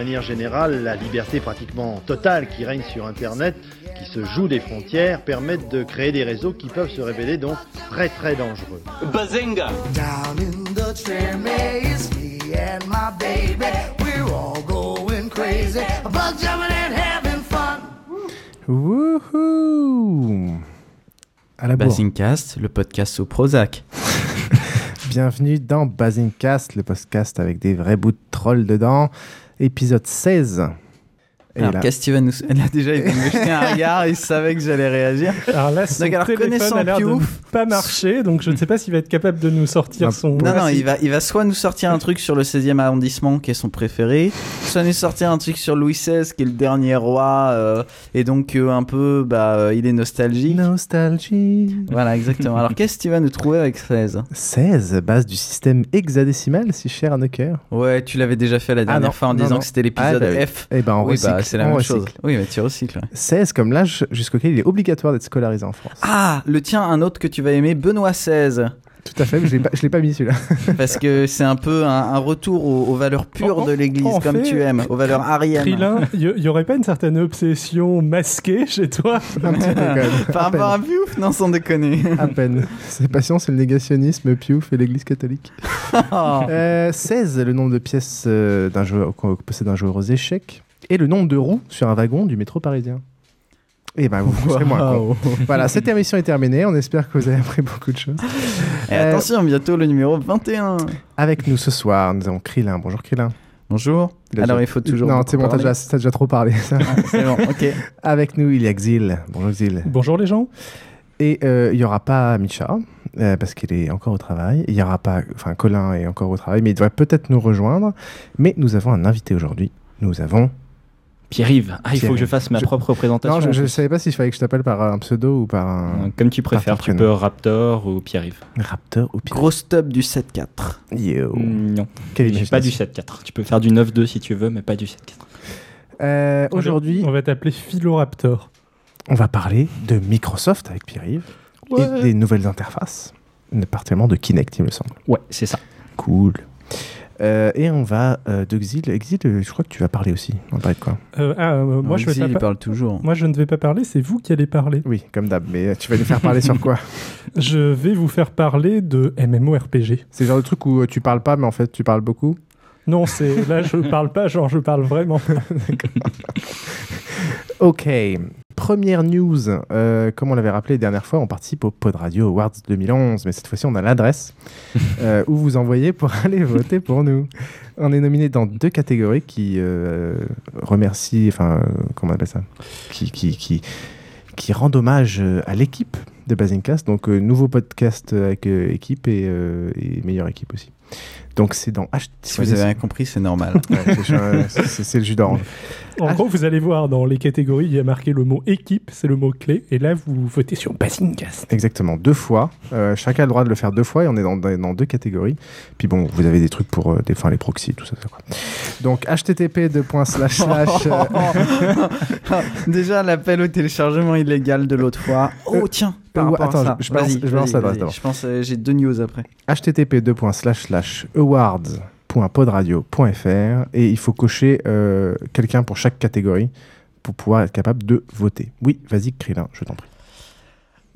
manière générale, la liberté pratiquement totale qui règne sur Internet, qui se joue des frontières, permettent de créer des réseaux qui peuvent se révéler donc très très dangereux. Bazinga Wouhou À la bourre. Basingcast, le podcast au Prozac. Bienvenue dans Basingcast, le podcast avec des vrais bouts de troll dedans. Épisode 16. Et Alors, là- vas nous. Là, déjà, il me jeter un regard, il savait que j'allais réagir. Alors là, son Donc, alors, téléphone connaissant a l'air de pas marcher, donc je ne sais pas s'il va être capable de nous sortir Non, son... Non, non, Ah, il va, il va soit nous sortir un truc sur le 16e arrondissement, qui est son préféré, soit nous sortir un truc sur Louis XVI, qui est le dernier roi, euh, et donc euh, un peu, bah, euh, il est nostalgique. Nostalgie. Voilà, exactement. Alors, qu'est-ce que tu vas nous trouver avec 16 16, base du système hexadécimal, si cher à nos cœurs. Ouais, tu l'avais déjà fait la dernière non, fois en non, disant non. que c'était l'épisode Ah, bah oui. F. Eh ben, on oui, bah, recycle, c'est la on même recycle. chose. Oui, mais tu recycles. ouais. 16 comme l'âge jusqu'auquel il est obligatoire d'être scolarisé en France. Ah, le tien, un autre que tu vas aimer, Benoît XVI. Tout à fait, mais je l'ai pas- je l'ai pas mis celui-là. Parce que c'est un peu un, un retour aux, aux valeurs pures En- de l'Église, comme fait, tu aimes, aux valeurs ariennes. Trilin, il y, y aurait pas une certaine obsession masquée chez toi? Un petit peu quand même. Par À rapport à. Piouf Non, sans déconner. À peine. C'est patient, c'est le négationnisme, Piouf et l'Église catholique. Oh. Euh, 16, le nombre de pièces euh, d'un joueur, qu'on possède un joueur aux échecs. Et le nombre de roues sur un wagon du métro parisien. Et ben, vous serez moins con. Voilà, cette émission est terminée. On espère que vous avez appris beaucoup de choses. Et Euh, attention, bientôt le numéro 21. Avec nous ce soir, nous avons Krillin. Bonjour Krillin. Bonjour. Alors, déjà- il faut toujours. Non, c'est bon, t'as déjà, déjà trop parlé. ça. C'est bon, ok. Avec nous, il y a Xil. Bonjour Xil. Bonjour les gens. Et euh, il n'y aura pas Micha, euh, parce qu'il est encore au travail. Il n'y aura pas. Enfin, Colin est encore au travail, mais il devrait peut-être nous rejoindre. Mais nous avons un invité aujourd'hui. Nous avons. Pierre-Yves. Ah, il faut que je Pierre-Yves. fasse ma Je- propre présentation. Non, je ne savais pas s'il fallait que je t'appelle par un pseudo ou par un. Euh, Comme tu préfères, tu prénom. peux Raptor ou Pierre-Yves. Raptor ou Pierre. Gros stop du 7-4. Yo. Mm, Non, Quelle pas du imagination. 7-4. Tu peux faire du 9-2 si tu veux, mais pas du 7-4. Euh, Aujourd'hui, On va t'appeler Philoraptor. on va parler de Microsoft avec Pierre-Yves et des nouvelles interfaces, particulièrement de Kinect, il me semble. Ouais, c'est ça. Cool. Euh, et on va euh, de Xil. Xil, euh, je crois que tu vas parler aussi. On va parler de quoi? Euh, ah, euh, moi, Non, je vais Xil, pas il par- parle toujours. moi je ne vais pas parler, c'est vous qui allez parler. Oui, comme d'hab. Mais euh, tu vas nous faire parler sur quoi? Je vais vous faire parler de MMORPG. C'est le genre de truc où tu parles pas, mais en fait tu parles beaucoup? Non, c'est là je parle pas, genre je parle vraiment. Ok. Première news. euh, comme on l'avait rappelé la dernière fois, on participe au Pod Radio Awards 2011, mais cette fois-ci on a l'adresse euh, où vous envoyez pour aller voter pour nous. On est nominé dans deux catégories qui euh, remercient, enfin, euh, comment on appelle ça? Qui, qui, qui, qui rendent hommage à l'équipe de Basingcast. Donc, euh, nouveau podcast avec équipe et, et meilleure équipe aussi. Donc, c'est dans H. Si vous avez rien compris, c'est normal. Ouais, c'est- le jus d'orange. En Ah. gros, vous allez voir dans les catégories, il y a marqué le mot équipe, c'est le mot clé, et là vous votez sur Basingcast. Exactement, deux fois. Euh, chacun a le droit de le faire deux fois et on est dans, deux catégories. Puis bon, vous avez des trucs pour euh, des, les proxys, tout ça. ça, quoi. Donc http euh, Déjà, l'appel au téléchargement illégal de l'autre fois. Oh, tiens, par rapport attends, à ça. je- Vas-y, je. Je pense euh, j'ai deux news après. http://awards.podradio.fr et il faut cocher euh, quelqu'un pour chaque catégorie pour pouvoir être capable de voter. Oui, vas-y, Krillin, je t'en prie.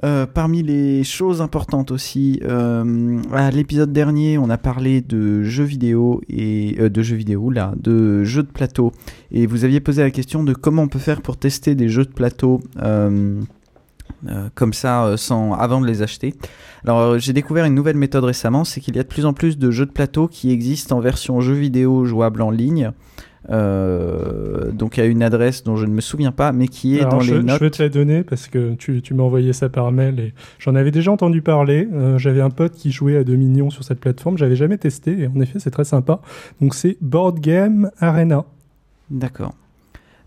Euh, parmi les choses importantes aussi, euh, à l'épisode dernier, on a parlé de jeux vidéo et de jeux vidéo là, de jeux de plateau, et vous aviez posé la question de comment on peut faire pour tester des jeux de plateau. Euh, comme ça euh, sans avant de les acheter. Alors euh, j'ai découvert une nouvelle méthode récemment, c'est qu'il y a de plus en plus de jeux de plateau qui existent en version jeu vidéo jouable en ligne. Donc il y a une adresse dont je ne me souviens pas, mais qui est Alors, dans je, les je notes. vais te la donner parce que tu, tu m'as envoyé ça par mail et j'en avais déjà entendu parler. J'avais un pote qui jouait à Dominion sur cette plateforme. J'avais jamais testé et en effet, c'est très sympa. Donc, c'est Board Game Arena. D'accord.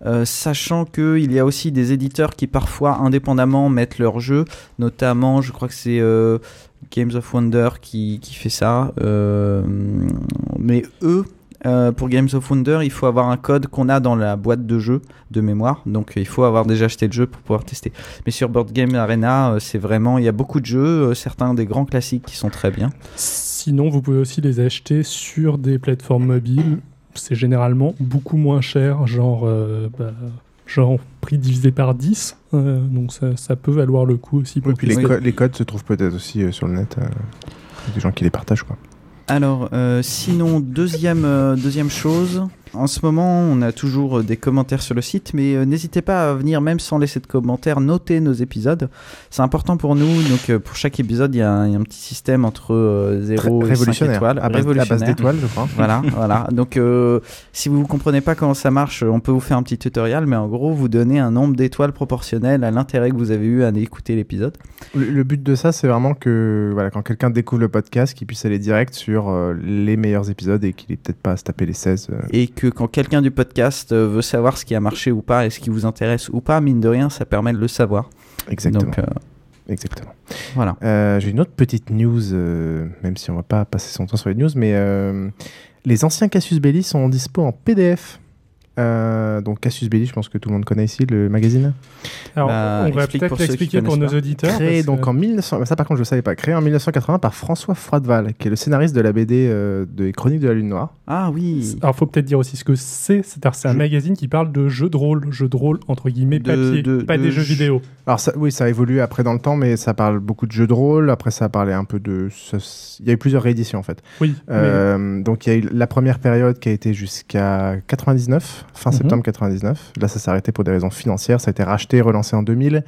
Euh, sachant qu'il y a aussi des éditeurs qui parfois indépendamment mettent leurs jeux, notamment je crois que c'est euh, Games of Wonder qui, fait ça. Euh, mais eux, pour Games of Wonder, il faut avoir un code qu'on a dans la boîte de jeu de mémoire, donc il faut avoir déjà acheté le jeu pour pouvoir tester. Mais sur Board Game Arena, c'est vraiment, il y a beaucoup de jeux, certains des grands classiques qui sont très bien. Sinon, vous pouvez aussi les acheter sur des plateformes mobiles. C'est généralement beaucoup moins cher, genre, euh, bah, genre prix divisé par 10. Euh, donc, ça, ça peut valoir le coup aussi. Pour Et puis les, co- les codes se trouvent peut-être aussi euh, sur le net. euh, il y a des gens qui les partagent quoi. Alors, euh, sinon, deuxième, euh, deuxième chose, en ce moment, on a toujours euh, des commentaires sur le site, mais euh, n'hésitez pas à venir, même sans laisser de commentaires, noter nos épisodes. C'est important pour nous. Donc, euh, pour chaque épisode, il y, a un il y a un petit système entre euh, 0 Très et 5 révolutionnaire. étoiles. À base- base d'étoiles, je crois. Voilà, voilà. Donc, euh, si vous ne comprenez pas comment ça marche, on peut vous faire un petit tutoriel, mais en gros, vous donnez un nombre d'étoiles proportionnel à l'intérêt que vous avez eu à écouter l'épisode. Le, le but de ça, c'est vraiment que voilà, quand quelqu'un découvre le podcast, qu'il puisse aller direct sur euh, les meilleurs épisodes et qu'il ait peut-être pas à se taper les 16. euh. et que quand quelqu'un du podcast euh, veut savoir ce qui a marché ou pas et ce qui vous intéresse ou pas, mine de rien, ça permet de le savoir. Exactement. Donc, euh, Exactement. Voilà. Euh, J'ai une autre petite news, euh, même si on va pas passer son temps sur les news, mais euh, les anciens Cassius Belli sont dispo en PDF. Euh, donc Cassius Belli, je pense que tout le monde connaît ici le magazine. Alors, Bah, on va peut-être l'expliquer pour nos pas. auditeurs. Créé parce donc que- en 1900, ça par contre je savais pas, créé en 1980 par François Froideval, qui est le scénariste de la BD euh, des Chroniques de la Lune Noire. Ah oui. Alors, faut peut-être dire aussi ce que c'est. C'est-à-dire, c'est un magazine qui parle de jeux de rôle, jeux de rôle entre guillemets De- papier, de- pas de des jeux vidéo. Alors ça, oui, ça a évolué après dans le temps, mais ça parle beaucoup de jeux de rôle. Après, ça a parlé un peu de. ça- Il y a eu plusieurs rééditions en fait. Oui. Euh, Donc il y a eu la première période qui a été jusqu'à 99, fin Mhm. septembre 99. Là, ça s'est arrêté pour des raisons financières. Ça a été racheté, relancé en 2000.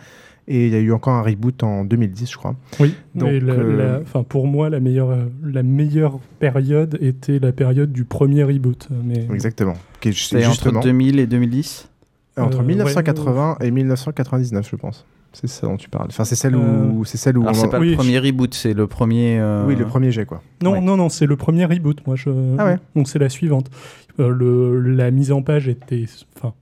Et il y a eu encore un reboot en 2010, je crois. Oui. Donc, la- euh, la- pour moi, la meilleure, euh, la meilleure période était la période du premier reboot. Mais Exactement. Qui est ju- C'est entre justement 2000 et 2010 entre Euh, 1980 et 1999, je pense. C'est ça dont tu parles. Enfin, c'est celle où, Euh, c'est celle où. Alors, on c'est pas Oui, le premier reboot, c'est le premier. euh, Oui, le premier jet, quoi. non, Ouais. non, non, c'est le premier reboot. Moi, je. Ah ouais. Donc c'est la suivante. Euh, le, la mise en page était, enfin,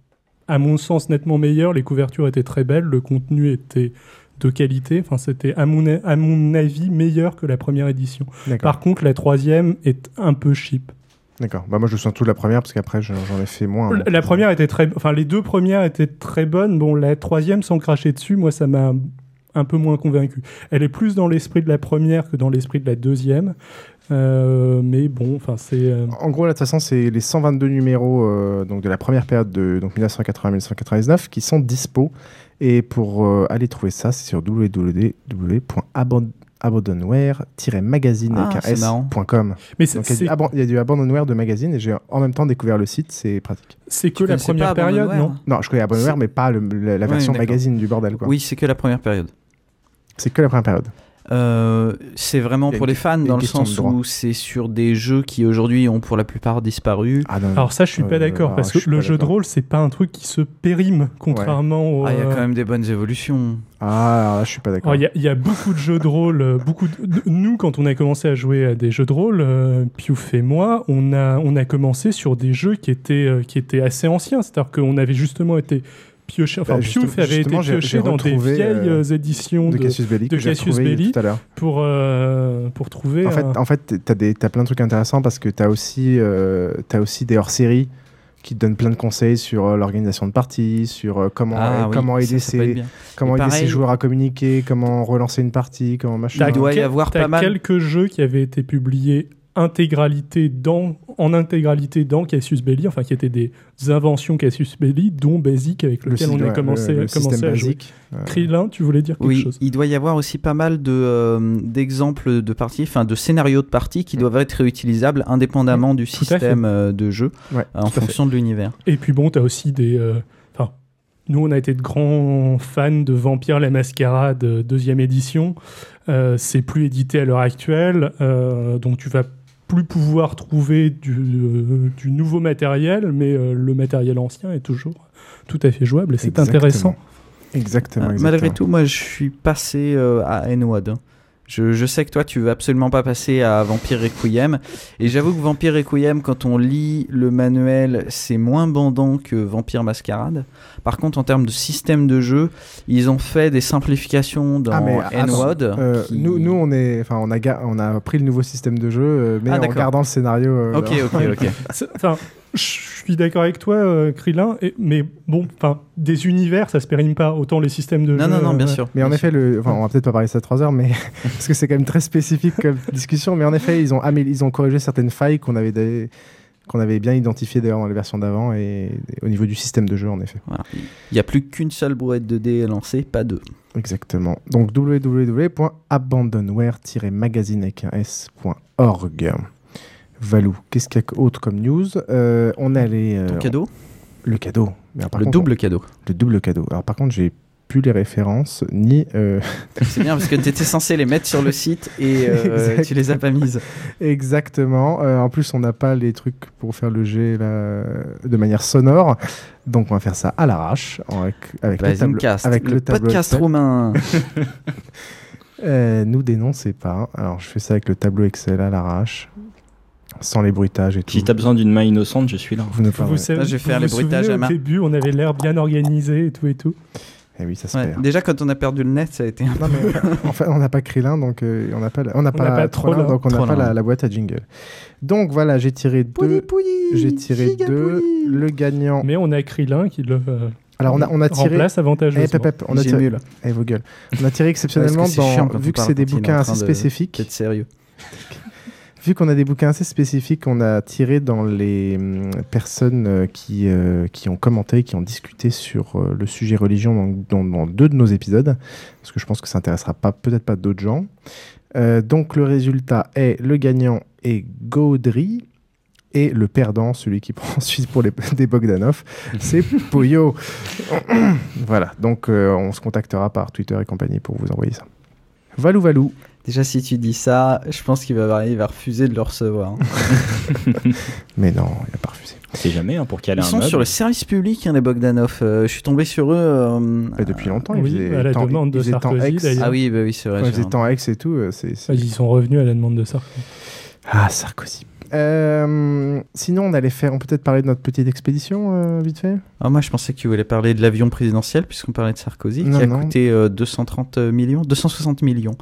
à mon sens, nettement meilleure. Les couvertures étaient très belles, le contenu était de qualité. Enfin, c'était à mon, à mon avis meilleur que la première édition. D'accord. Par contre, la troisième est un peu cheap. D'accord. Bah, moi, je sens tout de la première parce qu'après, j'en ai fait moins. La, euh, première était très, enfin les deux premières étaient très bonnes. Bon, la troisième sans cracher dessus, moi ça m'a un peu moins convaincu. Elle est plus dans l'esprit de la première que dans l'esprit de la deuxième, Euh, mais bon, enfin c'est. euh, En gros, là, de toute façon, c'est les 122 numéros euh, donc de la première période de donc 1980-1999 qui sont dispo. Et pour aller trouver ça, c'est sur Ah. Mais c'est- Donc, il y a du c'est aban- il y a du abandonware de magazine et j'ai en même temps découvert le site, c'est pratique. c'est que Tu la première période, Abandonware non? Non, je connais abandonware, mais pas le- la, version magazine du bordel. Quoi. Oui, c'est que la première période. C'est que la première période. Euh, c'est vraiment pour une- les fans dans le sens où c'est sur des jeux qui aujourd'hui ont pour la plupart disparu. Ah, non. Alors ça, je suis pas Euh, d'accord alors, parce que le jeu de rôle, c'est pas un truc qui se périme, contrairement au. Ah, il y a euh, quand même des bonnes évolutions. Ah, alors là, je suis pas d'accord. Alors, Il y, a- il y a beaucoup de jeux de rôle, beaucoup de- de- nous quand on a commencé à jouer à des jeux de rôle, euh, Piouf et moi, on a on a commencé sur des jeux qui étaient euh, qui étaient assez anciens, c'est-à-dire qu'on avait justement été pioché, enfin Bah, Piouf justement- avait été pioché dans des vieilles euh, euh, éditions de de, Cassius Belli de que j'ai Cassius Belli tout à l'heure. pour euh, pour trouver. En fait, un- en fait t'as des- t'as plein de trucs intéressants parce que t'as aussi, euh, t'as aussi des hors-séries qui te donne plein de conseils sur euh, l'organisation de parties, sur euh, comment, Ah oui, comment aider, ça ses, comment Et aider pareil- ses joueurs à communiquer, comment relancer une partie, comment machin. Il doit y avoir t'as pas mal- quelques jeux qui avaient été publiés intégralité dans, en intégralité dans Cassius Belli, enfin qui étaient des inventions Cassius Belli, dont Basic avec Le lequel on a ouais, commencé, le- le commencé à jouer. basique, euh. Krillin, tu voulais dire quelque Oui, chose il doit y avoir aussi pas mal de, euh, d'exemples de parties, enfin de scénarios de parties qui doivent être réutilisables indépendamment du à fait. système euh, de jeu Ouais, en fonction de l'univers. Et puis bon, tu as aussi des. nous, on a été de grands fans de Vampire la Mascarade, deuxième édition. Euh, c'est plus édité à l'heure actuelle, euh, donc tu vas plus pouvoir trouver du, euh, du nouveau matériel, mais euh, le matériel ancien est toujours tout à fait jouable et c'est intéressant. Exactement. Euh, exactement. Malgré tout, moi je suis passé euh, à N-Wad. Je, je sais que toi tu veux absolument pas passer à Vampire Requiem et j'avoue que Vampire Requiem quand on lit le manuel c'est moins bandant que Vampire Mascarade. Par contre en termes de système de jeu ils ont fait des simplifications dans Ah, attends, euh, qui- nous, nous, on est, enfin, on a, on a pris le nouveau système de jeu, euh, mais Ah, en gardant le scénario. euh, Ok, ok, ok. Enfin, je suis d'accord avec toi, euh, Krillin, et- mais bon, enfin, des univers, ça se périme pas autant les systèmes de. Non, jeu, non, non, euh, bien ouais. sûr. Mais en effet, le, on va peut-être pas parler de ça 3 heures, mais parce que c'est quand même très spécifique comme discussion. Mais en effet, ils ont, ils ont corrigé certaines failles qu'on avait, des- qu'on avait bien identifiées d'ailleurs dans les versions d'avant et, au niveau du système de jeu, en effet. Voilà. Il n'y a plus qu'une seule brouette de dés lancée, pas deux. Exactement. Donc www.abandonware-magazine avec un s.org. Valou, qu'est-ce qu'il y a autre comme news? Euh, On a les. euh, Ton cadeau? Le cadeau. Mais alors, par Le contre, double cadeau. Le double cadeau. Alors par contre, j'ai plus les références ni. euh, C'est bien parce que tu étais censé les mettre sur le site et tu les as pas mises. Exactement. En plus, on n'a pas les trucs pour faire le jet là, de manière sonore. Donc, on va faire ça à l'arrache avec, avec, le, tableau, Zoomcast, avec le le podcast Excel. Euh, nous dénoncez pas. Alors, je fais ça avec le tableau Excel à l'arrache, sans les bruitages et tout. Si t'as besoin d'une main innocente, je suis là. Vous ne Vous, vous savez- Là, je vais faire vous les vous bruitages à Au main. début, on avait l'air bien organisé et tout et tout. Eh oui, ça se Ouais, perd. déjà, quand on a perdu le net, ça a été un Non, mais en fait, on n'a pas Krillin, donc euh, on n'a pas, la- on n'a pas, pas Trollin. donc on n'a pas la, la boîte à jingle. Donc voilà, j'ai tiré deux. J'ai tiré deux. Le gagnant. Mais on a Krillin qui le. euh, Alors on a, on a tiré. remplace avantageusement. Eh, pep, pep, on a tiré. nul. Eh, vos gueules. On a tiré exceptionnellement que chiant dans. Vu que c'est des bouquins assez de- spécifiques. Sérieux. Vu qu'on a des bouquins assez spécifiques, on a tiré dans les hum, personnes euh, qui, euh, qui ont commenté, qui ont discuté sur euh, le sujet religion dans, dans- dans deux de nos épisodes, parce que je pense que ça intéressera pas, peut-être pas d'autres gens. Euh, donc le résultat est le gagnant est Gaudry. Et le perdant, celui qui prend ensuite pour les, des Bogdanov, c'est Poyo. voilà, donc euh, on se contactera par Twitter et compagnie pour vous envoyer ça. Valou Valou. Déjà, si tu dis ça, je pense qu'il va, il va refuser de le recevoir. Mais non, il n'a pas refusé. C'est jamais hein, pour caler Ils un sont meuble. sur le service public, hein, les Bogdanov. Euh, je suis tombé sur eux. euh, Et depuis longtemps, Oui, ils faisaient à la temps- demande de ils Sarkozy, ex. Ah oui, bah oui, c'est vrai. Quand ils faisaient temps ex et tout, euh, c'est. c'est- Ils sont revenus à la demande de ça. Ah, Sarkozy. Euh, sinon, on allait faire, on peut peut-être parler de notre petite expédition, euh, vite fait? Ah, moi, je pensais que tu voulais parler de l'avion présidentiel, puisqu'on parlait de Sarkozy, Non, qui a non. coûté euh, 230 millions, 260 millions.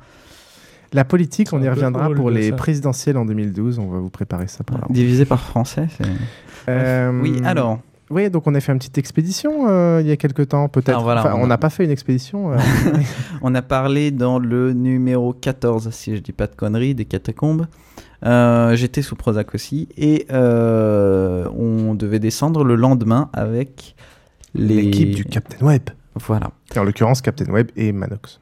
La politique, on y reviendra pour les ça. présidentielles en 2012. On va vous préparer ça par là. Divisé par français, c'est... Euh, Oui, alors, Oui, donc on a fait une petite expédition euh, il y a quelques temps, peut-être. Alors voilà, Enfin, on n'a pas fait une expédition. euh, on a parlé dans le numéro 14, si je dis pas de conneries, des catacombes. Euh, J'étais sous Prozac aussi, et euh, on devait descendre le lendemain avec les- l'équipe du Captain Web. Voilà. En l'occurrence, Captain Web et Manox.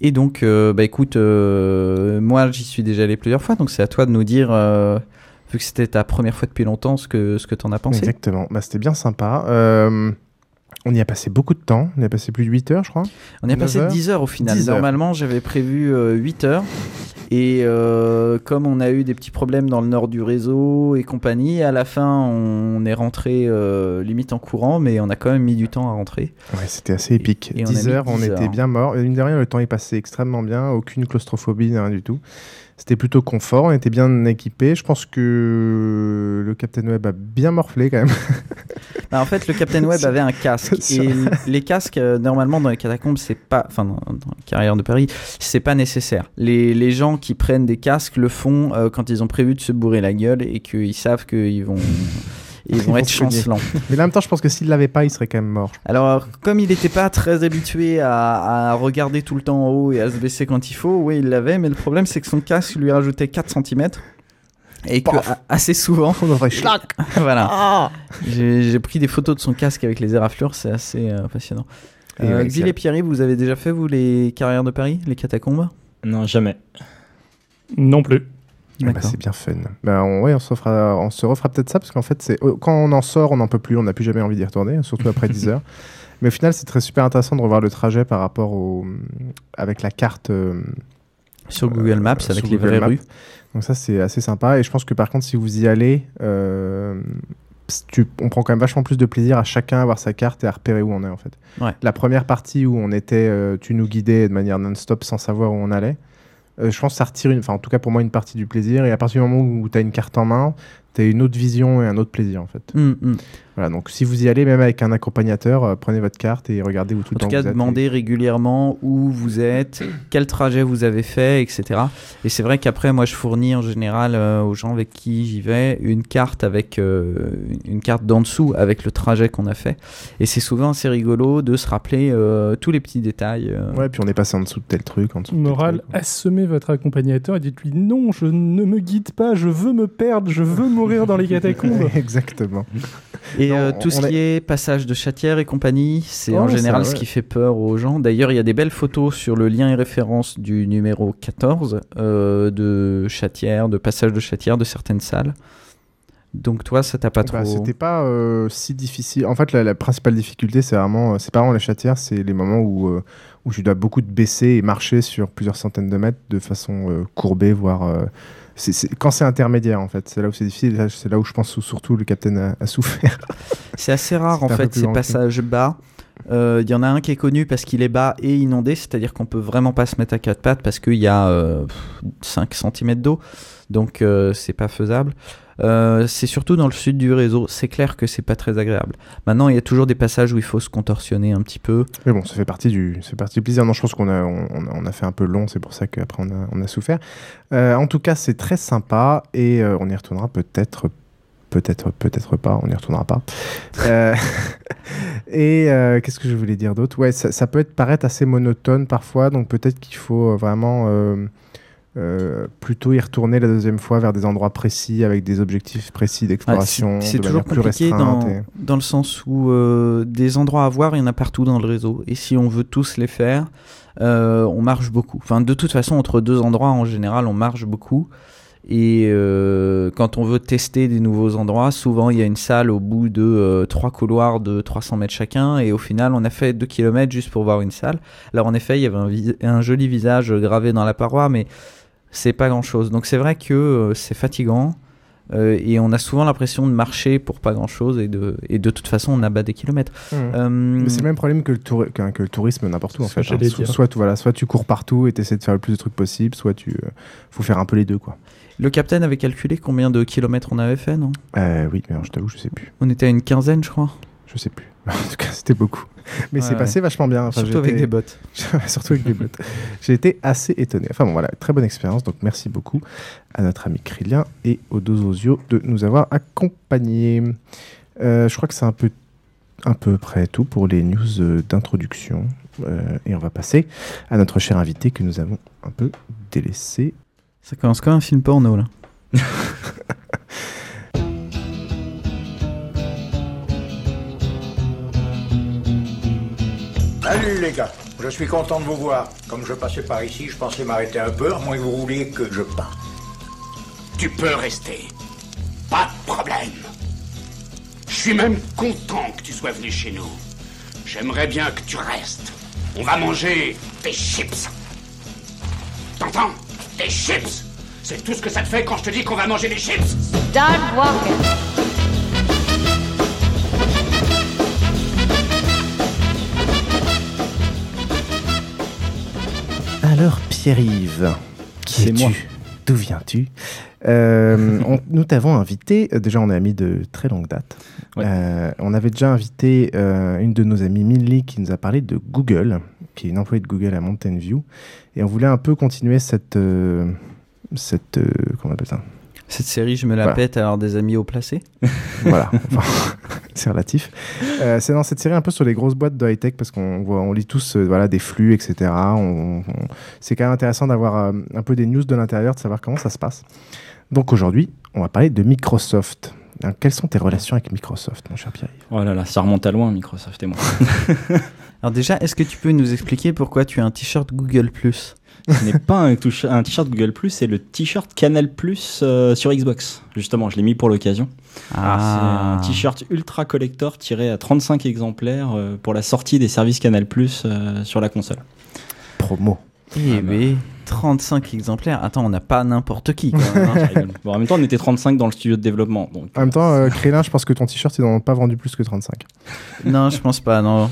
Et donc, euh, bah écoute, euh, moi j'y suis déjà allé plusieurs fois, donc c'est à toi de nous dire, euh, vu que c'était ta première fois depuis longtemps, ce que, ce que t'en as pensé. Exactement. Bah, C'était bien sympa. On y a passé beaucoup de temps. On y a passé plus de 8 heures, je crois. On y a passé 9 heures. 10 heures au final. 10 heures. Normalement, j'avais prévu euh, 8 heures. Et euh, comme on a eu des petits problèmes dans le nord du réseau et compagnie, à la fin, on est rentré euh, limite en courant, mais on a quand même mis du temps à rentrer. Ouais, c'était assez épique. et on a 10 mis heures, on 10 était heures. bien morts. Et Mine de rien, le temps est passé extrêmement bien. Aucune claustrophobie, rien du tout. C'était plutôt confort. On était bien équipés. Je pense que le Captain Web a bien morflé quand même. Bah, en fait, le Captain Web avait un casque. Et les casques, euh, normalement, dans les catacombes, c'est pas. Enfin, dans, dans la carrière de Paris, c'est pas nécessaire. Les, les gens qui prennent des casques le font euh, quand ils ont prévu de se bourrer la gueule et qu'ils savent qu'ils vont. Ils vont être chancelants. Mais en même temps, je pense que s'il l'avait pas, il serait quand même mort. Alors, comme il n'était pas très habitué à, à regarder tout le temps en haut et à se baisser quand il faut, oui, il l'avait, mais le problème, c'est que son casque lui rajoutait 4 cm. Et que Paf. assez souvent, On aurait schlac. voilà. Ah J'ai pris des photos de son casque avec les éraflures, c'est assez euh, passionnant. Euh, et Pierry, vous avez déjà fait, vous, les carrières de Paris, les catacombes? Non, jamais. Non plus. Bah, D'accord. c'est bien fun. Bah, on, ouais, on se refera, on se refera peut-être ça parce qu'en fait, c'est euh, quand on en sort, on n'en peut plus, on n'a plus jamais envie d'y retourner, surtout après 10 heures. Mais au final, c'est très super intéressant de revoir le trajet par rapport au avec la carte euh, Sur Google Maps, euh, avec sur les Google vraies Maps. rues. Donc ça, c'est assez sympa. Et je pense que par contre, si vous y allez, euh, tu- on prend quand même vachement plus de plaisir à chacun avoir sa carte et à repérer où on est en fait. Ouais. La première partie où on était, tu nous guidais de manière non-stop sans savoir où on allait. Euh, je pense que ça retire, une, enfin en tout cas pour moi, une partie du plaisir. Et à partir du moment où tu une carte en main, tu as une autre vision et un autre plaisir en fait. Mm, mm. Voilà, donc si vous y allez, même avec un accompagnateur, euh, prenez votre carte et regardez où tout le En tout temps cas, vous êtes. demandez régulièrement où vous êtes, quel trajet vous avez fait, etc. Et c'est vrai qu'après, moi, je fournis en général euh, aux gens avec qui j'y vais une carte avec euh, une carte d'en dessous avec le trajet qu'on a fait. Et c'est souvent assez rigolo de se rappeler euh, tous les petits détails. euh. Ouais, puis on est passé en dessous de tel truc, en dessous de tel truc. assommez votre accompagnateur et dites-lui non, je ne me guide pas, je veux me perdre, je veux mourir dans les catacombes. Exactement. Et Non, euh, tout ce qui est passage de chatière et compagnie, c'est Oh, en ça, général ce qui fait peur aux gens. D'ailleurs, il y a des belles photos sur le lien et référence du numéro 14 euh, de chatière, de passage de chatière de certaines salles. Donc toi, ça t'a pas Bah, trop... C'était pas euh, si difficile. En fait, la, la principale difficulté, c'est vraiment, c'est pas vraiment la chatière, c'est les moments où, euh, où tu dois beaucoup te baisser et marcher sur plusieurs centaines de mètres de façon euh, courbée, voire. C'est- c'est- quand c'est intermédiaire, en fait, c'est là où c'est difficile. C'est là où je pense où surtout le capitaine a, a souffert. C'est assez rare en fait ces passages bas. Euh, Il y en a un qui est connu parce qu'il est bas et inondé, c'est-à-dire qu'on peut vraiment pas se mettre à quatre pattes parce qu'il y a euh, 5 cm d'eau, donc euh, c'est pas faisable. Euh, c'est surtout dans le sud du réseau, c'est clair que c'est pas très agréable. Maintenant, il y a toujours des passages où il faut se contorsionner un petit peu. Mais bon, ça fait partie du, ça partie plaisir. Non, je pense qu'on a, on, a- fait un peu long, c'est pour ça qu'après on a, souffert. Euh, en tout cas, c'est très sympa et euh, on y retournera peut-être, peut-être, peut-être pas. On n'y retournera pas. Euh, et euh, qu'est-ce que je voulais dire d'autre? Ouais, ça, ça peut être paraître assez monotone parfois, donc peut-être qu'il faut euh, vraiment euh, plutôt y retourner la deuxième fois vers des endroits précis avec des objectifs précis Ouais, d'exploration. c'est c'est toujours plus compliqué dans, et- dans le sens où des endroits à voir, il y en a partout dans le réseau. Et si on veut tous les faire, on marche beaucoup. Enfin, de toute façon, entre deux endroits, en général, on marche beaucoup. Et euh, quand on veut tester des nouveaux endroits, souvent il y a une salle au bout de euh, trois couloirs de 300 mètres chacun. Et au final, on a fait 2 km juste pour voir une salle. Alors en effet, il y avait un, vis- un joli visage gravé dans la paroi, mais c'est pas grand chose. Donc c'est vrai que euh, c'est fatigant. Euh, et on a souvent l'impression de marcher pour pas grand chose et de, et de toute façon on abat des kilomètres. Mmh. Euh, Mais c'est le même problème que le, tour- que le tourisme n'importe où en fait. hein. Soit, tu, voilà, soit tu cours partout et tu essaies de faire le plus de trucs possible, soit tu euh, faut faire un peu les deux quoi. Le capitaine avait calculé combien de kilomètres on avait fait, non? Euh, oui, mais alors, je t'avoue, je sais plus. On était à une quinzaine, je crois. Je sais plus. en tout cas, c'était beaucoup. Mais Ouais, c'est passé vachement bien. Enfin, Surtout avec des bottes. Surtout avec des bottes. J'ai été assez étonné. Enfin bon, voilà, très bonne expérience. Donc merci beaucoup à notre ami Krillien et aux deux de nous avoir accompagnés. Euh, je crois que c'est un peu, un peu près tout pour les news euh, d'introduction. Euh, et on va passer à notre cher invité que nous avons un peu délaissé. Ça commence comme un film porno là? Salut les gars, je suis content de vous voir. Comme je passais par ici, je pensais m'arrêter un peu, à moins que vous vouliez que je parte. Tu peux rester. Pas de problème. Je suis même content que tu sois venu chez nous. J'aimerais bien que tu restes. On va manger des chips. T'entends? Des chips C'est tout ce que ça te fait quand je te dis qu'on va manger des chips Start walking. Alors Pierre-Yves, qui es-tu moi. D'où viens-tu Euh, on- Nous t'avons invité, euh, déjà on est amis de très longue date. Ouais. Euh, on avait déjà invité euh, une de nos amies, Milly, qui nous a parlé de Google, qui est une employée de Google à Mountain View. Et on voulait un peu continuer cette... euh, cette euh, comment on appelle ça? Cette série, je me la Voilà. pète à avoir des amis haut placés. voilà, Enfin, c'est relatif. Euh, c'est dans cette série un peu sur les grosses boîtes de high-tech parce qu'on voit, on lit tous euh, voilà, des flux, etc. On- on- c'est quand même intéressant d'avoir euh, un peu des news de l'intérieur, de savoir comment ça se passe. Donc aujourd'hui, on va parler de Microsoft. Hein, Quelles sont tes relations avec Microsoft, mon cher Pierre Oh là là, ça remonte à loin, Microsoft et moi. Alors déjà, est-ce que tu peux nous expliquer pourquoi tu as un t-shirt Google Plus Ce n'est pas un, t-shirt Google Plus, c'est le t-shirt Canal Plus euh, sur Xbox. Justement, je l'ai mis pour l'occasion. Ah. C'est un t-shirt ultra collector tiré à 35 exemplaires euh, pour la sortie des services Canal Plus euh, sur la console. Promo. Eh ben, 35 exemplaires. Attends, on n'a pas n'importe qui. Hein. Bon, en même temps, on était 35 dans le studio de développement. Donc, En même temps, euh, Krélin, je pense que ton t-shirt, ils n'en ont pas vendu plus que 35. non, je pense pas. Non.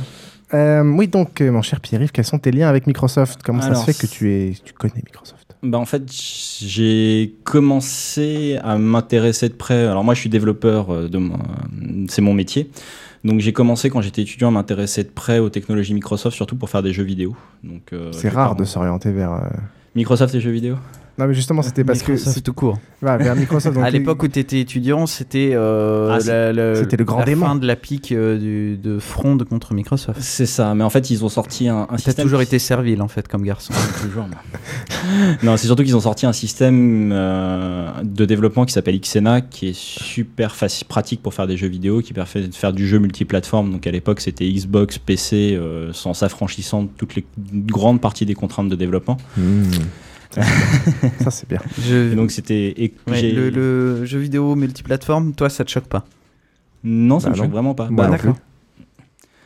Euh, oui, donc, euh, mon cher Pierre-Yves, quels sont tes liens avec Microsoft? Comment ça se fait que tu, es, tu connais Microsoft? Bah en fait, j'ai commencé à m'intéresser de près. Alors moi, je suis développeur, euh, de mon- c'est mon métier. Donc j'ai commencé quand j'étais étudiant à m'intéresser de près aux technologies Microsoft, surtout pour faire des jeux vidéo. Donc euh, C'est rare de s'orienter vers. Microsoft et jeux vidéo? Non, mais justement, c'était parce que. Microsoft c'est- tout court. Voilà, vers Microsoft. donc à l'époque où tu étais étudiant, c'était euh, Ah, c'est- la, la- c'était le grand la démon. fin de la pique euh, du, de Frond contre Microsoft. C'est ça, mais en fait ils ont sorti un, un T'as système. toujours qui- été servile en fait comme garçon. Toujours. non, c'est surtout qu'ils ont sorti un système euh, de développement qui s'appelle Xena, qui est super facile, pratique pour faire des jeux vidéo, qui permet de faire du jeu multiplateforme. Donc à l'époque, c'était Xbox, PC, euh, sans s'affranchissant de toutes les grandes parties des contraintes de développement. Mmh. Ça, c'est bien. Je- donc c'était. Ouais, le, le jeu vidéo multiplateforme, toi ça te choque pas? Non, ça Bah me non. choque vraiment pas. Bah, plus.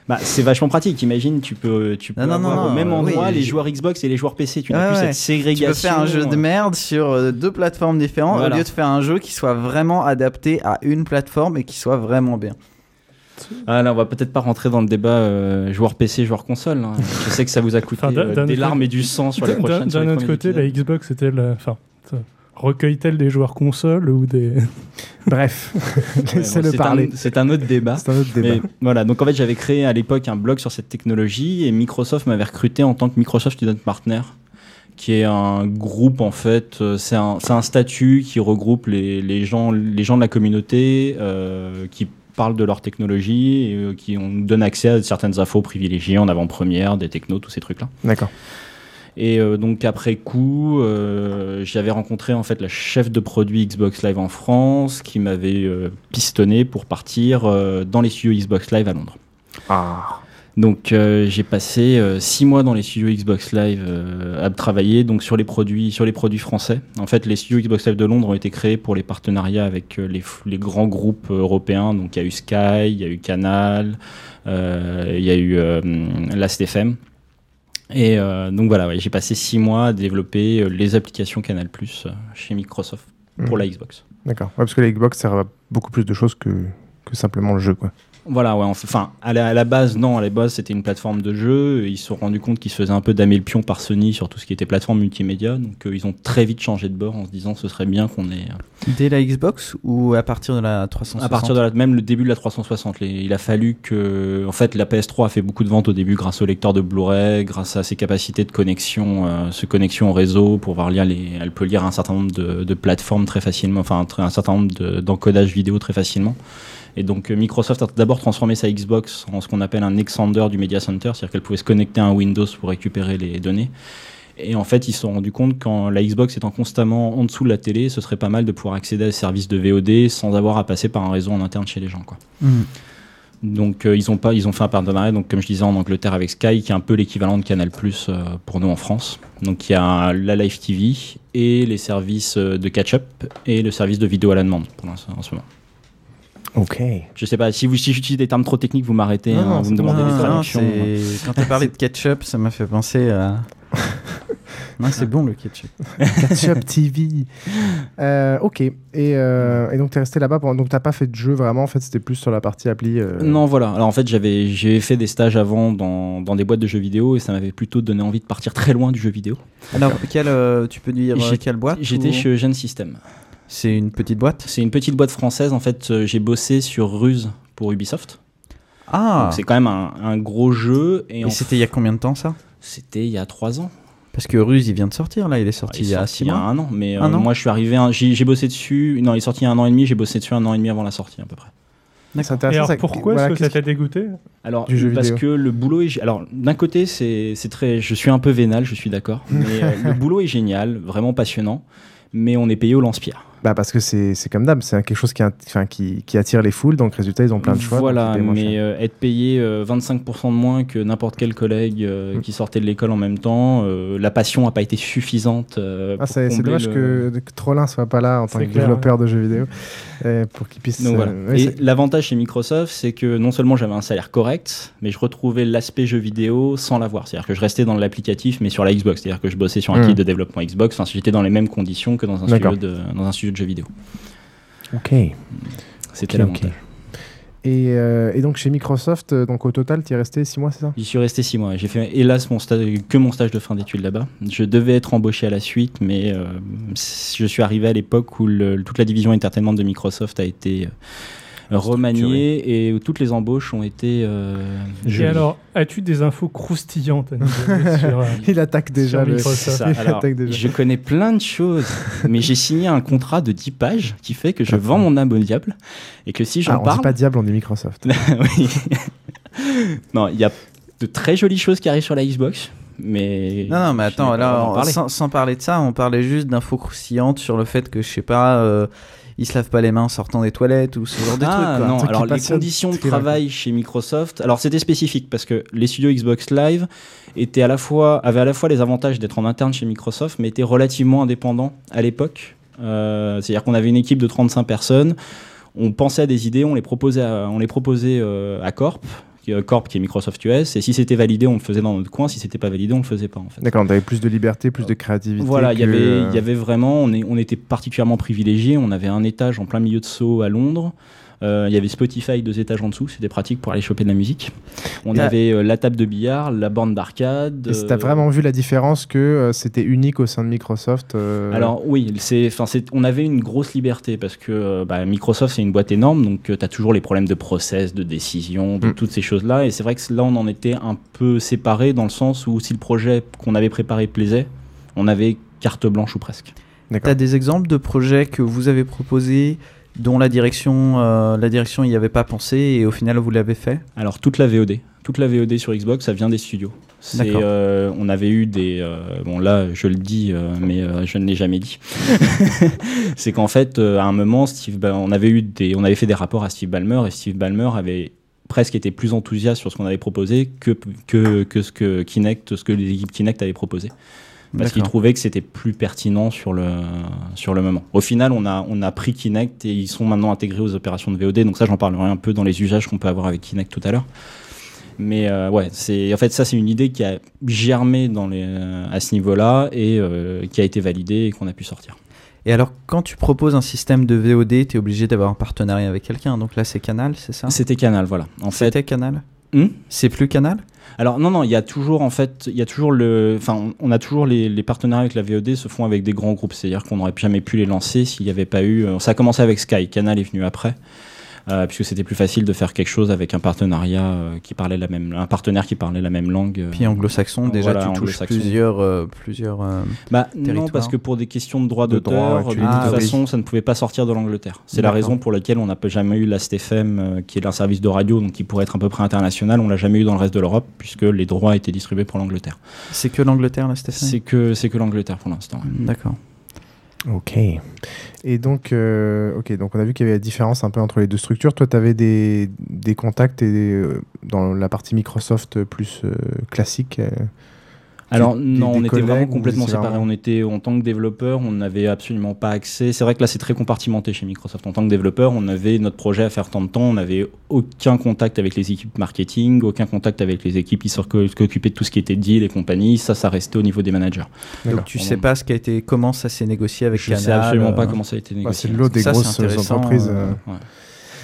Bah, c'est vachement pratique. Imagine, tu peux, tu peux Non, non, avoir non, au même endroit oui, les je- joueurs Xbox et les joueurs PC. Tu n'as Ouais, plus ouais. cette ségrégation. Tu peux faire un jeu de merde sur euh, deux plateformes différentes Voilà. au lieu de faire un jeu qui soit vraiment adapté à une plateforme et qui soit vraiment bien. Ah là, on va peut-être pas rentrer dans le débat euh, joueur PC, joueur console. hein. Je sais que ça vous a coûté Enfin, euh, des larmes et du sang sur les prochaines. D'un autre côté, épisodes. la Xbox, la. Enfin, ça- recueille-t-elle des joueurs console ou des. Bref, Ouais, bon, laissez-le c'est parler. C'est un autre débat. C'est un autre débat. Mais voilà, donc en fait j'avais créé à l'époque un blog sur cette technologie et Microsoft m'avait recruté en tant que Microsoft Student Partner, qui est un groupe en fait, euh, c'est un, statut qui regroupe les, les, gens, les gens de la communauté euh, qui parlent de leur technologie et euh, qui on donne accès à certaines infos privilégiées en avant-première, des technos, tous ces trucs-là. D'accord. Et euh, donc après coup, euh, j'avais rencontré en fait la chef de produit Xbox Live en France qui m'avait euh, pistonné pour partir dans les studios Xbox Live à Londres. Ah. Donc euh, j'ai passé euh, six mois dans les studios Xbox Live euh, à travailler donc sur les produits sur les produits français. En fait, les studios Xbox Live de Londres ont été créés pour les partenariats avec les, grands groupes européens. Donc il y a eu Sky, il y a eu Canal, il y a eu Last.fm. Et donc voilà, ouais, j'ai passé six mois à développer les applications Canal Plus chez Microsoft pour Mhm. la Xbox. D'accord. Ouais, parce que la Xbox sert à beaucoup plus de choses que, que simplement le jeu, quoi. Voilà, ouais, enfin, à la, à la base, non, à la base, c'était une plateforme de jeu. et Ils se sont rendus compte qu'ils se faisaient un peu damer le pion par Sony sur tout ce qui était plateforme multimédia. Donc, euh, ils ont très vite changé de bord en se disant ce serait bien qu'on ait. euh, Dès la Xbox ou à partir de la 360 à partir de la, même le début de la 360, les- il a fallu que, en fait, la PS3 a fait beaucoup de ventes au début grâce au lecteur de Blu-ray, grâce à ses capacités de connexion, euh, ce connexion au réseau pour pouvoir lire les, elle peut lire un certain nombre de, de plateformes très facilement, enfin, un, certain nombre de- d'encodage vidéo très facilement. Et donc euh, Microsoft a d'abord transformé sa Xbox en ce qu'on appelle un extender du Media Center, c'est-à-dire qu'elle pouvait se connecter à un Windows pour récupérer les données. Et en fait, ils se sont rendus compte quand la Xbox étant constamment en dessous de la télé, ce serait pas mal de pouvoir accéder à des services de VOD sans avoir à passer par un réseau en interne chez les gens. Quoi. Mhm. Donc euh, ils ont pas, ils ont fait un partenariat, donc comme je disais en Angleterre avec Sky, qui est un peu l'équivalent de Canal Plus euh, pour nous en France. Donc il y a la Live TV et les services de catch-up et le service de vidéo à la demande pour l'instant en ce moment. Ok. Je sais pas si vous si j'utilise des termes trop techniques, vous m'arrêtez, Non, hein, vous me demandez des Non, non, traductions. c'est- Quand tu as parlé de ketchup, ça m'a fait penser à. non, c'est bon le ketchup. Ketchup TV. Euh, ok. Et, euh, et donc, tu es resté là-bas. Donc, tu pas fait de jeu vraiment. En fait, c'était plus sur la partie appli. euh, Non, voilà. Alors en fait, j'avais j'ai fait des stages avant dans, dans des boîtes de jeux vidéo et ça m'avait plutôt donné envie de partir très loin du jeu vidéo. Alors, euh, tu peux dire quelle boîte J'étais ou- chez Eugène System. C'est une petite boîte C'est une petite boîte française. En fait, euh, j'ai bossé sur Ruse pour Ubisoft. Ah C'est quand même un, un gros jeu. Et, c'était il y a combien de temps ça? C'était il y a trois ans. Parce que Ruse, il vient de sortir là, il est sorti il y a sorti six il y a mois. un an, mais euh, Un an moi je suis arrivé, j'ai bossé dessus. Non, il est sorti il y a un an et demi. J'ai bossé dessus un an et demi avant la sortie à peu près. C'est Et intéressant. alors ça- pourquoi voilà, est-ce que ça t'a dégoûté Alors Du jeu parce vidéo. que le boulot est. Alors d'un côté c'est c'est très. Je suis un peu vénal, je suis d'accord. Mais euh, le boulot est génial, vraiment passionnant. Mais on est payé au lance-pierre. Bah parce que c'est comme d'hab, c'est quelque chose qui, enfin, qui, qui attire les foules, donc résultat ils ont plein de choix. Voilà, mais euh, être payé euh, 25% de moins que n'importe quel collègue euh, Mm. qui sortait de l'école en même temps, euh, la passion n'a pas été suffisante. euh, Ah, c'est dommage le- que, que Trollin soit pas là en tant que clair, développeur de jeux vidéo euh, pour qu'il puisse. Donc euh, voilà. Et l'avantage chez Microsoft, c'est que non seulement j'avais un salaire correct, mais je retrouvais l'aspect jeu vidéo sans l'avoir. C'est-à-dire que je restais dans l'applicatif, mais sur la Xbox. C'est-à-dire que je bossais sur un Mm. kit de développement Xbox. Enfin, j'étais dans les mêmes conditions que dans un, studio de, dans un studio de jeux vidéo. Ok. C'était Ok, l'avantage. ok. Et, euh, et donc chez Microsoft, euh, donc au total, tu es resté 6 mois, c'est ça? J'y suis resté six mois. J'ai fait hélas mon stage, que mon stage de fin d'études là-bas. Je devais être embauché à la suite, mais euh, je suis arrivé à l'époque où le- toute la division entertainment de Microsoft a été euh, remaniée et où toutes les embauches ont été. euh, Et alors, as-tu des infos croustillantes à nous donner sur, euh, Il attaque déjà le- ça. Il Alors, attaque déjà. je connais plein de choses, mais j'ai signé un contrat de 10 pages qui fait que je vends mon âme au diable et que si Ah, j'en on parle. dit pas diable, on dit Microsoft. Oui. non, il y a de très jolies choses qui arrivent sur la Xbox, mais. Non, non, mais attends, on- parler. sans, sans parler de ça, on parlait juste d'infos croustillantes sur le fait que, je sais pas, euh, ils se lavent pas les mains en sortant des toilettes ou ce genre de Ah trucs. quoi. non, truc alors les conditions de travail chez Microsoft, alors c'était spécifique parce que les studios Xbox Live étaient à la fois, avaient à la fois les avantages d'être en interne chez Microsoft, mais étaient relativement indépendants à l'époque. Euh, C'est-à-dire qu'on avait une équipe de 35 personnes, on pensait à des idées, on les proposait à, on les proposait euh, à Corp, qui, euh, Corp qui est Microsoft US, et si c'était validé, on le faisait dans notre coin, si c'était pas validé, on le faisait pas en fait. D'accord, t'avais plus de liberté, plus de créativité. Voilà, il y avait, y avait vraiment, on, est, on était particulièrement privilégiés. On avait un étage en plein milieu de Sceaux à Londres. Euh, il y avait Spotify deux étages en dessous, c'était pratique pour aller choper de la musique. On Et- avait euh, la table de billard, la borne d'arcade. Et t'as euh, vraiment vu la différence que euh, c'était unique au sein de Microsoft euh, Alors oui, c'est, enfin, c'est, on avait une grosse liberté parce que euh, bah, Microsoft c'est une boîte énorme, donc tu as toujours les problèmes de process, de décision, de Mm. toutes ces choses-là. Et c'est vrai que là on en était un peu séparés dans le sens où si le projet qu'on avait préparé plaisait, on avait carte blanche ou presque. T'as des exemples de projets que vous avez proposés dont la direction, euh, la direction y avait pas pensé et au final vous l'avez fait? Alors toute la VOD, toute la VOD sur Xbox, ça vient des studios. Euh, on avait eu des, euh, bon là je le dis, euh, mais je ne l'ai jamais dit. c'est qu'en fait à un moment, Steve, Ba- on avait eu des, on avait fait des rapports à Steve Ballmer et Steve Ballmer avait presque été plus enthousiaste sur ce qu'on avait proposé que, que, que ce que Kinect, ce que les équipes Kinect avaient proposé. Parce qu'ils trouvaient que c'était plus pertinent sur le, sur le moment. Au final, on a, on a pris Kinect et ils sont maintenant intégrés aux opérations de VOD. Donc ça, j'en parlerai un peu dans les usages qu'on peut avoir avec Kinect tout à l'heure. Mais euh, ouais, c'est en fait ça, c'est une idée qui a germé dans les, euh, à ce niveau-là et euh, qui a été validée et qu'on a pu sortir. Et alors, quand tu proposes un système de VOD, tu es obligé d'avoir un partenariat avec quelqu'un. Donc là, c'est Canal, c'est ça? C'était Canal, voilà. En fait, C'était Canal? Hmm? C'est plus Canal? Alors non non, il y a toujours en fait, il y a toujours le, enfin on- a toujours les, les partenariats avec la VOD se font avec des grands groupes, c'est-à-dire qu'on n'aurait jamais pu les lancer s'il n'y avait pas eu. euh, Ça a commencé avec Sky, Canal est venu après. Euh, puisque c'était plus facile de faire quelque chose avec un partenariat euh, qui parlait la même, un partenaire qui parlait la même langue. euh, Puis anglo-saxon, déjà voilà, tu touches plusieurs, plusieurs Bah non, parce que pour des questions de droit De droit, d'auteur, tu de les toute façon, ça ne pouvait pas sortir de l'Angleterre. C'est la raison pour laquelle on n'a jamais eu la STFM, qui est un service de radio, donc qui pourrait être à peu près international. On l'a jamais eu dans le reste de l'Europe, puisque les droits étaient distribués pour l'Angleterre. C'est que l'Angleterre, là, Stéphane C'est que c'est que l'Angleterre pour l'instant. D'accord. Ok. Et donc, euh, donc on a vu qu'il y avait la différence un peu entre les deux structures. Toi, tu avais des, contacts et euh, dans la partie Microsoft plus euh, classique. Alors des- non, des on était vraiment complètement séparés. vraiment- On était en tant que développeur, on n'avait absolument pas accès. C'est vrai que là c'est très compartimenté chez Microsoft. En tant que développeur, on avait notre projet à faire tant de temps. On n'avait aucun contact avec les équipes marketing, aucun contact avec les équipes qui s'oc- qui s'occupaient de tout ce qui était deal et compagnie. Ça, ça restait au niveau des managers. Donc tu sais pas ce qui a été, comment ça s'est négocié avec Je Canal sais absolument euh, pas comment ça a été bah, négocié. c'est l'autre des Ça, grosses entreprises. euh, euh, Ouais.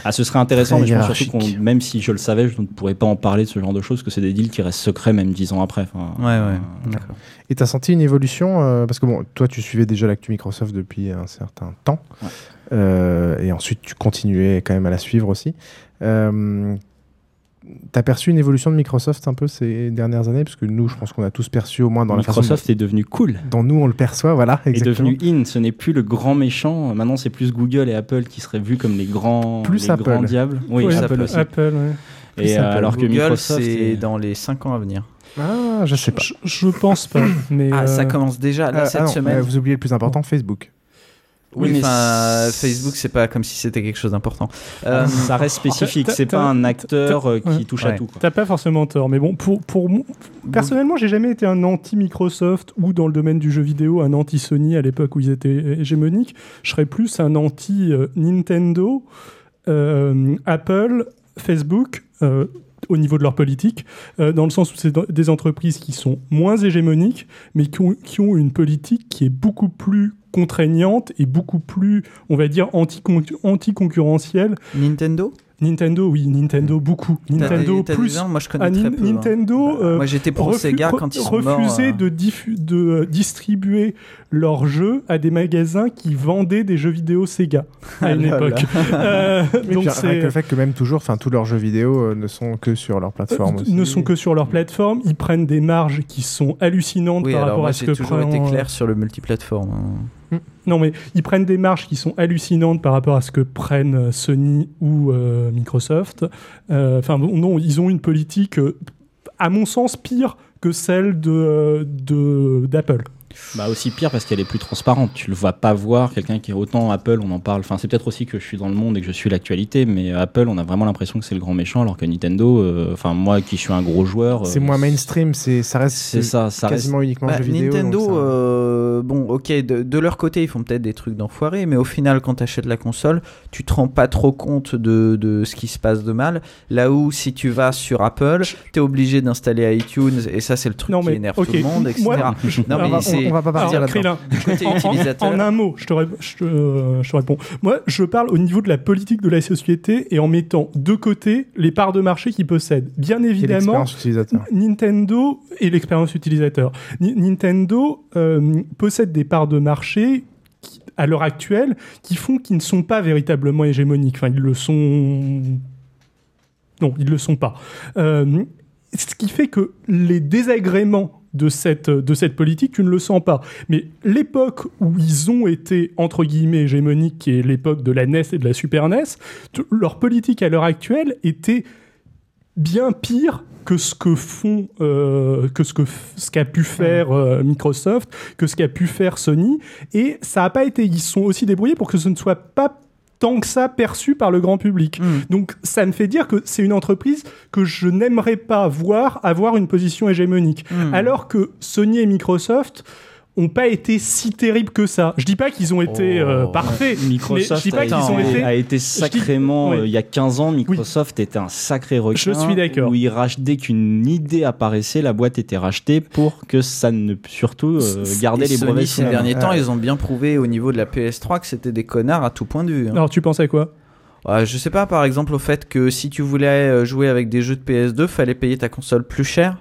Ah, ce serait intéressant, mais je pense surtout qu'on, même si je le savais, je ne pourrais pas en parler de ce genre de choses, que c'est des deals qui restent secrets même dix ans après. Enfin, Ouais, ouais, euh, d'accord. Et tu as senti une évolution euh, Parce que bon, toi, tu suivais déjà l'actu Microsoft depuis un certain temps. Ouais. Euh, et ensuite, tu continuais quand même à la suivre aussi. T'as perçu une évolution de Microsoft un peu ces dernières années? Parce que nous, je pense qu'on a tous perçu au moins dans Microsoft la façon est devenu cool. dont nous on le perçoit, voilà. est Exactement. devenu in. Ce n'est plus le grand méchant. Maintenant, c'est plus Google et Apple qui seraient vus comme les grands, Plus les Apple. grands diables. Oui, Oui, Apple aussi. Apple, ouais. Et euh, Apple. alors que Google, Microsoft, c'est est- dans les 5 ans à venir. Ah, je sais pas. Je, je pense pas. Mais Ah, ça euh, commence déjà là Euh, cette ah non, semaine. vous oubliez le plus important, Facebook. Oui, Oui, mais enfin, Facebook, c'est pas comme si c'était quelque chose d'important. Euh, ça reste spécifique. t'as- C'est pas un acteur euh, qui ouais. touche à tout. T'as pas forcément tort, mais bon, pour, pour personnellement, j'ai jamais été un anti-Microsoft ou dans le domaine du jeu vidéo, un anti-Sony à l'époque où ils étaient hégémoniques. Je serais plus un anti-Nintendo, euh, Apple, Facebook. euh, au niveau de leur politique, euh, dans le sens où c'est des entreprises qui sont moins hégémoniques, mais qui ont, qui ont une politique qui est beaucoup plus contraignante et beaucoup plus, on va dire, anti-con- anti-concurrentielle. Nintendo? Nintendo, oui, Nintendo, beaucoup. Nintendo des- plus. Moi, je connais Ah, très peu, hein. Nintendo. euh, Moi, j'étais pour Sega quand ils sont morts, refusaient euh. de, euh, distribuer leurs jeux à des magasins qui vendaient des jeux vidéo Sega à une Ah là époque. Euh, donc c'est- le fait que même toujours, enfin tous leurs jeux vidéo euh, ne sont que sur leur plateforme. aussi. ne sont que sur leur plateforme. Ils prennent des marges qui sont hallucinantes Oui, par alors rapport moi, à ce j'ai que toujours prend, été euh, clair sur le multiplateforme. hein. Non, mais ils prennent des marges qui sont hallucinantes par rapport à ce que prennent euh, Sony ou euh, Microsoft. Euh, Enfin, non, ils ont une politique, à mon sens, pire que celle de- d'Apple. Bah aussi pire parce qu'elle est plus transparente. Tu le vois pas voir quelqu'un qui est autant Apple, on en parle. Enfin, c'est peut-être aussi que je suis dans le monde et que je suis l'actualité, mais Apple, on a vraiment l'impression que c'est le grand méchant, alors que Nintendo, euh, enfin moi qui suis un gros joueur, C'est euh, moins mainstream, c'est ça reste C'est ça, ça quasiment reste- uniquement Bah, jeux vidéo. Nintendo, ça- euh, bon, ok, de, de leur côté, ils font peut-être des trucs d'enfoirés, mais au final, quand tu achètes la console, tu te rends pas trop compte de, de ce qui se passe de mal. Là où, si tu vas sur Apple, tu es obligé d'installer iTunes, et ça, c'est le truc Non, qui énerve tout le monde, etc. moi- non, mais Alors, c'est- on va pas partir là-dedans. En- en- utilisateur. En, un mot, je te, ré- je, te, euh, je te réponds. Moi, je parle au niveau de la politique de la société et en mettant de côté les parts de marché qu'ils possèdent. Bien évidemment, l'expérience utilisateur. Nintendo et l'expérience utilisateur. Ni- Nintendo euh, possède des parts de marché qui- à l'heure actuelle qui font qu'ils ne sont pas véritablement hégémoniques. Enfin, ils le sont. Non, ils ne le sont pas. Euh, ce qui fait que les désagréments de cette, de cette politique, tu ne le sens pas. Mais l'époque où ils ont été, entre guillemets, hégémoniques, qui est l'époque de la NES et de la Super NES, leur politique à l'heure actuelle était bien pire que ce que font euh, que ce que ce qu'a pu faire euh, Microsoft que ce qu'a pu faire Sony et ça a pas été ils sont aussi débrouillés pour que ce ne soit pas tant que ça perçu par le grand public. Donc ça me fait dire que c'est une entreprise que je n'aimerais pas voir avoir une position hégémonique. Mm. Alors que Sony et Microsoft ont pas été si terribles que ça. Je dis pas qu'ils ont été euh, parfaits, mais je Microsoft dis pas a, ont été a été je dis- sacrément. oui. euh, il y a 15 ans, Microsoft était un sacré requin. Je suis d'accord. Où il rach- dès qu'une idée apparaissait, la boîte était rachetée pour que ça ne. Surtout euh, garder les brevets ces derniers temps, ils ont bien prouvé au niveau de la PS3 que c'était des connards à tout point de vue. hein. Alors tu pensais quoi? Ouais, je sais pas, par exemple, au fait que si tu voulais euh, jouer avec des jeux de PS2, fallait payer ta console plus cher.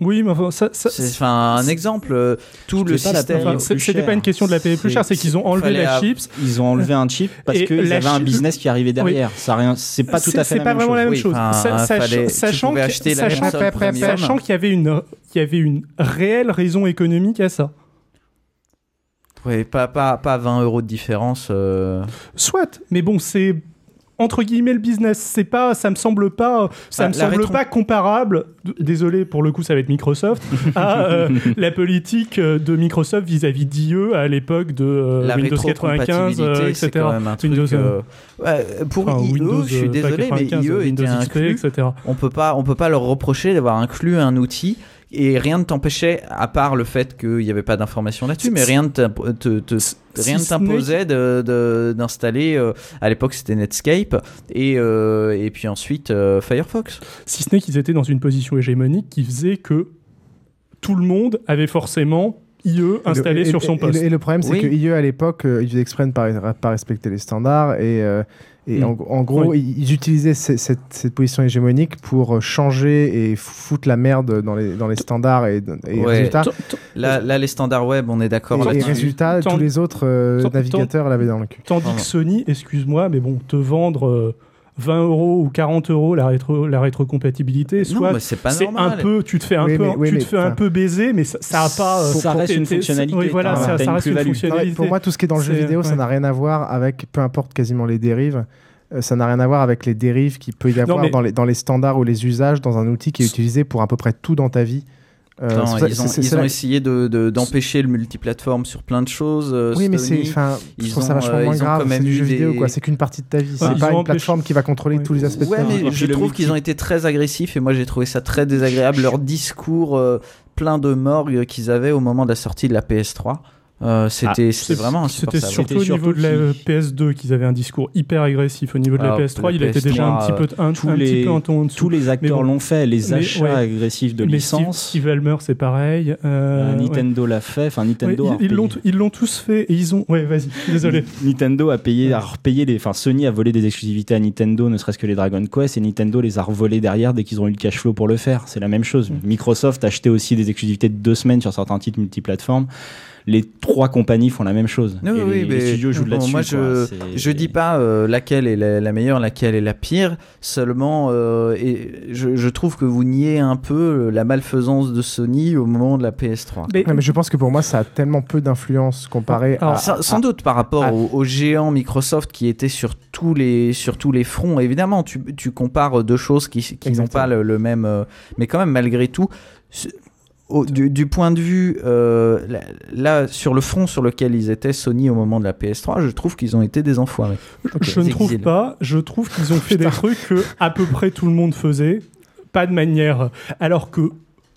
Oui, mais enfin, ça, ça- C'est enfin un exemple. euh, Tout le système. Enfin, c'était pas une question de la payer plus cher, c'est qu'ils ont enlevé la chips. Ils ont enlevé un chip parce qu'ils avaient un chip- business qui arrivait derrière. Oui. Ça rien, c'est pas tout à fait C'est la pas même vraiment chose. la même Oui, chose. sachant qu'il y avait une qu'il y avait une réelle raison économique à ça. Ouais, pas, pas, pas 20 euros de différence. euh. Soit, mais bon, c'est entre guillemets le business. C'est pas, ça me semble pas, ça Ah, me semble pas comparable. Désolé pour le coup, ça va être Microsoft à euh, la politique euh, de Microsoft vis-à-vis d'IE à l'époque de euh, la Windows 95, rétrocompatibilité, euh, c'est etc. quand même un truc. Windows, euh, ouais, pour enfin, IE, Windows, je suis euh, désolé, mais 95, IE Windows était XP, inclus. etc. On peut pas, on peut pas leur reprocher d'avoir inclus un outil et rien ne t'empêchait, à part le fait qu'il n'y avait pas d'information là-dessus, mais rien ne t'imposait de- de- d'installer. euh, à l'époque, c'était Netscape et euh, et puis ensuite euh, Firefox. Si ce n'est qu'ils étaient dans une position hégémonique qui faisait que tout le monde avait forcément IE installé Et sur son et- et poste. le- Et, le problème, c'est Oui. que IE à l'époque, euh, ils exprès de ne pas, pas respecter les standards et, euh, et Mm. en, en gros, Oui. ils, ils utilisaient ce- cette, cette position hégémonique pour euh, changer et foutre la merde dans les, dans les standards et, et Ouais. résultat. T- t- Là, là, les standards web, on est d'accord Et, et là-dessus. résultat, Tant- tous les autres euh, navigateurs l'avaient dans le cul. Tandis que Sony, excuse-moi, mais bon, te vendre euh, 20 euros ou 40 euros la, rétro, la rétrocompatibilité, soit c'est un peu, tu te fais un Oui, peu, mais- oui, tu mais- te fais un peu baiser, mais ça, ça a pas. Ça reste une fonctionnalité. Oui, voilà, T'as- ça, reste une. Non, fonctionnalité. pour moi, tout ce qui est dans le jeu vidéo, ça n'a rien à voir avec, peu importe quasiment les dérives, euh, ça n'a rien à voir avec les dérives qu'il peut y avoir mais- dans, les, dans les standards ou les usages dans un outil qui est utilisé pour à peu près tout dans ta vie. Euh, ils ont, ils ont essayé de- de- d'empêcher le multiplateforme sur plein de choses. euh, Oui, mais c'est, Sony. enfin, je Ils trouve ça ont, vachement euh, moins ont grave. C'est du eu jeu vidéo, quoi. C'est qu'une partie de ta vie. Ouais, c'est pas ont une empêché- plateforme qui va contrôler tous les aspects de Ouais, ta vie. mais je trouve qu'ils ont été très agressifs et moi j'ai trouvé ça très désagréable. Leur discours euh, plein de morgue qu'ils avaient au moment de la sortie de la PS3. Euh, c'était c'était vraiment C'était surtout au niveau de la surtout PS2 qu'ils avaient un discours hyper agressif. Au niveau de la Alors, PS3, la il était déjà un PS3, petit peu, un, tous un petit les- peu un ton en dessous. Tous les acteurs bon. l'ont fait, les Mais, achats ouais. agressifs de licences. Steve Ballmer, c'est pareil. euh, Euh, ouais. Nintendo l'a fait, enfin Nintendo Ouais, a ils- l'ont repayé. ils l'ont tous fait et ils ont. Ouais, vas-y. Désolé. Nintendo a payé, a repayé les, enfin Sony a volé des exclusivités à Nintendo, ne serait-ce que les Dragon Quest, et Nintendo les a revolés derrière dès qu'ils ont eu le cash flow pour le faire. C'est la même chose. Microsoft a acheté aussi des exclusivités de deux semaines sur certains titres multiplateformes. Les trois compagnies font la même chose. Oui, Et oui, les, les mais studios jouent bon, là-dessus. Moi, quoi. je, je dis pas euh, laquelle est la, la meilleure, laquelle est la pire. Seulement, euh, et je, je trouve que vous niez un peu la malfaisance de Sony au moment de la PS3. Mais, Ouais, mais je pense que pour moi, ça a tellement peu d'influence comparé Alors, à. Sans, sans à- doute par rapport aux, aux géants Microsoft qui étaient sur tous les, sur tous les fronts. Évidemment, tu, tu compares deux choses qui, qui n'ont pas le, le même. euh, mais quand même, malgré tout, au- du, du point de vue. euh, là, là, sur le front sur lequel ils étaient, Sony, au moment de la PS3, je trouve qu'ils ont été des enfoirés. je ne trouve pas. Je trouve qu'ils ont fait des trucs que à peu près tout le monde faisait, pas de manière. Alors que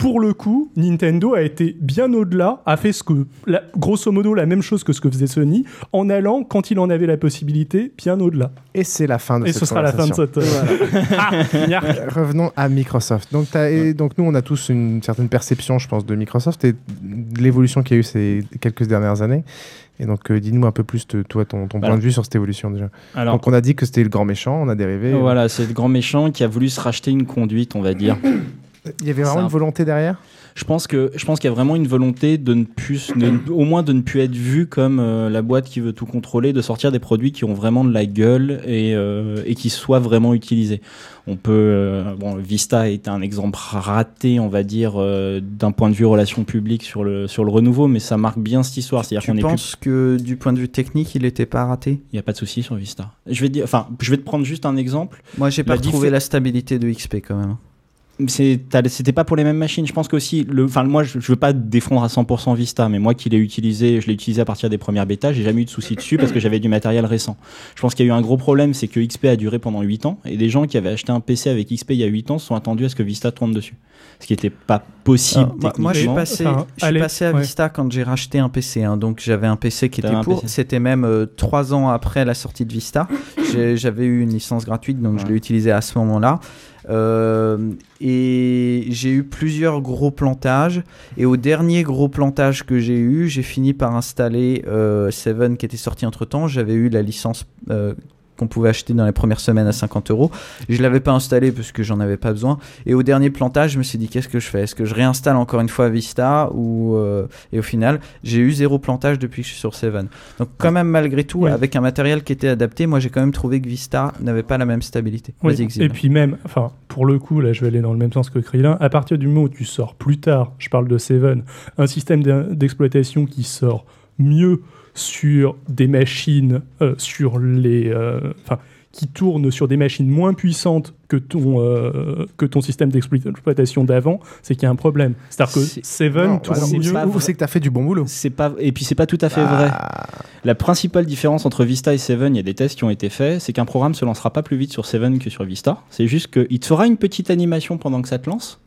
pour le coup, Nintendo a été bien au-delà, a fait ce que, la- grosso modo, la même chose que ce que faisait Sony, en allant quand il en avait la possibilité, bien au-delà. Et c'est la fin de Et cette ce sera la fin de cette. euh, ah. Euh, Revenons à Microsoft. Donc, et donc nous, on a tous une certaine perception, je pense, de Microsoft et de l'évolution qu'il y a eu ces quelques dernières années. Et donc, euh, dis-nous un peu plus, de, toi, ton, ton point de vue sur cette évolution déjà. Alors, donc, on a dit que c'était le grand méchant, on a dérivé. voilà, c'est le grand méchant qui a voulu se racheter une conduite, on va dire. Il y avait vraiment une volonté derrière? Je pense que je pense qu'il y a vraiment une volonté de ne plus, de ne- au moins de ne plus être vu comme euh, la boîte qui veut tout contrôler, de sortir des produits qui ont vraiment de la gueule et, euh, et qui soient vraiment utilisés. On peut, euh, bon, Vista est un exemple raté, on va dire, euh, d'un point de vue relations publiques sur le sur le renouveau, mais ça marque bien cette histoire. C'est-à-dire qu'on est plus penses que du point de vue technique, il n'était pas raté? Il n'y a pas de souci sur Vista. Je vais te dire, enfin, je vais te prendre juste un exemple. Moi, j'ai pas La retrouvé diffé- la stabilité de XP quand même. C'était pas pour les mêmes machines. Je pense qu'aussi, le, enfin, moi, je, je veux pas défendre à 100% Vista, mais moi qui l'ai utilisé, je l'ai utilisé à partir des premières bêtas, j'ai jamais eu de soucis dessus parce que j'avais du matériel récent. Je pense qu'il y a eu un gros problème, c'est que XP a duré pendant 8 ans et des gens qui avaient acheté un PC avec XP il y a 8 ans se sont attendus à ce que Vista tourne dessus. Ce qui était pas possible. Ah, moi, moi, je suis passé, Enfin, je suis allez, passé à ouais. Vista quand j'ai racheté un PC. hein. donc j'avais un PC qui était un pour. PC. C'était même euh, trois ans après la sortie de Vista. J'avais eu une licence gratuite, donc je l'ai utilisé à ce moment-là. Euh, et j'ai eu plusieurs gros plantages. Et au dernier gros plantage que j'ai eu, j'ai fini par installer euh, Seven qui était sorti entre temps. J'avais eu la licence euh, qu'on pouvait acheter dans les premières semaines à 50 euros. Je l'avais pas installé parce que j'en avais pas besoin. Et au dernier plantage, je me suis dit qu'est-ce que je fais? Est-ce que je réinstalle encore une fois Vista ou euh, et au final, j'ai eu zéro plantage depuis que je suis sur Seven. Donc quand même malgré tout, avec un matériel qui était adapté, moi j'ai quand même trouvé que Vista n'avait pas la même stabilité. Oui. Et puis même, enfin, pour le coup, là, je vais aller dans le même sens que Krillin. À partir du moment où tu sors plus tard, je parle de Seven, un système d'exploitation qui sort mieux sur des machines, euh, sur les, euh, enfin, qui tourne sur des machines moins puissantes que ton, euh, que ton système d'exploitation d'avant, c'est qu'il y a un problème. C'est-à-dire que C'est- Seven Non, tourne bah mieux. c'est que tu as fait du bon boulot. C'est pas et puis c'est pas tout à fait Ah. vrai. La principale différence entre Vista et Seven, il y a des tests qui ont été faits, c'est qu'un programme se lancera pas plus vite sur Seven que sur Vista. C'est juste qu'il te fera une petite animation pendant que ça te lance,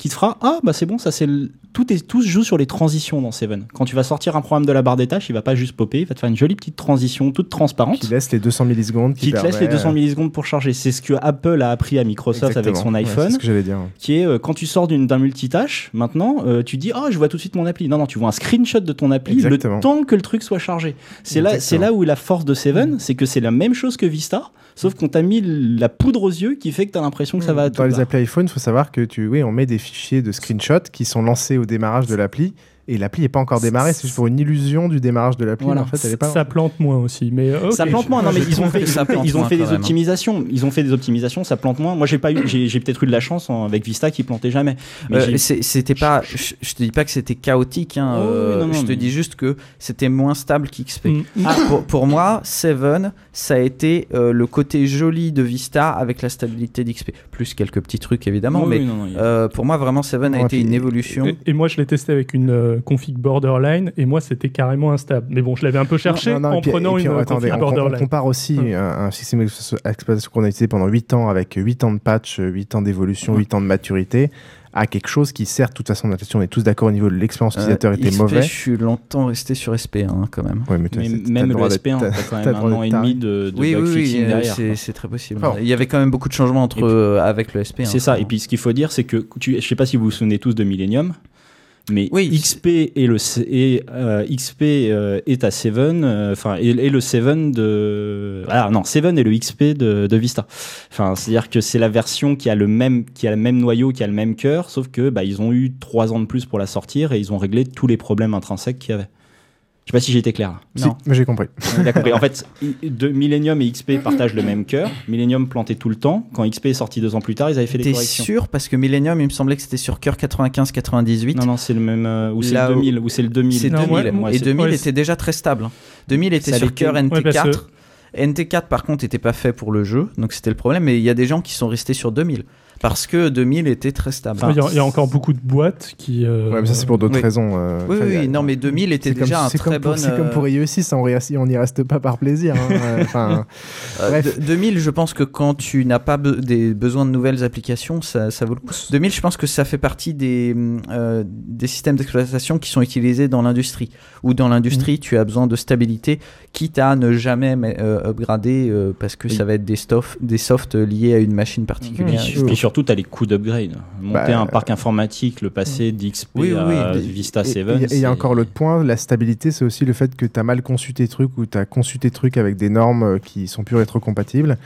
qui te fera ah bah c'est bon ça c'est le- tout est tout se joue sur les transitions dans Seven. Quand tu vas sortir un programme de la barre des tâches, il va pas juste popper, il va te faire une jolie petite transition toute transparente Qui laisse les 200 millisecondes. qui te laisse les permet- 200 millisecondes pour charger. C'est ce que Apple a appris à Microsoft avec son Ouais, iPhone c'est ce que j'allais dire. qui est euh, quand tu sors d'une- d'un multitâche, maintenant, euh, tu dis, oh, je vois tout de suite mon appli. Non, non, tu vois un screenshot de ton appli Exactement. le temps que le truc soit chargé. C'est là, c'est là où la force de Seven, c'est que c'est la même chose que Vista, sauf qu'on t'a mis la poudre aux yeux qui fait que tu as l'impression que ça va à Dans tout les bas. applis iPhone, il faut savoir que tu, oui, on met des fichiers de screenshots qui sont lancés au démarrage de l'appli Et l'appli n'est pas encore démarrée, c'est juste pour une illusion du démarrage de l'appli. Voilà. En fait, elle est pas... Ça plante moins aussi, mais ok. Ça plante moins, non mais ils ont fait, ça ils ont fait des hein. optimisations, ils ont fait des optimisations, ça plante moins. Moi j'ai pas eu, j'ai j'ai peut-être eu de la chance en- avec Vista qui plantait jamais. Mais Euh, c'était pas, je, je te dis pas que c'était chaotique, hein, Oh, euh, non, non, je te mais- dis juste que c'était moins stable qu'XP. Mm. Ah, pour, pour moi, Seven, ça a été euh, le côté joli de Vista avec la stabilité d'XP. Plus quelques petits trucs évidemment, mais oui, non, non, il y a- euh, pour moi, vraiment, Seven a Ouais, été puis- une évolution. Et, et moi, je l'ai testé avec une euh, config borderline, et moi, c'était carrément instable. Mais bon, je l'avais un peu cherché Non, non, et en puis- prenant puis, une euh, attendez, config on, on borderline. compare aussi Hum. un, un système d'exploitation qu'on a utilisé pendant 8 ans avec 8 ans de patch, 8 ans d'évolution, 8 ans de maturité à quelque chose qui certes, de toute façon, là-dessus, on est tous d'accord au niveau de l'expérience Euh, utilisateur était XP, mauvais. Je suis longtemps resté sur SP1 hein, quand même. Ouais, mais mais même le le droit d'être- SP1, t'as- t'as quand même un an et demi de, de Oui, oui, oui, euh, c'est très possible. Il y avait quand même beaucoup de changements entre puis- euh, avec le SP. hein, C'est ça. vraiment. Et puis ce qu'il faut dire, c'est que tu, je sais pas si vous vous souvenez tous de Millennium, mais Oui. XP et le et euh, XP euh, est à 7, euh, enfin et, et le 7 de ah non 7 est le XP de, de Vista. Enfin c'est-à-dire que c'est la version qui a le même qui a le même noyau, qui a le même cœur, sauf que bah ils ont eu trois ans de plus pour la sortir et ils ont réglé tous les problèmes intrinsèques qu'il y avait. Je sais pas si j'étais clair. là. Si, mais j'ai compris. Compris. En fait, de Millennium et XP partagent le même cœur. Millennium plantait tout le temps. Quand XP est sorti deux ans plus tard, ils avaient fait des T'es corrections. sûr Parce que Millennium, il me semblait que c'était sur cœur 95-98. Non, non, c'est le même. euh, ou c'est le où- 2000, ou c'est le 2000. C'est Non, 2000. moi- et c'est- 2000 ouais, était déjà très stable. hein. 2000 était Ça sur cœur Ouais, parce NT4. NT4 par contre était pas fait pour le jeu, donc c'était le problème. Mais il y a des gens qui sont restés sur 2000 parce que 2000 était très stable. il, y a, il y a encore beaucoup de boîtes qui. euh, Ouais, mais ça, c'est pour d'autres oui. raisons. euh, Oui, enfin, oui, non, mais 2000 était c'est comme- déjà un très bon. C'est comme pour IE6, on y- on n'y reste pas par plaisir. hein, euh, enfin, Euh, bref. de- 2000, je pense que quand tu n'as pas be- des besoins de nouvelles applications, ça, ça vaut le coup. 2000, je pense que ça fait partie des, euh, des systèmes d'exploitation qui sont utilisés dans l'industrie. Ou dans l'industrie, tu as besoin de stabilité, quitte à ne jamais mais, euh, upgrader euh, parce que Oui. ça va être des, softs liés à une machine particulière. Surtout, tu as les coûts d'upgrade. Monter Bah, un parc informatique, le passer d'XP Oui, à Vista Et- 7. Et il y a encore l'autre point, la stabilité, c'est aussi le fait que tu as mal conçu tes trucs ou tu as conçu tes trucs avec des normes euh, qui sont plus rétrocompatibles.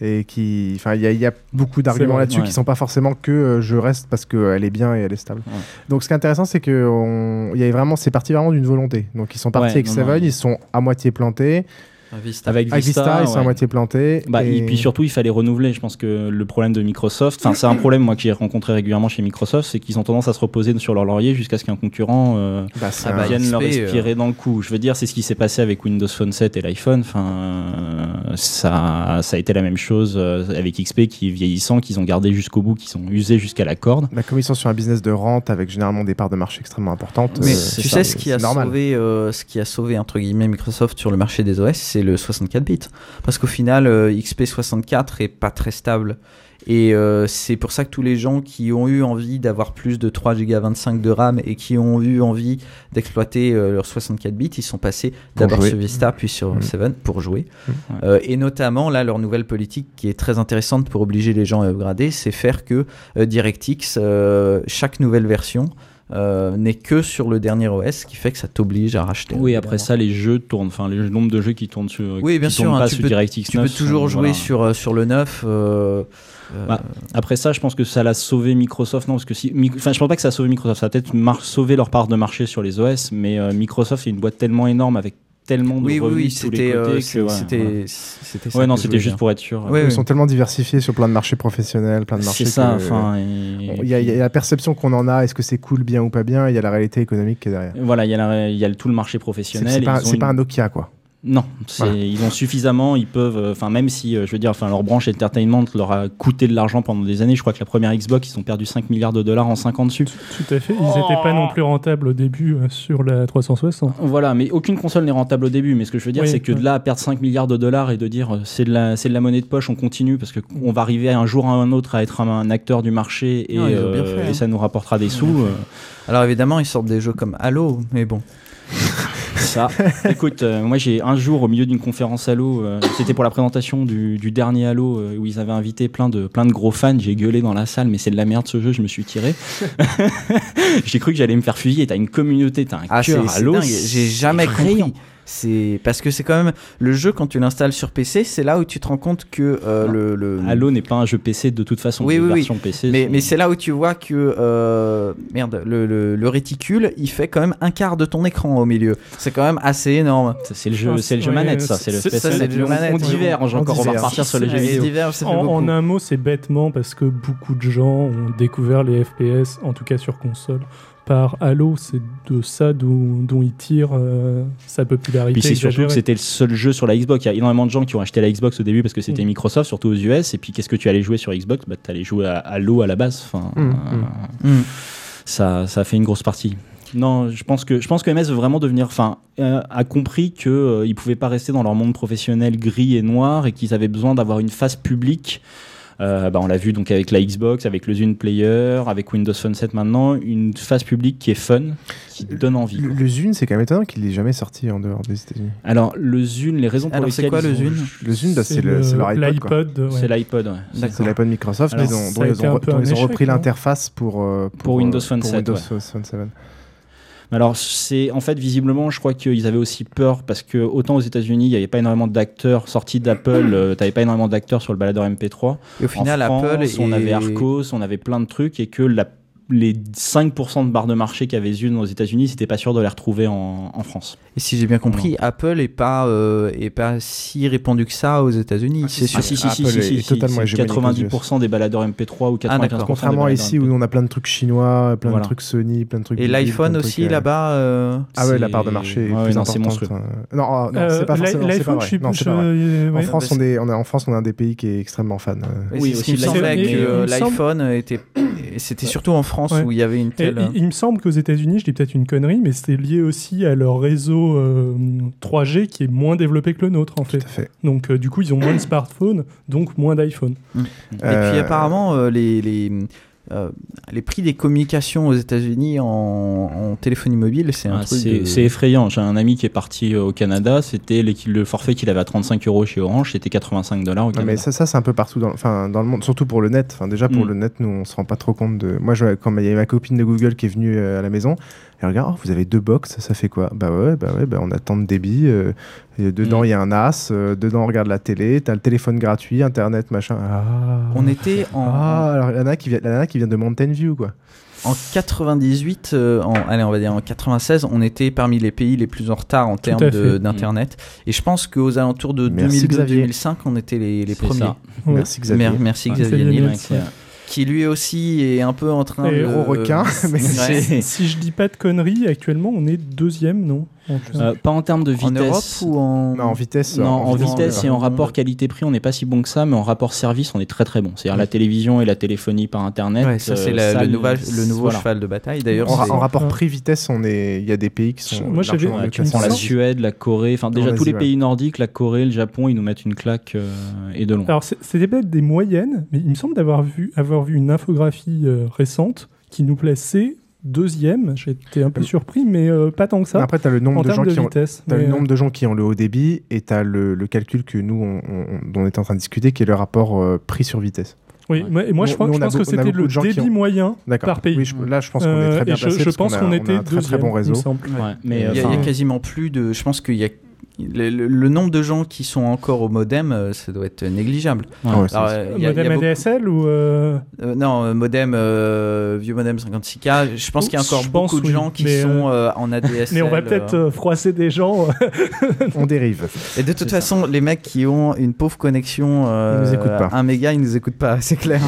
Et qui. Enfin, il y, a- il y a beaucoup d'arguments là-dessus ouais. qui sont pas forcément que euh, je reste parce qu'elle est bien et elle est stable. Ouais. Donc, ce qui est intéressant, c'est que on- il y a vraiment, c'est parti vraiment d'une volonté. Donc, ils sont partis Ouais, avec non, Seven, non, ils sont à moitié plantés. Vista. Avec Avec Vista, Vista, ils sont à ouais. moitié plantés. Bah, et... Et puis surtout, il fallait renouveler. Je pense que le problème de Microsoft, enfin, c'est un problème moi que j'ai rencontré régulièrement chez Microsoft, c'est qu'ils ont tendance à se reposer sur leur laurier jusqu'à ce qu'un concurrent euh, Bah, Ah bah, vienne leur XP, euh, respirer dans le cou. Je veux dire, c'est ce qui s'est passé avec Windows Phone 7 et l'iPhone. Enfin, euh, ça, ça a été la même chose euh, avec XP qui vieillissant, qu'ils ont gardé jusqu'au bout, qui sont usés jusqu'à la corde. Bah, comme ils sont sur un business de rente avec généralement des parts de marché extrêmement importantes. Mais euh, tu ça, sais ce qui a normal. sauvé, euh, ce qui a sauvé entre guillemets Microsoft sur le marché des OS, c'est le 64 bits. Parce qu'au final, euh, XP64 est pas très stable. Et euh, c'est pour ça que tous les gens qui ont eu envie d'avoir plus de 3 Go 25 de RAM et qui ont eu envie d'exploiter euh, leur 64 bits, ils sont passés d'abord sur Vista puis sur Mm. 7 pour jouer. Mm. Euh, et notamment là, leur nouvelle politique qui est très intéressante pour obliger les gens à upgrader, c'est faire que DirectX, chaque nouvelle version euh, n'est que sur le dernier OS, ce qui fait que ça t'oblige à racheter. Oui, après ça, les jeux tournent. Enfin, le nombre de jeux qui tournent sur. Oui, bien sûr, hein, pas tu sur peux- DirectX Tu 9 peux toujours sont- jouer voilà. sur, euh, sur le 9. euh, euh, Bah, Après ça, je pense que ça l'a sauvé Microsoft. Non, parce que si, enfin, je pense pas que ça a sauvé Microsoft. Ça a peut-être sauvé leur part de marché sur les OS, mais euh, Microsoft est une boîte tellement énorme avec tellement de oui, oui, revenus oui, de tous les c'était côtés euh, ouais, c'était ça Ouais, non, c'était juste dire. pour être sûr. Ouais, Ils ouais. sont tellement diversifiés sur plein de marchés professionnels, plein de marchés. C'est ça. Enfin, et- Il y, a, il y a la perception qu'on en a, est-ce que c'est cool, bien ou pas bien, il y a la réalité économique qui est derrière. Voilà, il y a, la- il y a le- tout le marché professionnel. c'est pas, pas une- un Nokia, quoi. Non, Voilà. ils ont suffisamment, ils peuvent, euh, enfin même si, euh, je veux dire, enfin leur branche entertainment leur a coûté de l'argent pendant des années. Je crois que la première Xbox, ils ont perdu 5 milliards de dollars en 5 ans dessus. Tout à fait. Ils n'étaient pas non plus rentables au début euh, sur la 360. Voilà, mais aucune console n'est rentable au début. Mais ce que je veux dire, Oui, c'est que ouais. de là à perdre 5 milliards de dollars et de dire euh, c'est de la, c'est de la monnaie de poche, on continue parce que on va arriver un jour à un autre à être un, un acteur du marché et, Non, euh, fait, et hein. ça nous rapportera des sous. euh, Alors évidemment, ils sortent des jeux comme Halo, mais bon. Ça. Écoute, euh, moi j'ai un jour au milieu d'une conférence Halo, euh, c'était pour la présentation du, du dernier Halo euh, où ils avaient invité plein de, plein de gros fans. J'ai gueulé dans la salle, mais c'est de la merde ce jeu, je me suis tiré. j'ai cru que j'allais me faire fusiller. T'as une communauté, t'as un Ah, cœur Halo. J'ai jamais compris. C'est parce que c'est quand même le jeu quand tu l'installes sur PC, c'est là où tu te rends compte que euh, le, le- Halo n'est pas un jeu PC de toute façon. Oui, oui, oui. PC Mais, sont- mais c'est là où tu vois que euh, merde, le, le- le réticule, il fait quand même un quart de ton écran au milieu. C'est quand même assez énorme. C'est le jeu, c'est le jeu manette, ça. C'est le jeu manette. On diverge encore. On va repartir sur les jeux vidéo. En, en un mot, c'est bêtement parce que beaucoup de gens ont découvert les FPS, en tout cas sur console, par Halo. C'est de ça dont, dont il tire euh, sa popularité. Puis c'est surtout que c'était le seul jeu sur la Xbox. Il y a énormément de gens qui ont acheté la Xbox au début parce que c'était Mm. Microsoft, surtout aux US. Et puis qu'est-ce que tu allais jouer sur Xbox? Bah, Tu allais jouer à Halo à la base. Enfin, Mm, euh, Mm. ça, ça a fait une grosse partie. Non, je pense que je pense que MS veut vraiment devenir, enfin, euh, a compris que euh, ils pouvaient pas rester dans leur monde professionnel gris et noir et qu'ils avaient besoin d'avoir une face publique. Euh, bah, on l'a vu donc avec la Xbox, avec le Zune Player, avec Windows Phone 7 maintenant, une face publique qui est fun, qui donne envie. Le, le Zune, c'est quand même étonnant qu'il ait jamais sorti en dehors des États-unis. Alors le Zune, les raisons pour Alors, c'est lesquelles quoi, ils le ont- Zune Le Zune, bah, c'est le- c'est leur iPod. C'est l'iPod, ouais. C'est l'iPod Microsoft, Alors, mais dont, ils ont, repris l'interface pour, euh, Pour Windows euh, Phone pour 7, Windows ouais. Phone 7. Mais Alors, c'est en fait visiblement, je crois qu'ils avaient aussi peur parce que autant aux États-Unis, il n'y avait pas énormément d'acteurs sortis d'Apple, euh, t'avais pas énormément d'acteurs sur le baladeur MP3. Et au final, en France, Apple on avait Arcos, on avait plein de trucs et que la- les 5% de barres de marché qu'avait Zune aux États-Unis, c'était pas sûr de les retrouver en, en France. Et si j'ai bien compris, Apple est pas euh, est pas si répandu que ça aux États-Unis. c'est sûr. Ah si si si Apple si, est si, si, totalement c'est hégémonique aux 90% des baladeurs MP3 ou 95% Ah, Contrairement à baladeurs ici où on a plein de trucs chinois, plein Voilà. de trucs Sony, plein de trucs. Et l'iPhone aussi euh, là-bas. euh, Ah ouais, la part de marché est Ouais, plus non, c'est importante. monstrueux. Euh, Non, oh, non, Euh, c'est pas forcément. c'est l'iPhone, pas vrai. je plus, En. France, on est, on est, en France, on est un des pays qui est extrêmement fan. Oui, aussi me l'iPhone. semblait que il l'iPhone était. C'était surtout en France Ouais. où il y avait une Et telle. il, il me semble qu'aux États-Unis, je dis peut-être une connerie, mais c'était lié aussi à leur réseau euh, 3G qui est moins développé que le nôtre en fait. Tout à fait. Donc euh, du coup, ils ont moins de smartphones, donc moins d'iPhone. Et Euh, puis apparemment, euh, les, les, euh, les prix des communications aux États-Unis en, en téléphonie mobile, c'est un Ah, truc. c'est de- effrayant. J'ai un ami qui est parti euh, au Canada. C'était le forfait qu'il avait à 35 euros chez Orange. C'était 85 dollars au Canada. mais ça, ça c'est un peu partout dans, enfin, dans le monde, surtout pour le net. Enfin, déjà pour Mm. le net, nous on se rend pas trop compte de. Moi, je, quand il y avait ma copine de Google qui est venue euh, à la maison, regarde, oh, vous avez deux box, ça fait quoi? Bah ouais, bah ouais, bah on a tant de débit. euh, et dedans Mm. il y a un NAS, euh, dedans on regarde la télé, t'as le téléphone gratuit, internet, machin. Ah. On était en, Ah, alors la nana qui vient, la nana qui vient de Mountain View, quoi. en 98, euh, en, allez, on va dire en 96, on était parmi les pays les plus en retard en termes d'internet. Et je pense qu'aux alentours de Merci, Xavier. 2002-2005, on était les, les premiers. Ouais. Merci Xavier. Mer- merci Ouais, Xavier Niel, qui lui aussi est un peu en train Et de. Gros requin, mais. Si, je dis pas de conneries, actuellement, on est deuxième, non? Euh, pas en termes de En Europe vitesse. ou en. Non, en vitesse. Non, en vitesse, vitesse et en rapport qualité-prix, on n'est pas si bon que ça, mais en rapport service, on est très très bon. C'est-à-dire la télévision et la téléphonie par internet. Ouais, ça c'est euh, la- ça, le, nouvel- le nouveau voilà. cheval de bataille. D'ailleurs, En, c'est- en rapport Ouais. prix-vitesse, on est, il y a des pays qui sont. Moi. Prends la semble- Suède, la Corée, enfin déjà tous les pays nordiques, la Corée, le Japon, ils nous mettent une claque euh, et de loin. Alors, c'est- c'était peut-être des moyennes, mais il me semble d'avoir vu, avoir vu une infographie récente qui nous plaçait deuxième. J'étais un peu surpris, mais euh, pas tant que ça. Après, tu as le nombre de gens de qui ont, vitesse. Le euh, nombre de gens qui ont le haut débit et tu as le, le calcul que nous, on, on- dont on était en train de discuter, qui est le rapport euh, prix sur vitesse. Oui, Ouais. moi, et moi, je crois- nous, pense que c'était le débit ont- moyen par pays. Oui, je- là, je pense qu'on est Euh, très bien je, placé je parce pense qu'on qu'on on a était un très, bon il réseau. semble. Ouais, mais il y, a- euh, il y a quasiment plus de. Je pense qu'il y a. Le, le- le nombre de gens qui sont encore au modem, euh, ça doit être négligeable. ouais. Ouais, c'est- Alors, euh, il y a- il y a Modem beaucoup- ADSL ou euh, Euh, non, modem, euh, vieux modem 56K. Je pense qu'il y a encore beaucoup de oui, gens qui sont euh, en ADSL. Mais on va peut-être froisser des gens. On dérive. Et de toute façon, les mecs qui ont une pauvre connexion, euh, Ils nous écoutent pas. 1 méga, ils nous écoutent pas, c'est clair.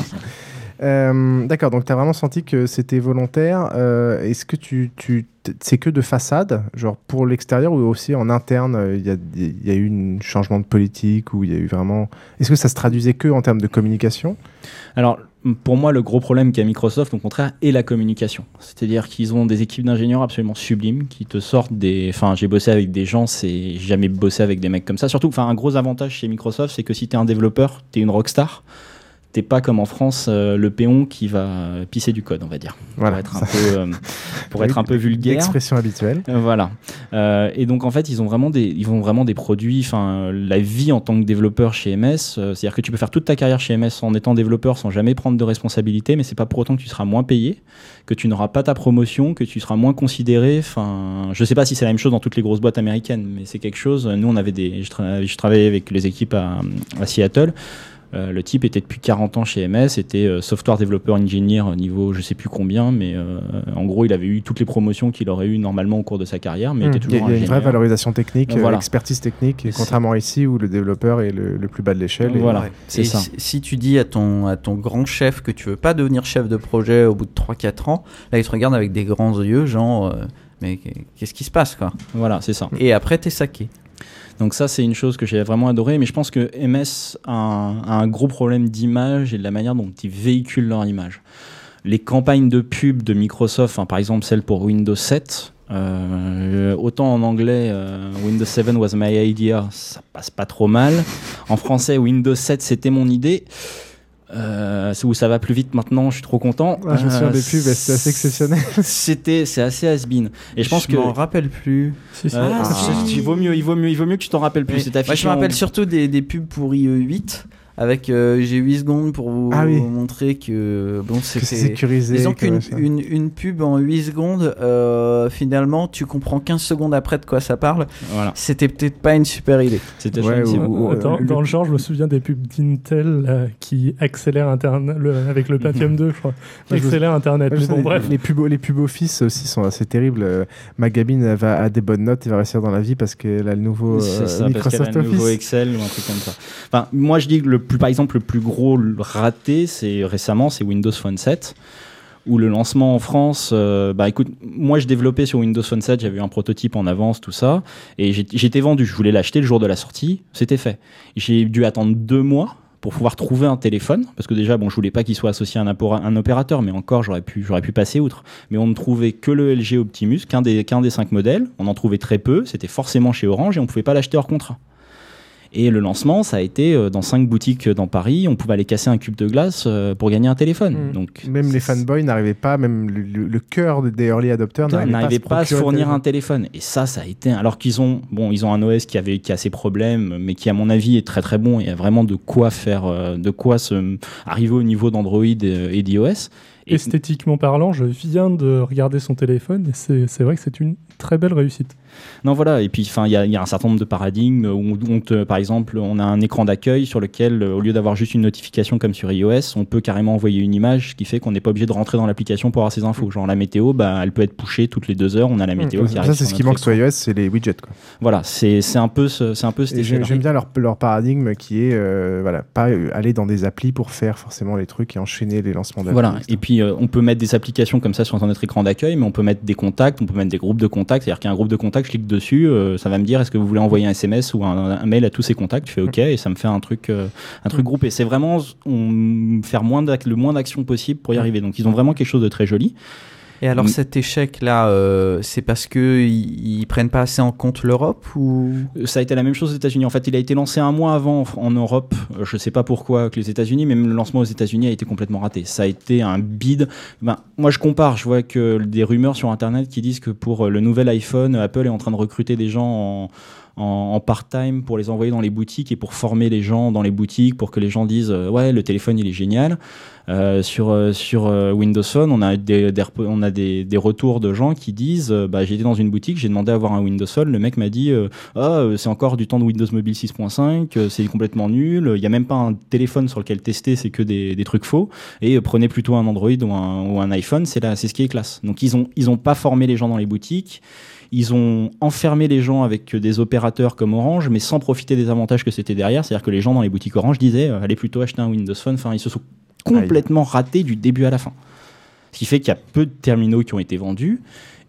Euh, D'accord, donc tu as vraiment senti que c'était volontaire. Euh, Est-ce que tu, tu c'est que de façade, genre pour l'extérieur ou aussi en interne, euh, il y, a, eu un changement de politique ou il y a eu vraiment. Est-ce que ça se traduisait que en termes de communication? Alors, pour moi, le gros problème qu'a Microsoft, au contraire, est la communication. C'est-à-dire qu'ils ont des équipes d'ingénieurs absolument sublimes qui te sortent des. Enfin, j'ai bossé avec des gens, c'est jamais bossé avec des mecs comme ça. Surtout, enfin, un gros avantage chez Microsoft, c'est que si t'es un développeur, t'es une rockstar. T'es pas comme en France euh, le péon qui va pisser du code, on va dire, Voilà. pour être un peu, euh, pour être un peu vulgaire. L'expression habituelle. Euh, Voilà. Euh, et donc en fait, ils ont vraiment des, ils ont vraiment des produits. Enfin, la vie en tant que développeur chez MS, euh, c'est-à-dire que tu peux faire toute ta carrière chez MS en étant développeur sans jamais prendre de responsabilité, mais c'est pas pour autant que tu seras moins payé, que tu n'auras pas ta promotion, que tu seras moins considéré. Enfin, je sais pas si c'est la même chose dans toutes les grosses boîtes américaines, mais c'est quelque chose. Nous, on avait des, je, tra- je travaillais avec les équipes à, à Seattle. Euh, le type était depuis 40 ans chez MS, était euh, software développeur engineer au niveau je sais plus combien, mais euh, en gros il avait eu toutes les promotions qu'il aurait eu normalement au cours de sa carrière, mais Hmm. était Il y a, toujours il y a une vraie valorisation technique, euh, Voilà. expertise technique, et contrairement ici où le développeur est le, le plus bas de l'échelle. et- Voilà. Ouais. c'est ça. si- Si tu dis à ton, à ton grand chef que tu veux pas devenir chef de projet au bout de 3-4 ans, là il te regarde avec des grands yeux, genre, euh, mais qu'est-ce qui se passe quoi? Voilà, c'est ça. Et après t'es saqué. Donc ça, c'est une chose que j'ai vraiment adoré, mais je pense que MS a un, gros problème d'image et de la manière dont ils véhiculent leur image. Les campagnes de pub de Microsoft, par exemple celle pour Windows 7, euh, autant en anglais euh, Windows 7 was my idea, ça passe pas trop mal. En français, Windows 7 c'était mon idée. Euh, c'est où ça va plus vite maintenant, je suis trop content. Ah, je me souviens Euh, des pubs, c'est assez exceptionnel. C'était, c'est assez has-been. Et je pense Je que m'en rappelle plus. Euh, Ah, c'est- il vaut mieux, il vaut mieux, il vaut mieux que tu t'en rappelles plus. Oui. Moi, je me rappelle en- surtout des, des pubs pour IE8 avec euh, j'ai 8 secondes pour vous Ah oui. montrer que bon c'est sécurisé, Disons qu'une une, une pub en 8 secondes, euh, finalement, tu comprends 15 secondes après de quoi ça parle. Voilà. C'était peut-être pas une super idée. C'était Ouais, gentil. ou- ou- dans, le- dans le genre, je me souviens des pubs d'Intel euh, qui accélèrent Internet le- avec le Pentium 2, je crois. Qui Ouais, je me- accélèrent Internet. Ouais, je Mais sais, bon, les- bref. Les pubs, les pubs Office aussi sont assez terribles. Euh, Magabine va à des bonnes notes, il va réussir dans la vie parce qu'elle a le nouveau euh, ça, parce qu'elle a Microsoft le nouveau Office. Excel ou un truc comme ça. Enfin, moi, je dis que le plus, par exemple, le plus gros raté, c'est récemment, c'est Windows Phone 7. Où le lancement en France, euh, bah écoute, moi je développais sur Windows Phone 7, j'avais un prototype en avance, tout ça, et j'étais vendu. Je voulais l'acheter le jour de la sortie, c'était fait. J'ai dû attendre deux mois pour pouvoir trouver un téléphone, parce que déjà, bon, je voulais pas qu'il soit associé à un opérateur, mais encore, j'aurais pu, j'aurais pu passer outre. Mais on ne trouvait que le LG Optimus, qu'un des, qu'un des cinq modèles. On en trouvait très peu, c'était forcément chez Orange et on pouvait pas l'acheter hors contrat. Et le lancement, ça a été euh, dans cinq boutiques dans Paris. On pouvait aller casser un cube de glace euh, pour gagner un téléphone. Mm. Donc, Même les fanboys n'arrivaient pas, même le, cœur des early adopters n'arrivait pas à se fournir un téléphone. Et ça, ça a été. Alors qu'ils ont, bon, ils ont un OS qui avait qui a ses problèmes, mais qui à mon avis est très très bon. Il y a vraiment de quoi faire, euh, de quoi se arriver au niveau d'Android et, d'iOS. Et- Esthétiquement parlant, je viens de regarder son téléphone et c'est c'est vrai que c'est une très belle réussite. Non, voilà. Et puis, il y, a- il y a un certain nombre de paradigmes où, on- te- par exemple, on a un écran d'accueil sur lequel, au lieu d'avoir juste une notification comme sur iOS, on peut carrément envoyer une image, ce qui fait qu'on n'est pas obligé de rentrer dans l'application pour avoir ces infos. Genre la météo, bah, elle peut être pushée toutes les deux heures. On a la météo qui arrive. Ça, c'est ce qui manque sur iOS, c'est les widgets. Quoi. Voilà, c'est c'est un peu, ce- c'est un peu cet. J'aime bien leur, leur paradigme qui est euh, voilà, pas euh, aller dans des applis pour faire forcément les trucs et enchaîner les lancements d'applis. Voilà. Et puis, euh, on peut mettre des applications comme ça sur notre écran d'accueil, mais on peut mettre des contacts, on peut mettre des groupes de contacts. C'est-à-dire qu'il y a un groupe de contacts, je clique dessus, euh, ça va me dire est-ce que vous voulez envoyer un SMS ou un, un mail à tous ces contacts? Je fais OK et ça me fait un truc, euh, un truc groupé. C'est vraiment on, faire moins le moins d'actions possible pour y arriver. Donc, ils ont vraiment quelque chose de très joli. Et alors Mm. cet échec-là, euh, c'est parce que ils, prennent pas assez en compte l'Europe ou? Ça a été la même chose aux États-Unis. En fait, il a été lancé un mois avant en, Europe. Euh, Je sais pas pourquoi que les États-Unis, mais même le lancement aux États-Unis a été complètement raté. Ça a été un bide. Ben, moi, je compare. Je vois que des rumeurs sur Internet qui disent que pour euh, le nouvel iPhone, Apple est en train de recruter des gens en en, en part-time pour les envoyer dans les boutiques et pour former les gens dans les boutiques pour que les gens disent euh, ouais le téléphone il est génial. Euh, sur euh, sur euh, Windows Phone on a des, on a des, des retours de gens qui disent bah j'étais dans une boutique j'ai demandé à avoir un Windows Phone. Le mec m'a dit euh, c'est encore du temps de Windows Mobile 6.5 euh, c'est complètement nul il y a même pas un téléphone sur lequel tester c'est que des, des trucs faux. Et prenez plutôt un Android ou un, ou un iPhone c'est là c'est ce qui est classe. Donc ils ont ils ont pas formé les gens dans les boutiques ils ont enfermé les gens avec des opérateurs comme Orange, mais sans profiter des avantages que c'était derrière. C'est-à-dire que les gens dans les boutiques Orange disaient euh, allez plutôt acheter un Windows Phone. Enfin, ils se sont complètement ratés du début à la fin. Ce qui fait qu'il y a peu de terminaux qui ont été vendus.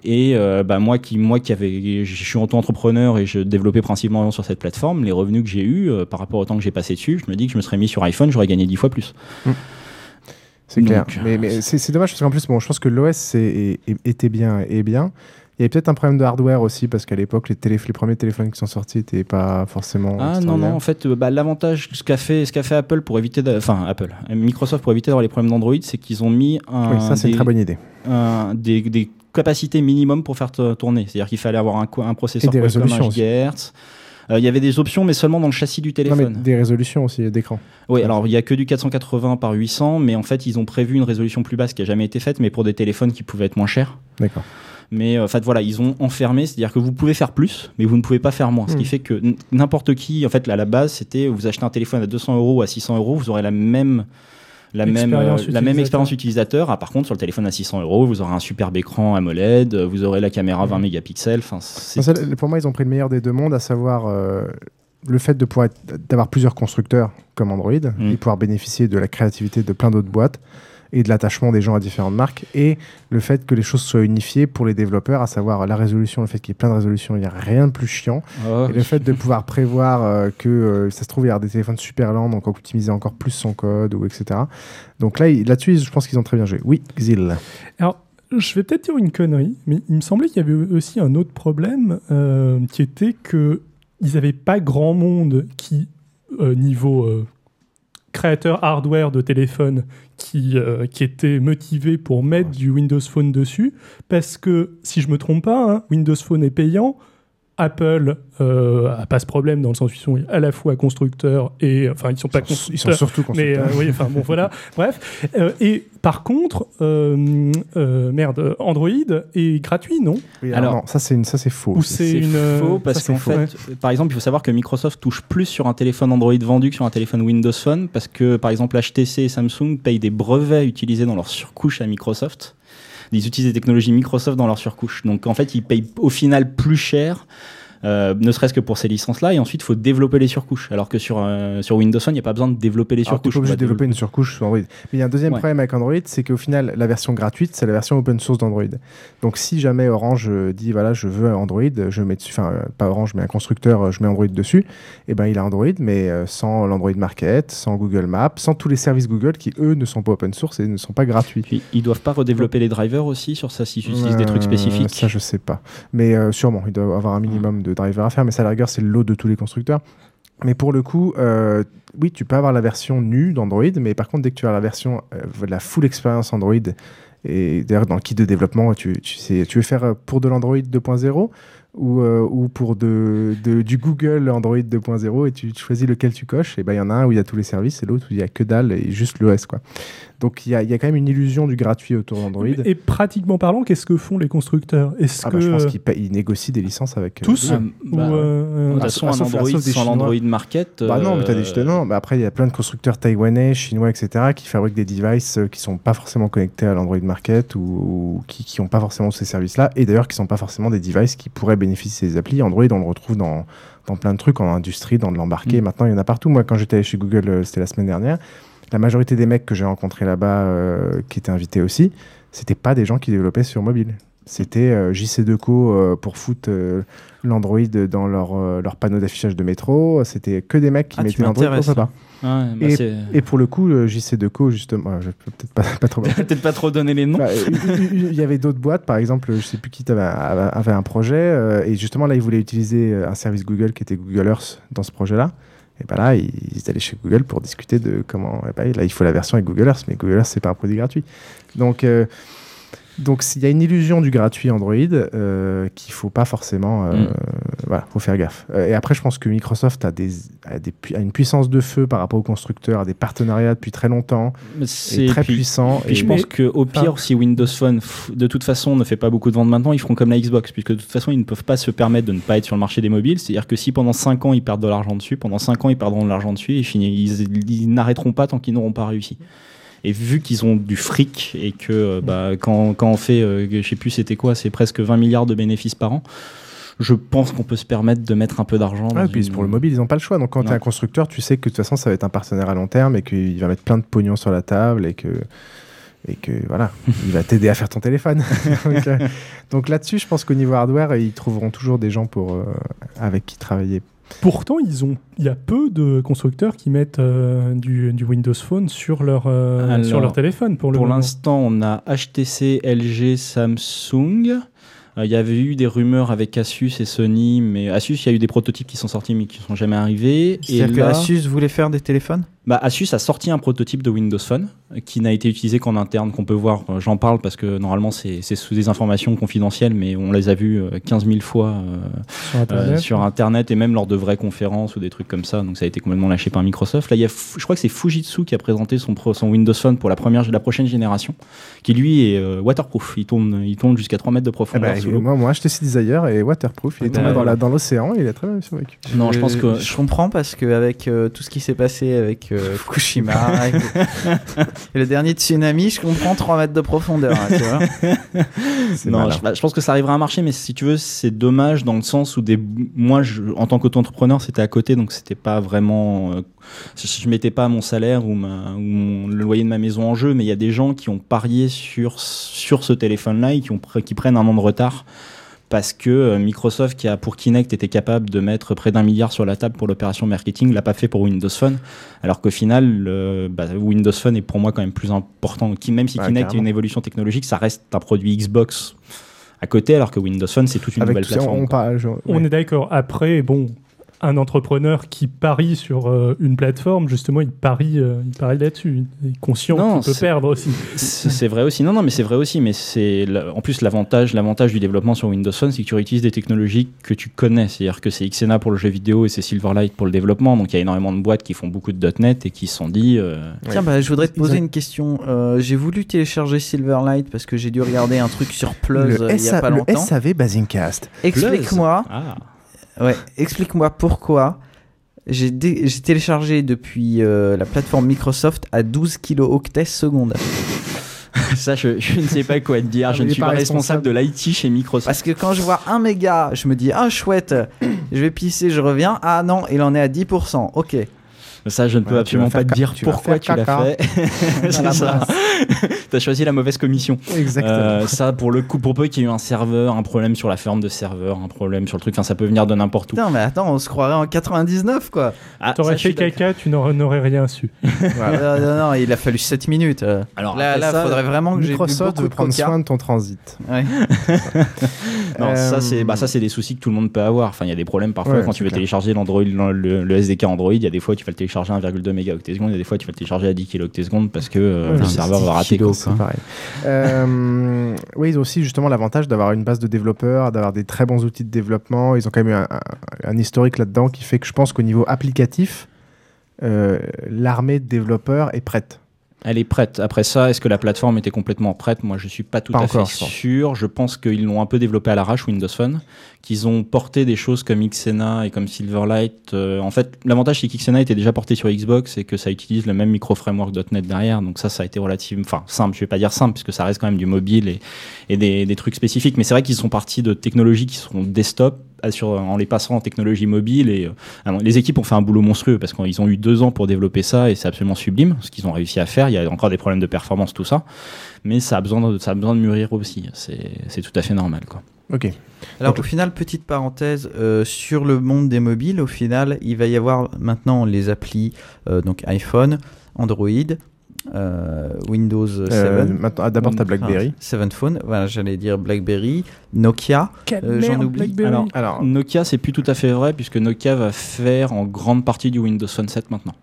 Et euh, bah, moi qui moi qui avait je suis auto-entrepreneur et je développais principalement sur cette plateforme, les revenus que j'ai eu euh, par rapport au temps que j'ai passé dessus, je me dis que je me serais mis sur iPhone, j'aurais gagné 10 fois plus. C'est clair. Donc, Mais, mais c'est dommage parce qu'en plus, bon, je pense que l'OS était bien et bien, Il y avait peut-être un problème de hardware aussi, parce qu'à l'époque, les, télé- les premiers téléphones qui sont sortis n'étaient pas forcément. Ah non, non, en fait, euh, bah, l'avantage, ce qu'a fait, ce qu'a fait Apple pour éviter, enfin Apple, euh, Microsoft pour éviter d'avoir les problèmes d'Android, c'est qu'ils ont mis un, Oui, ça, c'est une très bonne idée. un- des, des capacités minimum pour faire tourner. C'est-à-dire qu'il fallait avoir un, processeur Et des aussi. GHz. Euh, Il y avait des options, mais seulement dans le châssis du Non, téléphone. mais des résolutions aussi d'écran. Oui, alors il y a que du 480 par 800, mais en fait ils ont prévu une résolution plus basse qui a jamais été faite, mais pour des téléphones qui pouvaient être moins chers. D'accord. Mais euh, en fait voilà, ils ont enfermé, c'est-à-dire que vous pouvez faire plus, mais vous ne pouvez pas faire moins. Ce qui Hmm. fait que n'importe qui, en fait, à la base, c'était vous achetez un téléphone à 200 euros ou à 600 euros, vous aurez la même la même, Expérience euh, la même utilisateur. expérience utilisateur. Ah, par contre, sur le téléphone à 600 euros, vous aurez un superbe écran AMOLED, euh, vous aurez la caméra Hmm. 20 mégapixels. Enfin, pour moi, ils ont pris le meilleur des deux mondes, à savoir euh, le fait de pouvoir être- d'avoir plusieurs constructeurs comme Android Mm. et pouvoir bénéficier de la créativité de plein d'autres boîtes et de l'attachement des gens à différentes marques et le fait que les choses soient unifiées pour les développeurs, à savoir la résolution, le fait qu'il y ait plein de résolutions, il n'y a rien de plus chiant. Ah Et le fait de pouvoir prévoir euh, que euh, ça se trouve, il y a des téléphones super lents, donc optimiser encore plus son code, ou etc. Donc là, là-dessus, je pense qu'ils ont très bien joué. Oui, Xil. Alors, je vais peut-être dire une connerie, mais il me semblait qu'il y avait aussi un autre problème euh, qui était que ils n'avaient pas grand monde qui, euh, niveau euh, créateur hardware de téléphone, qui, euh, qui était motivé pour mettre du Windows Phone dessus, parce que si je me trompe pas, hein, Windows Phone est payant. Apple euh, a pas ce problème dans le sens où ils sont à la fois constructeurs et enfin ils sont pas Ils sont- ils sont constructeurs surtout mais constructeurs. euh, oui enfin bon voilà bref Euh, et par contre euh, euh, merde Android est gratuit non? Oui, alors, non, ça c'est une- ça, c'est faux. Ou c'est une euh, faux parce qu'en fait, par exemple, il faut savoir que Microsoft touche plus sur un téléphone Android vendu que sur un téléphone Windows Phone parce que, par exemple, HTC et Samsung payent des brevets utilisés dans leur surcouche à Microsoft. Ils utilisent des technologies Microsoft dans leur surcouche. Donc, en fait, ils payent au final plus cher. Euh, ne serait-ce que pour ces licences-là, et ensuite il faut développer les surcouches. Alors que sur, euh, sur Windows Phone, il n'y a pas besoin de développer les Alors, surcouches. pas obligé de développer une surcouche sur Android. Mais il y a un deuxième Ouais. problème avec Android, c'est qu'au final, la version gratuite, c'est la version open source d'Android. Donc si jamais Orange euh, dit, voilà, je veux Android, je mets dessus, enfin, pas Orange, mais un constructeur, je mets Android dessus, et ben il a Android, mais sans l'Android Market, sans Google Maps, sans tous les services Google qui, eux, ne sont pas open source et ne sont pas gratuits. Puis, ils doivent pas redévelopper les drivers aussi sur ça s'ils utilisent des trucs spécifiques. Ça, je sais pas. Mais sûrement, il doit avoir un minimum de drivers à faire, mais ça, à la rigueur, c'est le lot de tous les constructeurs. Mais pour le coup, euh, oui, tu peux avoir la version nue d'Android, mais par contre, dès que tu as la version, euh, la full expérience Android, et d'ailleurs, dans le kit de développement, tu, tu, sais, tu veux faire euh, pour de l'Android 2.0 ou, euh, ou pour de, de- du Google Android 2.0 et tu, tu choisis lequel tu coches. Et ben il y en a un où il y a tous les services et l'autre où il y a que dalle et juste l'OS. quoi. Donc il y a, il y a quand même une illusion du gratuit autour d'Android. et pratiquement parlant qu'est-ce que font les constructeurs? Est-ce Ah que bah, je pense qu'ils payent- ils négocient des licences avec euh, tous Google. ou, euh, De toute façon, un Android sans Chinois. l'Android Market. Bah non, mais t'as des euh, justement. Bah après, il y a plein de constructeurs taïwanais, chinois, etc., qui fabriquent des devices euh, qui sont pas forcément connectés à l'Android Market ou, ou qui, qui ont pas forcément ces services-là, et d'ailleurs qui sont pas forcément des devices qui pourraient bénéficier des applis. Android, on le retrouve dans, dans plein de trucs, en industrie, dans de l'embarqué. Mm. Maintenant, il y en a partout. Moi, quand j'étais chez Google, euh, c'était la semaine dernière, la majorité des mecs que j'ai rencontrés là-bas, euh, qui étaient invités aussi, c'était pas des gens qui développaient sur mobile. C'était euh, JC2Co euh, pour foutre euh, l'Android dans leur, euh, leur panneau d'affichage de métro. C'était que des mecs qui Ah, mettaient l'Android m'intéresses. papa. Ouais, bah et, pour le coup, le JC2Co, justement, je peux peut-être pas, pas trop. Peut-être pas trop donner les noms. Il- y avait d'autres boîtes, par exemple, je sais plus qui avait, avait- un projet, et justement là, ils voulaient utiliser un service Google qui était Google Earth dans ce projet-là. Et ben là, ils, ils allaient chez Google pour discuter de comment. et ben, là, il faut la version avec Google Earth, mais Google Earth, c'est pas un produit gratuit. Donc, donc il y a une illusion du gratuit Android euh, qu'il faut pas forcément. euh, Mm. Voilà, faut faire gaffe. Euh, et après, je pense que Microsoft a, des, a, des a une puissance de feu par rapport aux constructeurs, a des partenariats depuis très longtemps, C'est est très puis- puissant. Puis et- je pense qu'au pire, si Windows Phone, de toute façon, ne fait pas beaucoup de ventes maintenant, ils feront comme la Xbox, puisque de toute façon, ils ne peuvent pas se permettre de ne pas être sur le marché des mobiles. C'est-à-dire que si pendant 5 ans, ils perdent de l'argent dessus, pendant 5 ans, ils perdront de l'argent dessus, et ils, ils n'arrêteront pas tant qu'ils n'auront pas réussi. Et vu qu'ils ont du fric et que euh, bah, quand, quand on fait, euh, je sais plus c'était quoi, c'est presque 20 milliards de bénéfices par an, je pense qu'on peut se permettre de mettre un peu d'argent. Puis une- pour le mobile, ils n'ont pas le choix. Donc quand tu es un constructeur, tu sais que de toute façon, ça va être un partenaire à long terme et qu'il va mettre plein de pognon sur la table et que, et que voilà, il va t'aider à faire ton téléphone. donc euh, donc là-dessus, je pense qu'au niveau hardware, ils trouveront toujours des gens pour, euh, avec qui travailler. Pourtant, ils ont, il y a peu de constructeurs qui mettent euh, du, du Windows Phone sur leur, euh, Alors, sur leur téléphone pour le Pour moment. l'instant, on a HTC, LG, Samsung. Euh, Il y avait eu des rumeurs avec Asus et Sony, mais Asus, il y a eu des prototypes qui sont sortis mais qui sont jamais arrivés. Et C'est-à-dire que là- Asus voulait faire des téléphones? Bah, Asus a sorti un prototype de Windows Phone euh, qui n'a été utilisé qu'en interne, qu'on peut voir. Euh, J'en parle parce que normalement c'est c'est sous des informations confidentielles, mais on les a vus euh, 15 000 fois euh, Sur Internet. euh, sur Internet et même lors de vraies conférences ou des trucs comme ça. Donc ça a été complètement lâché par Microsoft. Là, il y a, je crois que c'est Fujitsu qui a présenté son, son Windows Phone pour la première, la prochaine génération, qui lui est euh, waterproof. Il tourne, il tourne jusqu'à 3 mètres de Eh profondeur ben, moi, moi, acheté ce Desire et waterproof. Il est tombé dans l'océan et il est très bien survécu. Non, je pense que- je comprends parce que avec euh, tout ce qui s'est passé avec euh, Fukushima et, et le dernier tsunami, je comprends 3 mètres de profondeur. hein, tu vois. Non, je, bah, je pense que ça arrivera à marcher, mais si tu veux, c'est dommage dans le sens où des, moi, je, en tant qu'auto-entrepreneur, c'était à côté, donc c'était pas vraiment, euh, je, je mettais pas mon salaire ou, ma, ou mon- le loyer de ma maison en jeu, mais il y a des gens qui ont parié sur sur ce téléphone-là et qui ont qui prennent un an de retard parce que euh, Microsoft, qui a pour Kinect été capable de mettre près d'un milliard sur la table pour l'opération marketing, l'a pas fait pour Windows Phone, alors qu'au final, euh, bah, Windows Phone est pour moi quand même plus important. Même si Kinect est une évolution technologique, ça reste un produit Xbox à côté, alors que Windows Phone, c'est toute une Avec nouvelle tout ça, plateforme. on est d'accord. Après, bon, un entrepreneur qui parie sur euh, une plateforme, justement, il parie, euh, il parie là-dessus. Il est conscient qu'il peut perdre aussi. C'est vrai aussi. Non, non, mais c'est vrai aussi. Mais c'est en plus l'avantage, l'avantage du développement sur Windows Phone, c'est que tu réutilises des technologies que tu connais. C'est-à-dire que c'est Xena pour le jeu vidéo et c'est Silverlight pour le développement. Donc il y a énormément de boîtes qui font beaucoup de .NET et qui se sont dit. euh, Tiens, bah, je voudrais te poser une question. Euh, j'ai voulu télécharger Silverlight parce que j'ai dû regarder un truc sur euh, il y a le. SAV Basingcast. Explique-moi. Ah. Ouais, explique-moi pourquoi j'ai dé- j'ai téléchargé depuis euh, la plateforme Microsoft à 12 kilooctets seconde. Ça, je, je ne sais pas quoi te dire. Ah, je ne suis pas pas responsable de l'IT chez Microsoft. Parce que quand je vois 1 méga, je me dis ah chouette, je vais pisser, je reviens. Ah non, il en est à 10%. Ok. Ça, je ne peux Ouais, tu absolument pas te dire tu pourquoi tu l'as fait. C'est ça. T'as choisi la mauvaise commission. Exactement. Euh, ça, pour le coup, pour peu qu'il y ait eu un serveur, un problème sur la ferme de serveur, un problème sur le truc, enfin, ça peut venir de n'importe où. Putain, mais attends, on se croirait en 99 quoi. Ah, T'aurais fait caca, tu n'aurais rien su. Euh, non, non, il a fallu 7 minutes. euh. Alors, là, là, ça, faudrait vraiment que j'ai Microsoft de prendre soin de ton transit. Ouais. Non, ça c'est bah, ça c'est des soucis que tout le monde peut avoir. Enfin, il y a des problèmes parfois Ouais, quand tu veux clair. télécharger l'Android, le, le SDK Android. Il y a des fois tu vas le télécharger à 1,2 mégaoctets secondes, a des fois tu vas le télécharger à 10 kilooctets secondes parce que euh, Ouais, le serveur 10 va rater. kilos, quoi. c'est pareil. Euh, oui, ils ont aussi justement l'avantage d'avoir une base de développeurs, d'avoir des très bons outils de développement. Ils ont quand même eu un, un- un historique là-dedans qui fait que je pense qu'au niveau applicatif, euh, l'armée de développeurs est prête. Elle est prête. Après ça, est-ce que la plateforme était complètement prête? Moi, je suis pas tout Pas à encore, fait sûr. Je pense qu'ils l'ont un peu développé à l'arrache Windows Phone, qu'ils ont porté des choses comme Xena et comme Silverlight. Euh, en fait, l'avantage c'est qu'Xena était déjà porté sur Xbox et que ça utilise le même micro framework .NET derrière. Donc ça, ça a été relativement, enfin simple. Je vais pas dire simple puisque ça reste quand même du mobile et, et des, des trucs spécifiques. Mais c'est vrai qu'ils sont partis de technologies qui sont desktop sur- en les passant en technologie mobile et euh, alors, les équipes ont fait un boulot monstrueux parce qu'ils ont eu deux ans pour développer ça et c'est absolument sublime ce qu'ils ont réussi à faire. Il y a encore des problèmes de performance, tout ça, mais ça a besoin de, ça a besoin de mûrir aussi. C'est c'est tout à fait normal, quoi. Ok. Alors au final, petite parenthèse, euh, sur le monde des mobiles, au final, il va y avoir maintenant les applis, euh, donc iPhone, Android, Windows 7. Euh, maintenant- ah, d'abord, t'as Enfin, BlackBerry. 7 Phone, voilà, j'allais dire BlackBerry, Nokia, euh, j'en oublie. Alors, Nokia, c'est plus tout à fait vrai puisque Nokia va faire en grande partie du Windows Phone 7 maintenant.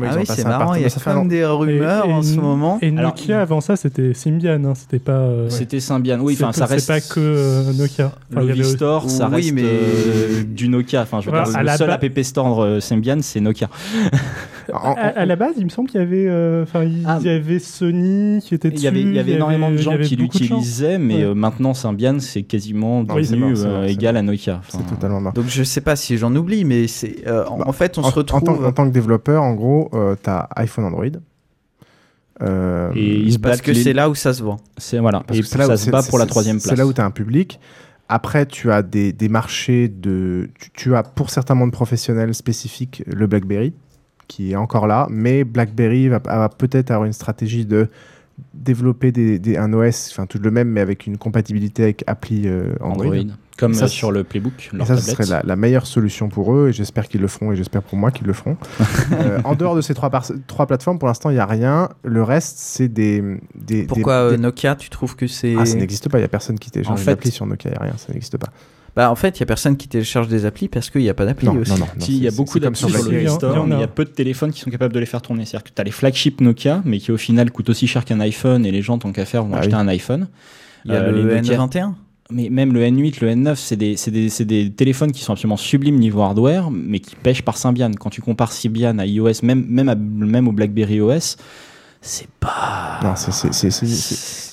ah oui, c'est marrant, il y a quand même des rumeurs Et- en ce moment. Et Alors, Nokia, avant ça, c'était Symbian, hein, c'était pas. euh, C'était Symbian, oui, c'est enfin, ça pas- reste- C'est pas que euh, Nokia. Enfin, le avait- Store, ça Oui, reste mais- euh, du Nokia. Enfin, je veux Voilà, dire, le la seul ba- app store euh, Symbian, c'est Nokia. À, à la base, il me semble qu'il y avait, euh, enfin, il Ah. y avait Sony qui était Il dessus. y avait, il y avait énormément de il y gens avait qui beaucoup de gens. l'utilisaient, mais Ouais. euh, maintenant Symbian, c'est quasiment devenu euh, égal à Nokia. Enfin, C'est totalement mort. Donc je sais pas si j'en oublie, mais c'est euh, en, en fait on Bah, en, se retrouve. en tant, en tant que développeur, en gros, euh, t'as iPhone, Android. Euh, Et ils se parce que les- c'est là où ça se vend. C'est voilà. Parce Et que là ça où- se bat pour la troisième place. C'est là où tu as un public. Après, tu as des, des marchés de. Tu, tu as pour certains mondes professionnels spécifiques le BlackBerry, qui est encore là, mais BlackBerry va, va peut-être avoir une stratégie de développer des, des- un OS, enfin tout le même, mais avec une compatibilité avec appli euh, Android. Android. Comme ça, sur le Playbook, Et leur ça, ce serait la, la meilleure solution pour eux, et j'espère qu'ils le feront, et j'espère pour moi qu'ils le feront. Euh, en dehors de ces trois, par- trois plateformes, pour l'instant, il n'y a rien. Le reste, c'est des, des. Pourquoi des- euh, Nokia, tu trouves que c'est. Ah, ça n'existe pas, il n'y a personne qui télécharge En des fait- applis sur Nokia, il n'y a rien, ça n'existe pas. Bah, en fait, il y a personne qui télécharge des applis parce qu'il n'y a pas d'appli Non, aussi. non, non, Si, il y a beaucoup d'applis sur, le Play Store, mais il y a peu de téléphones qui sont capables de les faire tourner. C'est-à-dire que tu as les flagships Nokia, mais qui au final coûtent aussi cher qu'un iPhone, et les gens, tant qu'à faire, vont Ah acheter oui. un iPhone. Il y a Euh, le les Nokia- N21 mais même le N8, le N9, c'est des, c'est des, c'est des téléphones qui sont absolument sublimes niveau hardware, mais qui pêchent par Symbian. Quand tu compares Symbian à iOS, même, même, à- même au BlackBerry OS, c'est pas. Non, c'est-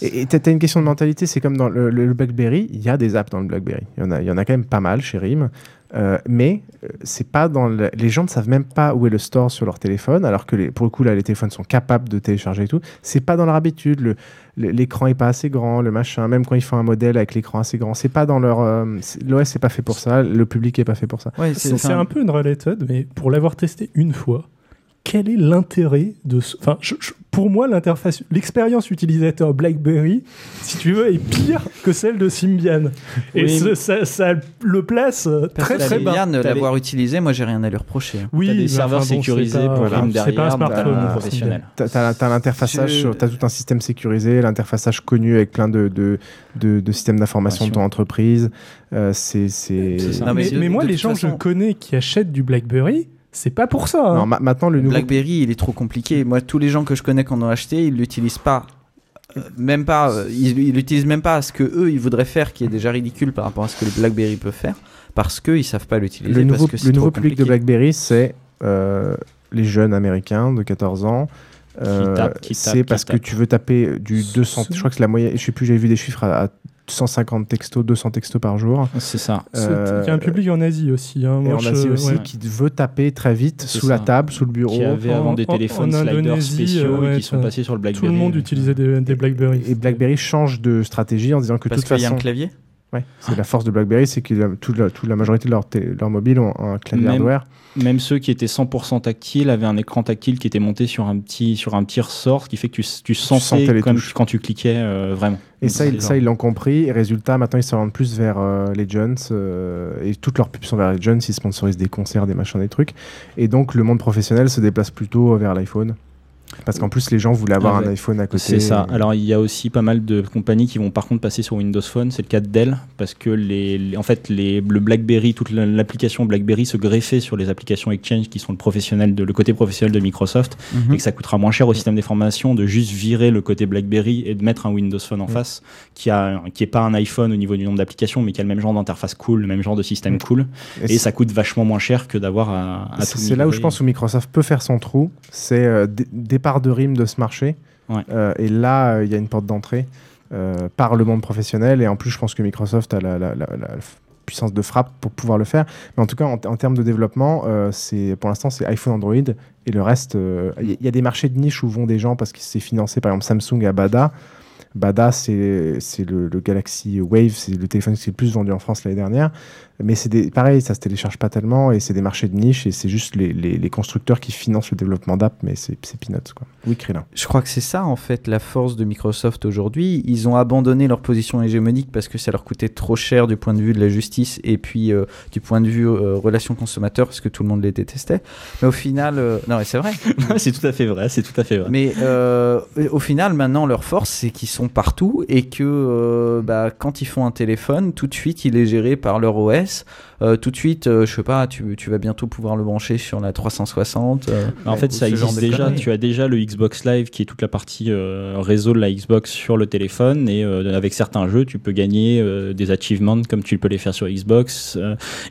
Et tu as une question de mentalité, c'est comme dans le, le- le BlackBerry, il y a des apps dans le BlackBerry. Il y en a, il y en a quand même pas mal chez RIM. Euh, mais euh, c'est pas dans le- les gens ne savent même pas où est le store sur leur téléphone, alors que les- pour le coup là les téléphones sont capables de télécharger et tout. C'est pas dans leur habitude. Le- le- L'écran est pas assez grand, le machin. Même quand ils font un modèle avec l'écran assez grand, c'est pas dans leur. euh, c'est- L'OS c'est pas fait pour ça. Le public est pas fait pour ça. C'est c'est un peu une related, mais pour l'avoir testé une fois, quel est l'intérêt de ce... Enfin, je- je- pour moi, l'interface, l'expérience utilisateur BlackBerry, si tu veux, est pire que celle de Symbian. Et Oui. ce- ça, ça le place euh, très très bas. Bien de l'avoir utilisé, moi j'ai rien à lui reprocher. Oui, T'as des serveurs enfin bon, sécurisés c'est pas- pour voilà, RIM c'est pas un derrière, smartphone, euh, professionnel. T'as t'as- t'as l'interfaçage, tout un système sécurisé, l'interfaçage connu avec plein de, de, de, de systèmes d'information de ton entreprise. Euh, c'est mais moi, les gens que je connais qui achètent du BlackBerry, c'est pas pour ça. hein. Non, ma- maintenant le nouveau. BlackBerry, il est trop compliqué. Moi, tous les gens que je connais qui en ont acheté, ils l'utilisent pas. Euh, même pas, euh, ils ils l'utilisent même pas à ce que eux ils voudraient faire, qui est déjà ridicule par rapport à ce que le BlackBerry peut faire, parce qu'ils savent pas l'utiliser. Le nouveau, parce que c'est le nouveau trop public de. BlackBerry, c'est euh, les jeunes américains de 14 ans. Euh, tapent, qui tapent, c'est parce que tu veux taper du 200. Je crois que c'est la moyenne. Je sais plus, j'avais vu des chiffres à, à 150 textos, 200 textos par jour. C'est ça. Il y a un public en Asie aussi. Hein. Euh, Et en je- Asie aussi, ouais. qui veut taper très vite sous la table, sous le bureau. Qui avait avant des En- téléphones en sliders Indonésie, spéciaux euh, et qui sont passés sur le BlackBerry. Tout le monde utilisait des, des BlackBerry. Et BlackBerry change de stratégie en disant que de Parce toute qu'il y a façon. un clavier? Ouais, c'est la force de BlackBerry, c'est que la- toute la, toute la majorité de leurs mobiles ont un clavier Même, hardware. même ceux qui étaient 100% tactiles avaient un écran tactile qui était monté sur un petit, sur un petit ressort, ce qui fait que tu, tu sentais sentais les comme touches. quand tu cliquais euh, vraiment. Et Donc, ça, ils, genre- ça, ils l'ont compris. Et résultat, maintenant, ils s'orientent plus vers euh, les Jones. euh, et toutes leurs pubs sont vers les Jones. Ils sponsorisent des concerts, des machins, des trucs. Et donc, le monde professionnel se déplace plutôt vers l'iPhone. Parce qu'en plus, les gens voulaient avoir Ah un iPhone à côté. C'est ça. Alors il y a aussi pas mal de compagnies qui vont par contre passer sur Windows Phone. C'est le cas de Dell parce que les, les- en fait les, le BlackBerry, toute la- l'application BlackBerry se greffait sur les applications Exchange qui sont le professionnel de le côté professionnel de Microsoft Mhm. et que ça coûtera moins cher au système d'information de juste virer le côté BlackBerry et de mettre un Windows Phone en Mm. face qui a qui est pas un iPhone au niveau du nombre d'applications mais qui a le même genre d'interface cool, le même genre de système cool Mm. Et et, ça coûte vachement moins cher que d'avoir à, à C'est là où je pense où Microsoft peut faire son trou. C'est euh, départ de rime de ce marché. Ouais. Euh, et là, euh, il y a une porte d'entrée euh, par le monde professionnel. Et en plus, je pense que Microsoft a la, la- la- la puissance de frappe pour pouvoir le faire. Mais en tout cas, en, en termes de développement, euh, c'est pour l'instant, c'est iPhone, Android. Et le reste, euh, il y, a des marchés de niche où vont des gens parce que c'est financé, par exemple, Samsung à Bada. Bada, c'est le, le Galaxy Wave, c'est le téléphone qui est le plus vendu en France l'année dernière. Mais c'est des- pareil, ça se télécharge pas tellement et c'est des marchés de niche et c'est juste les, les- les constructeurs qui financent le développement d'app, mais c'est c'est peanuts quoi. Oui, Krillin. Je crois que c'est ça en fait la force de Microsoft aujourd'hui. Ils ont abandonné leur position hégémonique parce que ça leur coûtait trop cher du point de vue de la justice et puis euh, du point de vue euh, relation consommateur parce que tout le monde les détestait. Mais au final, euh, non mais c'est vrai. c'est tout à fait vrai, c'est tout à fait vrai. Mais euh, au final, maintenant, leur force, c'est qu'ils sont partout et que euh, bah, quand ils font un téléphone, tout de suite, il est géré par leur OS. Euh, tout de suite, euh, je sais pas, tu, tu vas bientôt pouvoir le brancher sur la 360. euh, En fait, ça existe déjà. conneries. Tu as déjà le Xbox Live qui est toute la partie réseau de la Xbox sur le téléphone et avec certains jeux, tu peux gagner des achievements comme tu peux les faire sur Xbox.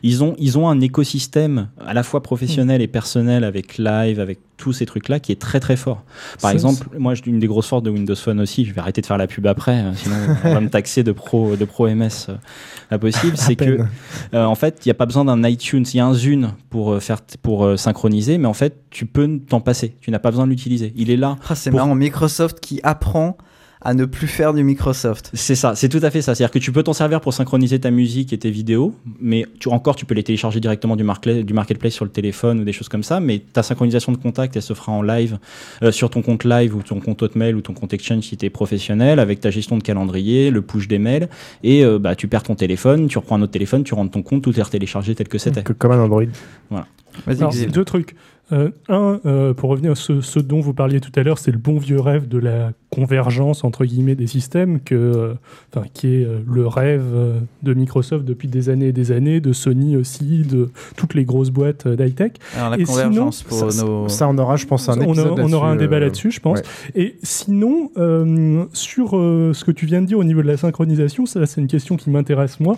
Ils ont ils ont un écosystème à la fois professionnel et personnel avec Live, avec tous ces trucs-là qui est très très fort. Par exemple, moi, une des grosses forces de Windows Phone aussi, je vais arrêter de faire la pub après, euh, sinon on va me taxer de pro de pro MS euh, pas possible. C'est que euh, en fait, il n'y a pas besoin d'un iTunes, il y a un Zune pour euh, faire pour euh, synchroniser, mais en fait, tu peux t'en passer. Tu n'as pas besoin de l'utiliser. Il est là. Ah, c'est pour- marrant, Microsoft qui apprend à ne plus faire du Microsoft. C'est ça, c'est tout à fait ça. C'est-à-dire que tu peux t'en servir pour synchroniser ta musique et tes vidéos, mais tu, encore, tu peux les télécharger directement du, market, du marketplace sur le téléphone ou des choses comme ça, mais ta synchronisation de contact, elle se fera en live euh, sur ton compte live ou ton compte Hotmail ou ton compte Exchange si tu es professionnel, avec ta gestion de calendrier, le push des mails, et euh, bah, tu perds ton téléphone, tu reprends un autre téléphone, tu rentres ton compte, tout est retéléchargé tel que c'était. Comme un Android. Voilà. Alors, deux trucs. Euh, un, euh, pour revenir à ce, ce dont vous parliez tout à l'heure, c'est le bon vieux rêve de la convergence entre guillemets des systèmes, que, euh, qui est euh, le rêve de Microsoft depuis des années et des années, de Sony aussi, de toutes les grosses boîtes d'high-tech. Alors, la Et convergence sinon- pour ça, nos. ça, on aura, je pense, un on, a- on aura un débat euh, là-dessus, je pense. ouais. Et sinon, euh, sur euh, ce que tu viens de dire au niveau de la synchronisation, ça c'est une question qui m'intéresse moi.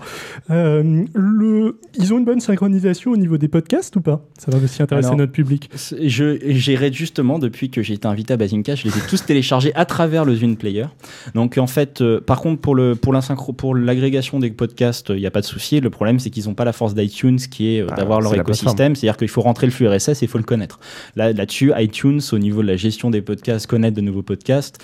Euh, le, ils ont une bonne synchronisation au niveau des podcasts ou pas? Ça va aussi intéresser Alors, notre public. Je gérais justement depuis que j'ai été invité à Basinca, je les ai tous téléchargés à travers le Zune Player. Donc en fait, euh, par contre pour le pour l'agrégation des podcasts, il n'y a pas de souci. Le problème c'est qu'ils n'ont pas la force d'iTunes qui est euh, Ah, d'avoir leur écosystème. C'est-à-dire qu'il faut rentrer le flux RSS et il faut le connaître. Là là-dessus, iTunes au niveau de la gestion des podcasts, connaître de nouveaux podcasts.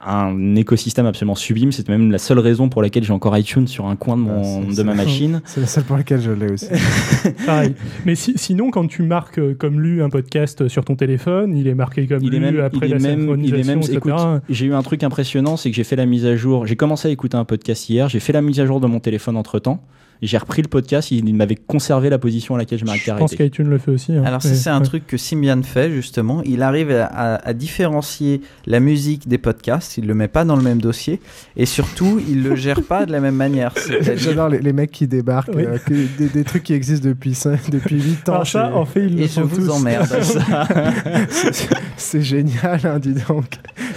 Un écosystème absolument sublime, c'est même la seule raison pour laquelle j'ai encore iTunes sur un coin de, mon, Ah, c'est- de ma machine. C'est la seule pour laquelle je l'ai aussi. Pareil. Mais si- sinon, quand tu marques euh, comme lu un podcast sur ton téléphone, il est marqué comme il lu est même, après il la est même, il est même, etc. écoute, j'ai eu un truc impressionnant, c'est que j'ai fait la mise à jour. J'ai commencé à écouter un podcast hier, j'ai fait la mise à jour de mon téléphone entre temps. J'ai repris le podcast, il, il m'avait conservé la position à laquelle je m'arrêtais Je pense arrêté. qu'iTunes le fait aussi. hein. Alors ça c'est un truc que Symbian fait justement. Il arrive à, à- à différencier la musique des podcasts. Il le met pas dans le même dossier et surtout il le gère pas de la même manière. J'adore les, les mecs qui débarquent, Oui. euh, que- des, des trucs qui existent depuis, depuis 8 ans. Alors ça, en fait, ils le Et je font vous tous. emmerde. c'est- C'est génial, hein, dis donc.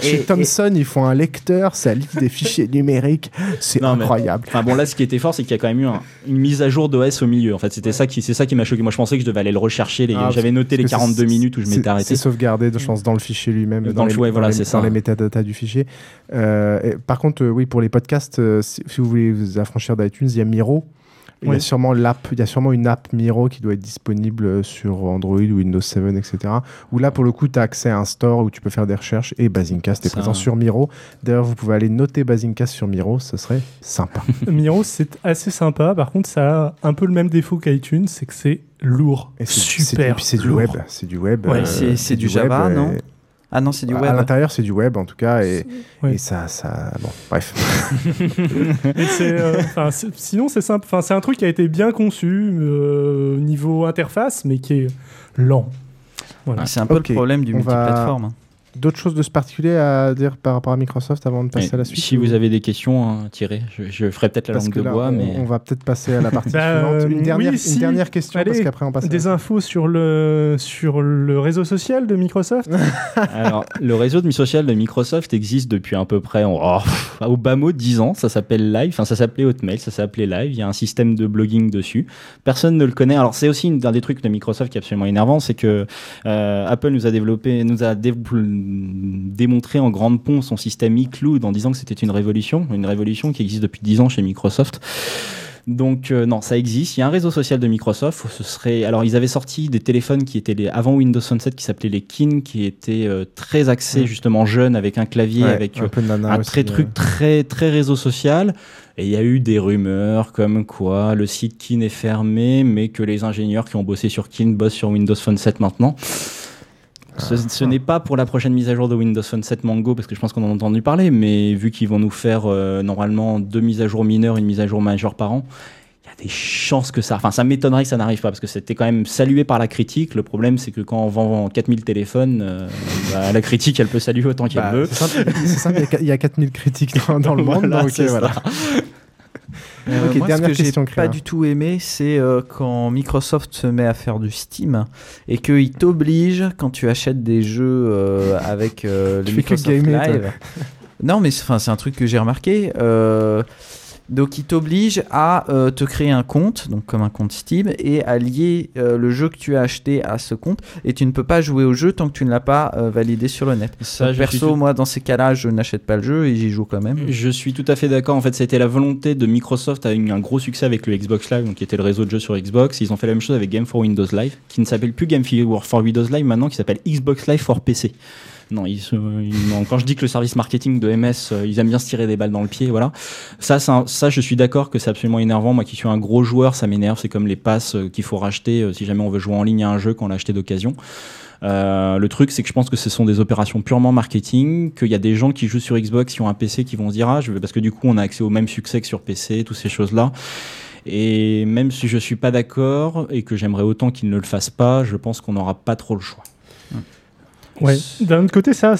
Chez Et- Thomson, ils font un lecteur, ça lit des fichiers numériques. C'est incroyable. Enfin bon là ce qui était fort c'est qu'il y a quand même eu un- une mise à jour d'OS au milieu en fait c'était ça qui c'est ça qui m'a choqué moi je pensais que je devais aller le rechercher les- Ah, j'avais noté les parce que 42 c'est- minutes où je m'étais arrêté C'est sauvegardé, je pense, dans le fichier lui-même, Dans dans, le les, ouais, voilà, les- c'est ça. dans les métadatas du fichier. Euh, et par contre, euh, oui, pour les podcasts, euh, si, si vous voulez vous affranchir d'iTunes, il y a Miro. Il y a sûrement l'app, il y a sûrement une app Miro qui doit être disponible euh, sur Android ou Windows 7, etc. Où là, pour le coup, tu as accès à un store où tu peux faire des recherches et Basincast est Ça- présent sur Miro. D'ailleurs, vous pouvez aller noter Basincast sur Miro, ce serait sympa. Miro, c'est assez sympa. Par contre, ça a un peu le même défaut qu'iTunes, c'est que c'est lourd. Et Super. et puis c'est du web, c'est du web. Ouais, euh, c'est- du Java, web, non? et- Ah non c'est du web. À l'intérieur, c'est du web en tout cas, et, et ça, ça, bon, bref. Euh, sinon, c'est simple. Enfin, c'est un truc qui a été bien conçu euh, au niveau interface, mais qui est lent. Voilà. C'est un peu le problème du on va- multiplateforme. hein. D'autres choses de ce particulier à dire par rapport à Microsoft avant de passer Et à la suite si ou- vous avez des questions hein, tirez je, je ferai peut-être la Parce langue que de là, bois on, mais on va peut-être passer à la partie Bah, suivante. Une dernière, oui, une si. dernière question parce Allez, qu'après on passe. à la Des infos sur le, sur le réseau social de Microsoft Alors, le réseau de social de Microsoft existe depuis à peu près, oh, pff, au bas mot, 10 ans. Ça s'appelle Live, enfin, ça s'appelait Hotmail, ça s'appelait Live. Il y a un système de blogging dessus. Personne ne le connaît. Alors, c'est aussi un des trucs de Microsoft qui est absolument énervant, c'est que euh, Apple nous a développé, nous a dé- démontré en grande pompe son système iCloud en disant que c'était une révolution, une révolution qui existe depuis 10 ans chez Microsoft. Donc euh, non, ça existe. Il y a un réseau social de Microsoft. Ce serait alors ils avaient sorti des téléphones qui étaient les avant Windows Phone 7 qui s'appelaient les Kin, qui étaient euh, très axés Mm. justement jeunes avec un clavier, Ouais, avec un euh, un aussi, très truc très très réseau social. Et il y a eu des rumeurs comme quoi le site Kin est fermé, mais que les ingénieurs qui ont bossé sur Kin bossent sur Windows Phone 7 maintenant. Ce, ce n'est pas pour la prochaine mise à jour de Windows Phone 7 Mango parce que je pense qu'on en a entendu parler, mais vu qu'ils vont nous faire euh, normalement deux mises à jour mineures, une mise à jour majeure par an, il y a des chances que ça. Enfin, ça m'étonnerait que ça n'arrive pas parce que c'était quand même salué par la critique. Le problème, c'est que quand on vend 4000 téléphones, euh, bah, la critique, elle peut saluer autant qu'elle Bah, veut. c'est simple, il y a- il y a 4000 critiques dans, dans le monde, Voilà, donc c'est euh, moi, ce que j'ai pas du tout aimé, c'est euh, quand Microsoft se met à faire du Steam et qu'il t'oblige, quand tu achètes des jeux euh, avec le Microsoft gamer. Live. non, mais c'est un truc que j'ai remarqué. Donc, il t'oblige à euh, te créer un compte, donc comme un compte Steam, et à lier euh, le jeu que tu as acheté à ce compte. Et tu ne peux pas jouer au jeu tant que tu ne l'as pas euh, validé sur le net. Ça, Donc, je perso, tout- moi, dans ces cas-là, je n'achète pas le jeu et j'y joue quand même. Je suis tout à fait d'accord. En fait, c'était la volonté de Microsoft a eu un gros succès avec le Xbox Live, donc qui était le réseau de jeux sur Xbox. Ils ont fait la même chose avec Game for Windows Live, qui ne s'appelle plus Game for Windows Live maintenant, qui s'appelle Xbox Live for PC. Non, quand je dis que le service marketing de MS, euh, ils aiment bien se tirer des balles dans le pied, voilà. Ça, ça, je suis d'accord que c'est absolument énervant. Moi, qui suis un gros joueur, ça m'énerve. C'est comme les passes euh, qu'il faut racheter euh, si jamais on veut jouer en ligne à un jeu qu'on l'a acheté d'occasion. Le truc, c'est que je pense que ce sont des opérations purement marketing, qu'il y a des gens qui jouent sur Xbox, qui ont un PC, qui vont se dire ah, je veux parce que du coup, on a accès au même succès que sur PC, toutes ces choses-là. Et même si je suis pas d'accord et que j'aimerais autant qu'ils ne le fassent pas, je pense qu'on n'aura pas trop le choix. Ouais. D'un autre côté, ça,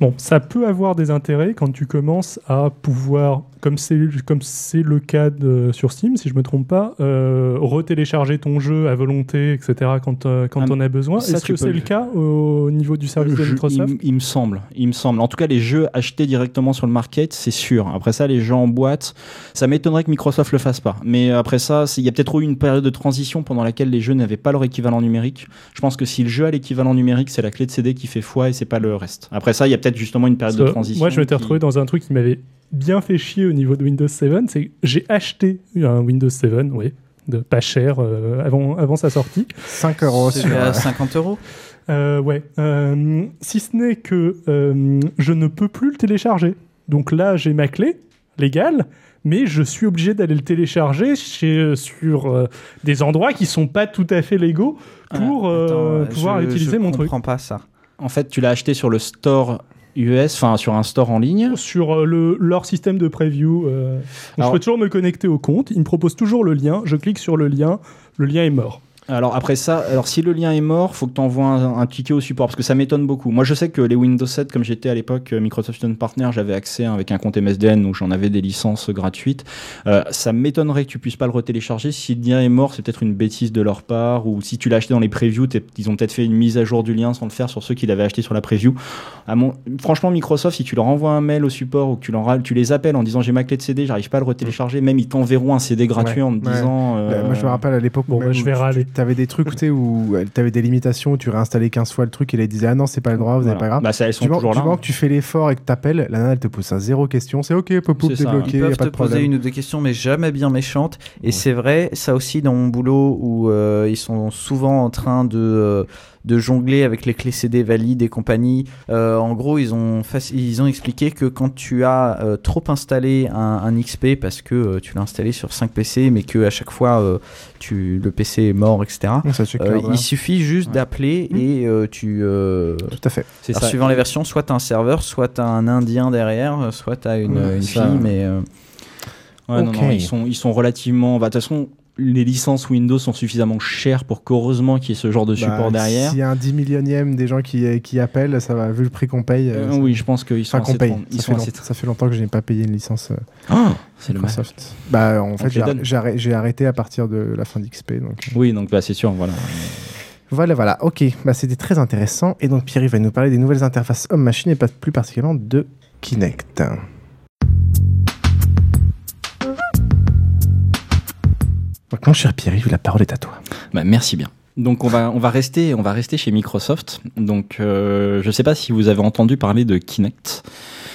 bon, ça peut avoir des intérêts quand tu commences à pouvoir, comme c'est le cas de- sur Steam, si je me trompe pas, euh, retélécharger ton jeu à volonté, etc. Quand euh, quand Ah, on a besoin. Est-ce que c'est le- cas au niveau du service de Microsoft il, il me semble, il me semble. En tout cas, les jeux achetés directement sur le market, c'est sûr. Après ça, les jeux en boîte, ça m'étonnerait que Microsoft le fasse pas. Mais après ça, il y a peut-être eu une période de transition pendant laquelle les jeux n'avaient pas leur équivalent numérique. Je pense que si le jeu a l'équivalent numérique, c'est la clé de CD qui fait foi et c'est pas le reste. Après ça, il y a peut-être justement une période Parce de transition. Moi, je m'étais qui- retrouvé dans un truc qui m'avait bien fait chier au niveau de Windows 7. C'est que j'ai acheté un Windows 7, oui, de pas cher euh, avant, avant sa sortie. 5 euros C'est sur. à euh, 50 euros Euh, ouais. Euh, si ce n'est que euh, je ne peux plus le télécharger. Donc là, j'ai ma clé légale, mais je suis obligé d'aller le télécharger chez, sur euh, des endroits qui sont pas tout à fait légaux pour euh, Attends, pouvoir je- utiliser je mon truc. comprends pas ça. En fait, tu l'as acheté sur le store US, enfin sur un store en ligne. Sur euh, le, leur système de preview, euh, Alors- je peux toujours me connecter au compte. Ils me proposent toujours le lien. Je clique sur le lien. Le lien est mort. Alors après ça, alors si le lien est mort, faut que tu envoies un, un ticket au support parce que ça m'étonne beaucoup. Moi je sais que les Windows 7 comme j'étais à l'époque euh, Microsoft Student Partner, j'avais accès hein, avec un compte MSDN où j'en avais des licences gratuites. Euh, ça m'étonnerait que tu puisses pas le retélécharger si le lien est mort, c'est peut-être une bêtise de leur part ou si tu l'as acheté dans les previews, t'es- ils ont peut-être fait une mise à jour du lien sans le faire sur ceux qui l'avaient acheté sur la preview. À mon... Franchement Microsoft, si tu leur envoies un mail au support ou que tu, leur... tu les appelles en disant j'ai ma clé de CD, j'arrive pas à le retélécharger, même ils t'enverront un CD gratuit Ouais, en te ouais. disant. euh, Moi, je me rappelle à l'époque. Bon, bah, je vais râler. Tu avais des trucs tu où tu avais des limitations, où tu réinstallais 15 fois le truc et là, ils disaient Ah non, c'est pas le droit, vous Voilà. n'avez pas grave. Bah, ça, elles sont du toujours moment hein. que tu fais l'effort et que tu appelles, la nana, elle te pose un zéro question. C'est OK, pop C'est ça. débloqué, Ils y a peuvent pas te de poser problème. une ou deux questions, mais jamais bien méchantes. Et c'est vrai, ça aussi dans mon boulot où euh, ils sont souvent en train de, euh, de jongler avec les clés CD valides et compagnie. Euh, en gros, ils ont, ils ont expliqué que quand tu as euh, trop installé un, un XP parce que euh, tu l'as installé sur 5 PC, mais que à chaque fois euh, tu, le PC est mort, etc. Ça euh, il suffit juste d'appeler et euh, tu. euh, Tout à fait. C'est alors, ça. suivant les versions, soit tu as un serveur, soit tu as un Indien derrière, soit tu as une, Ouais, une ça- fille, mais. euh, Ouais, non, Ok. non, ils sont, ils sont relativement. bah, De toute façon, les licences Windows sont suffisamment chères pour qu'heureusement qu'il y ait ce genre de support Bah, derrière. S'il y a un 10 millionième des gens qui, qui appellent, ça va, vu le prix qu'on paye. Euh, ça- oui, je pense qu'ils sont Enfin, assez paye. ils ça, sont fait assez ça fait longtemps que je n'ai pas payé une licence. euh, Ah, c'est le. Microsoft. Bah, en fait, j'ai arrêté, à partir de la fin d'XP. Donc... euh, Oui, donc bah, c'est sûr, voilà. Voilà, voilà. Ok, bah, c'était très intéressant. Et donc, Pierre, va nous parler des nouvelles interfaces homme-machine et pas plus particulièrement de Kinect. Donc, mon cher Pierre-Yves, la parole est à toi. Bah, merci bien. Donc on va, on va rester, on va rester chez Microsoft. Donc euh, je sais pas si vous avez entendu parler de Kinect.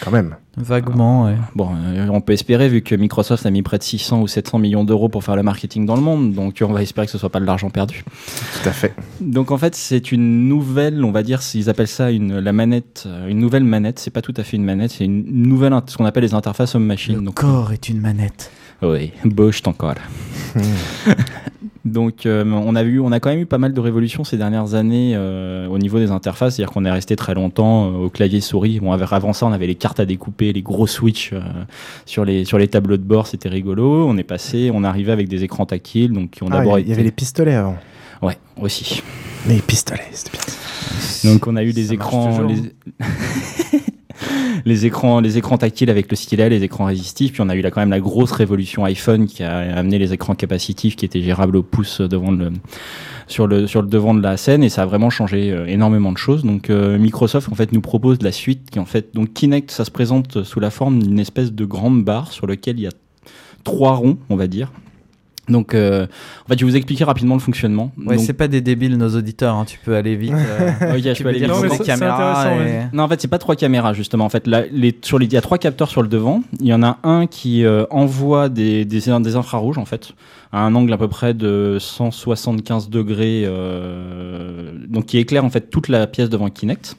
Quand même. Vaguement, ouais. Bon, euh, on peut espérer vu que Microsoft a mis près de 600 ou 700 millions d'euros pour faire le marketing dans le monde. Donc on va espérer que ce soit pas de l'argent perdu. Tout à fait. Donc en fait, c'est une nouvelle, on va dire, ils appellent ça une la manette, euh, une nouvelle manette. C'est pas tout à fait une manette, c'est une nouvelle, ce qu'on appelle les interfaces homme-machine. Le Donc corps est une manette. Oui, Bosch encore. Donc euh, on a vu, on a quand même eu pas mal de révolutions ces dernières années euh, au niveau des interfaces, c'est-à-dire qu'on est resté très longtemps euh, au clavier souris. Bon, avant ça, on avait les cartes à découper, les gros switches euh, sur les sur les tableaux de bord, c'était rigolo. On est passé, on est arrivé avec des écrans tactiles, donc ont Ah, d'abord il y été. avait les pistolets avant. Ouais, aussi. Les pistolets, c'était bien. Donc on a eu des Ça écrans, les... les écrans, les écrans tactiles avec le stylet, les écrans résistifs. Puis on a eu là quand même la grosse révolution iPhone qui a amené les écrans capacitifs qui étaient gérables au pouce devant sur le devant de la scène et ça a vraiment changé euh, énormément de choses. Donc euh, Microsoft en fait nous propose la suite qui donc Kinect ça se présente sous la forme d'une espèce de grande barre sur lequel il y a trois ronds on va dire. Donc, euh, en fait, je vais vous expliquer rapidement le fonctionnement. Ouais, c'est pas des débiles nos auditeurs, hein, tu peux aller vite. euh, Ok, je tu peux aller dire vite. sur Non, mais caméras. Non, en fait, c'est pas trois caméras justement. En fait, là, les, sur les, il y a trois capteurs sur le devant. Il y en a un qui euh, envoie des, des, des infrarouges en fait, à un angle à peu près de 175 degrés, euh, donc qui éclaire en fait toute la pièce devant Kinect.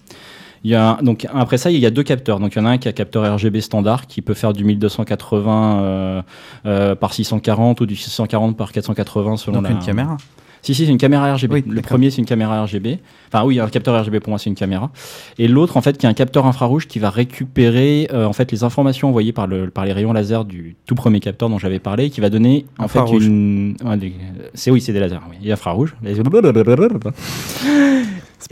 Il y a un- donc après ça, il y a deux capteurs. Donc il y en a un qui a capteur RGB standard qui peut faire du 1280 euh, euh, par 640 ou du 640 par 480 selon Donc la une caméra Si si, c'est une caméra RGB. Oui, le premier c'est une caméra RGB. Enfin oui, un capteur RGB pour moi c'est une caméra. Et l'autre en fait qui est un capteur infrarouge qui va récupérer euh, en fait les informations envoyées par le par les rayons laser du tout premier capteur dont j'avais parlé, qui va donner en fait une ouais, des- c'est oui c'est des lasers. Oui. Et infrarouge.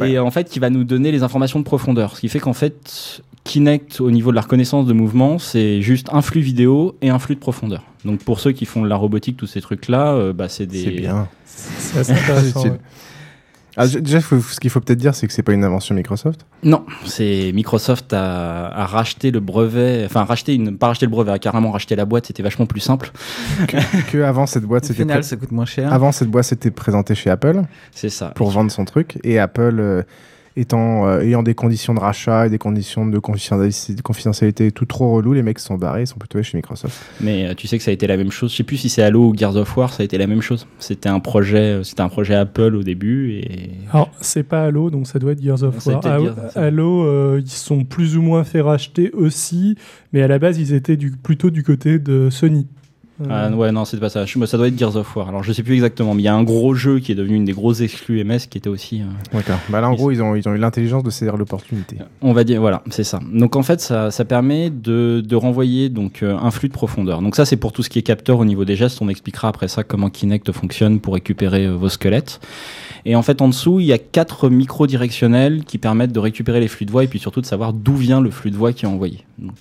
Et en fait, qui va nous donner les informations de profondeur. Ce qui fait qu'en fait, Kinect, au niveau de la reconnaissance de mouvement, c'est juste un flux vidéo et un flux de profondeur. Donc pour ceux qui font de la robotique, tous ces trucs-là, euh, bah, c'est des. C'est bien. C'est assez intéressant, ouais. Ah, déjà, faut- ce qu'il faut peut-être dire, c'est que c'est pas une invention Microsoft. Non, c'est Microsoft a, a racheté le brevet, enfin racheté une, pas racheté le brevet, a carrément racheté la boîte. C'était vachement plus simple. que, que avant cette boîte, Au c'était final, ça coûte moins cher. Avant cette boîte, c'était présenté chez Apple. C'est ça. Pour vendre son truc et Apple euh, étant euh, ayant des conditions de rachat et des conditions de confidentialité, de confidentialité tout trop relou, les mecs se sont barrés, ils sont plutôt allés chez Microsoft. Mais euh, tu sais que ça a été la même chose. Je sais plus si c'est Halo ou Gears of War, ça a été la même chose. C'était un projet, euh, c'était un projet Apple au début et. Alors, c'est pas Halo, donc ça doit être Gears of War. Ah, Gears. Halo, euh, ils sont plus ou moins fait racheter aussi, mais à la base, ils étaient du, plutôt du côté de Sony. Ah ouais, non, c'est pas ça. Je- Ça doit être Gears of War. Alors je sais plus exactement, mais il y a un gros jeu qui est devenu une des grosses exclus MS qui était aussi. euh, D'accord. Bah là, en gros, ils ont, ils ont eu l'intelligence de saisir l'opportunité. On va dire, voilà, c'est ça. Donc en fait, ça, ça permet de, de renvoyer donc euh, un flux de profondeur. Donc ça, c'est pour tout ce qui est capteur au niveau des gestes. On expliquera après ça comment Kinect fonctionne pour récupérer euh, vos squelettes. Et en fait, en dessous, il y a quatre micros directionnels qui permettent de récupérer les flux de voix et puis surtout de savoir d'où vient le flux de voix qui est envoyé. Donc,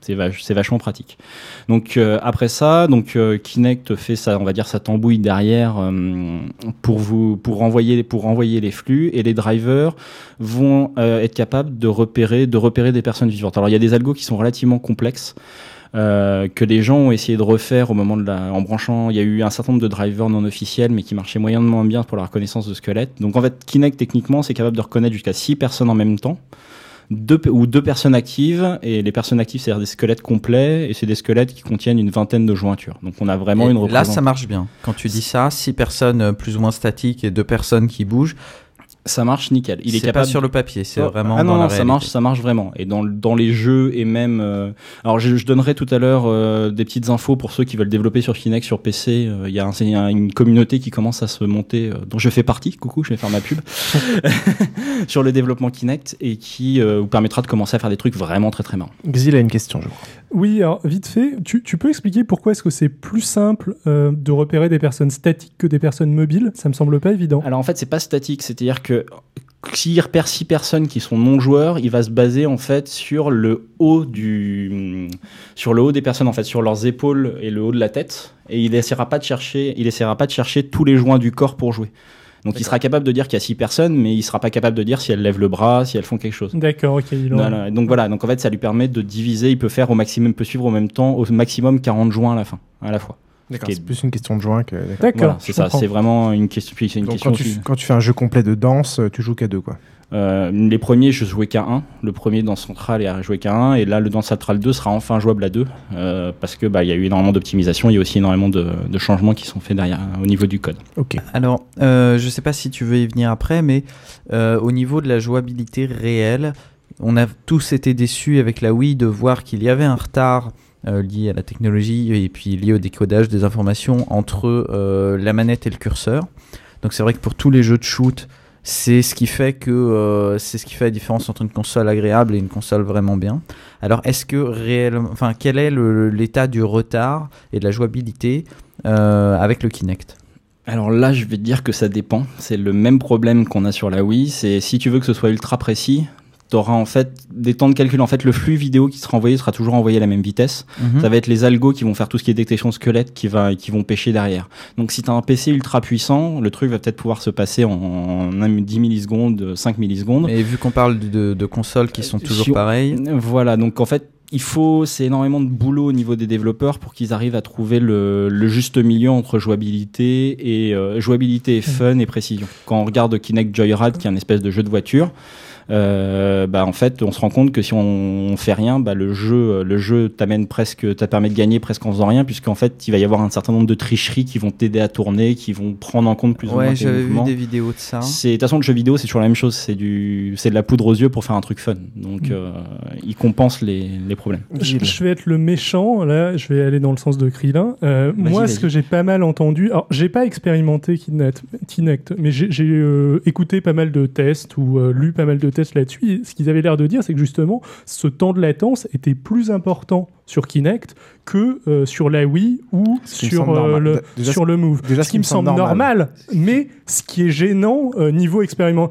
c'est vach- c'est vachement pratique. Donc euh, après ça, donc euh, Kinect fait ça, on va dire sa tambouille derrière euh, pour vous pour renvoyer pour renvoyer les flux et les drivers vont être capables de repérer de repérer des personnes vivantes. Alors il y a des algos qui sont relativement complexes. que les gens ont essayé de refaire au moment de la, en branchant, il y a eu un certain nombre de drivers non officiels, mais qui marchaient moyennement bien pour la reconnaissance de squelettes. Donc en fait, Kinect techniquement, c'est capable de reconnaître jusqu'à 6 personnes en même temps deux, ou deux personnes actives, et les personnes actives, c'est-à-dire des squelettes complets, et c'est des squelettes qui contiennent une vingtaine de jointures. Donc on a vraiment Et une Là, représentation. ça marche bien. Quand tu dis ça, six personnes euh, plus ou moins statiques et deux personnes qui bougent. Ça marche nickel. Il est, C'est capable pas sur le papier, c'est Oh, vraiment Ah non, dans la non, ça réalité. marche, ça marche vraiment. Et dans, dans les jeux et même. euh, Alors, je, je donnerai tout à l'heure euh, des petites infos pour ceux qui veulent développer sur Kinect, sur PC. Euh, Il y a un- il y a une communauté qui commence à se monter, euh, dont je fais partie. Coucou, je vais faire ma pub sur le développement Kinect et qui euh, vous permettra de commencer à faire des trucs vraiment très très marrants. Xil a une question, je crois. Oui, alors vite fait, tu, peux expliquer pourquoi est-ce que c'est plus simple euh, de repérer des personnes statiques que des personnes mobiles? Ça me semble pas évident. Alors en fait, c'est pas statique, c'est-à-dire que s'il repère six personnes qui sont non joueurs, il va se baser en fait sur le haut du sur le haut des personnes en fait, sur leurs épaules et le haut de la tête et il essaiera pas de chercher, il essaiera pas de chercher tous les joints du corps pour jouer. Donc il sera capable de dire qu'il y a six personnes, mais il sera pas capable de dire si elles lèvent le bras, si elles font quelque chose. D'accord, ok. il Voilà. Donc voilà, donc en fait ça lui permet de diviser, il peut faire au maximum, peut suivre en même temps au maximum 40 joints à la fin, à la fois. D'accord, c'est plus une question de joint que. Voilà, c'est ça, c'est vraiment une question. puis c'est une Donc, question quand, tu, quand tu fais un jeu complet de danse, euh, tu joues qu'à deux, quoi. Euh, les premiers, je jouais qu'à 1. Le premier dans Central est joué qu'à 1. Et là, le dans Central 2 sera enfin jouable à 2. euh, parce que bah, il y a eu énormément d'optimisation. Il y a aussi énormément de, de changements qui sont faits derrière au niveau du code. Ok. Alors, euh, je sais pas si tu veux y venir après, mais euh, au niveau de la jouabilité réelle, on a tous été déçus avec la Wii de voir qu'il y avait un retard euh, lié à la technologie et puis lié au décodage des informations entre euh, la manette et le curseur. Donc c'est vrai que pour tous les jeux de shoot, c'est ce qui fait que euh, c'est ce qui fait la différence entre une console agréable et une console vraiment bien. Alors est-ce que réellement, quel est l'état du retard et de la jouabilité euh, avec le Kinect? Alors là, je vais te dire que ça dépend. C'est le même problème qu'on a sur la Wii. C'est si tu veux que ce soit ultra précis, tu auras en fait des temps de calcul. En fait, le flux vidéo qui sera envoyé sera toujours envoyé à la même vitesse. Mhm. Ça va être les algos qui vont faire tout ce qui est détection squelette qui, va, qui vont pêcher derrière. Donc si tu as un PC ultra puissant, le truc va peut-être pouvoir se passer en, en un- 10 millisecondes, 5 millisecondes. Et vu qu'on parle de, de consoles qui sont toujours Sur- pareilles, Voilà, donc en fait, il faut, c'est énormément de boulot au niveau des développeurs pour qu'ils arrivent à trouver le, le juste milieu entre jouabilité et euh, jouabilité et fun et précision. Quand on regarde Kinect Joyride, qui est un espèce de jeu de voiture, euh, bah en fait, on se rend compte que si on fait rien, bah le jeu, le jeu t'amène presque, te permet de gagner presque en faisant rien, puisqu'en fait, il va y avoir un certain nombre de tricheries qui vont t'aider à tourner, qui vont prendre en compte plus ou moins Ouais, tes j'avais vu mouvements. des vidéos de ça. C'est de toute façon le jeu vidéo, c'est toujours la même chose. C'est du, c'est de la poudre aux yeux pour faire un truc fun. Donc, Mm. euh, il compense les, les problèmes. Je, je vais être le méchant, là, je vais aller dans le sens de Krillin. Euh, moi, ce que j'ai pas mal entendu, alors j'ai pas expérimenté Kinect, Kinect mais j'ai j'ai, euh, écouté pas mal de tests ou euh, lu pas mal de tests là-dessus. Ce qu'ils avaient l'air de dire, c'est que justement, ce temps de latence était plus important sur Kinect que euh, sur la Wii ou sur, euh, le, Déjà, sur le Move. déjà, ce qui me semble normal, mais ce qui est gênant euh, niveau expériment,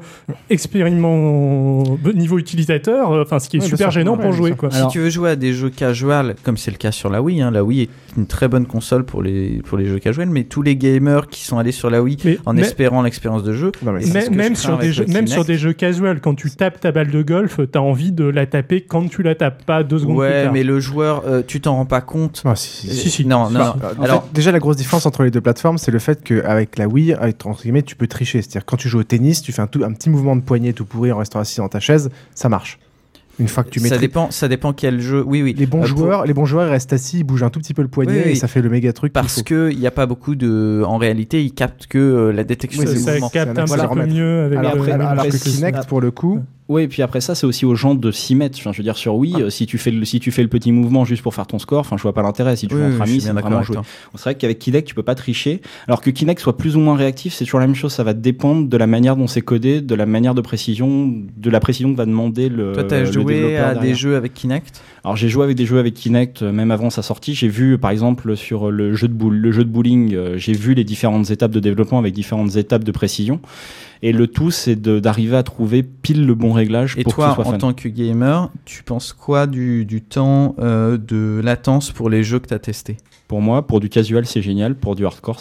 expériment niveau utilisateur, euh, enfin ce qui est Ouais, super sûr. gênant Ouais, pour jouer. Quoi. Si tu veux jouer à des jeux casual, comme c'est le cas sur la Wii, hein, la Wii est une très bonne console pour les, pour les jeux casual, mais tous les gamers qui sont allés sur la Wii en mais- espérant l'expérience de jeu, Mais que même, sur des jeux, même Kinect. sur des jeux casual, quand tu tapes ta balle de golf, t'as envie de la taper quand tu la tapes, pas deux secondes plus Ouais, tard. mais le joueur, euh, tu t'en rends pas compte. Ah, si, Euh, si, si. Non, non, Enfin, non. en Alors, fait, déjà, la grosse différence entre les deux plateformes, c'est le fait qu'avec la Wii, avec, entre guillemets, tu peux tricher. C'est-à-dire, quand tu joues au tennis, tu fais un, tout, un petit mouvement de poignet tout pourri en restant assis dans ta chaise, ça marche. Une fois que tu ça maîtrises. dépend, ça dépend quel jeu. Oui, oui. Les bons Euh, pour- les bons joueurs ils restent assis, ils bougent un tout petit peu le poignet Oui, oui. et ça fait le méga truc. qu'il Parce faut. que il n'y a pas beaucoup de. En réalité, ils captent que euh, la détection Oui, des c'est ça, mouvements. capte un peu mieux avec alors, le- après- alors que le- Kinect, pour le coup, Oui, et puis après ça, c'est aussi aux gens de s'y mettre. Enfin, je veux dire, sur Wii, euh, si tu fais le, si tu fais le petit mouvement juste pour faire ton score, enfin, je vois pas l'intérêt. Si tu Oui, joues oui, entre amis, c'est vraiment jouer. C'est vrai qu'avec Kinect, tu peux pas tricher. Alors que Kinect soit plus ou moins réactif, c'est toujours la même chose. Ça va dépendre de la manière dont c'est codé, de la manière de précision, de la précision que va demander le. Toi, t'as joué à des jeux avec Kinect? Alors j'ai joué avec des jeux avec Kinect euh, même avant sa sortie. J'ai vu par exemple sur le jeu de boule, le jeu de bowling, euh, j'ai vu les différentes étapes de développement avec différentes étapes de précision. Et le tout c'est d'arriver à trouver pile le bon réglage Et pour toi, soit en tant que gamer, tu penses quoi du, du temps euh, de latence pour les jeux que tu as testés? Pour moi, pour du casual, c'est génial. Pour du hardcore,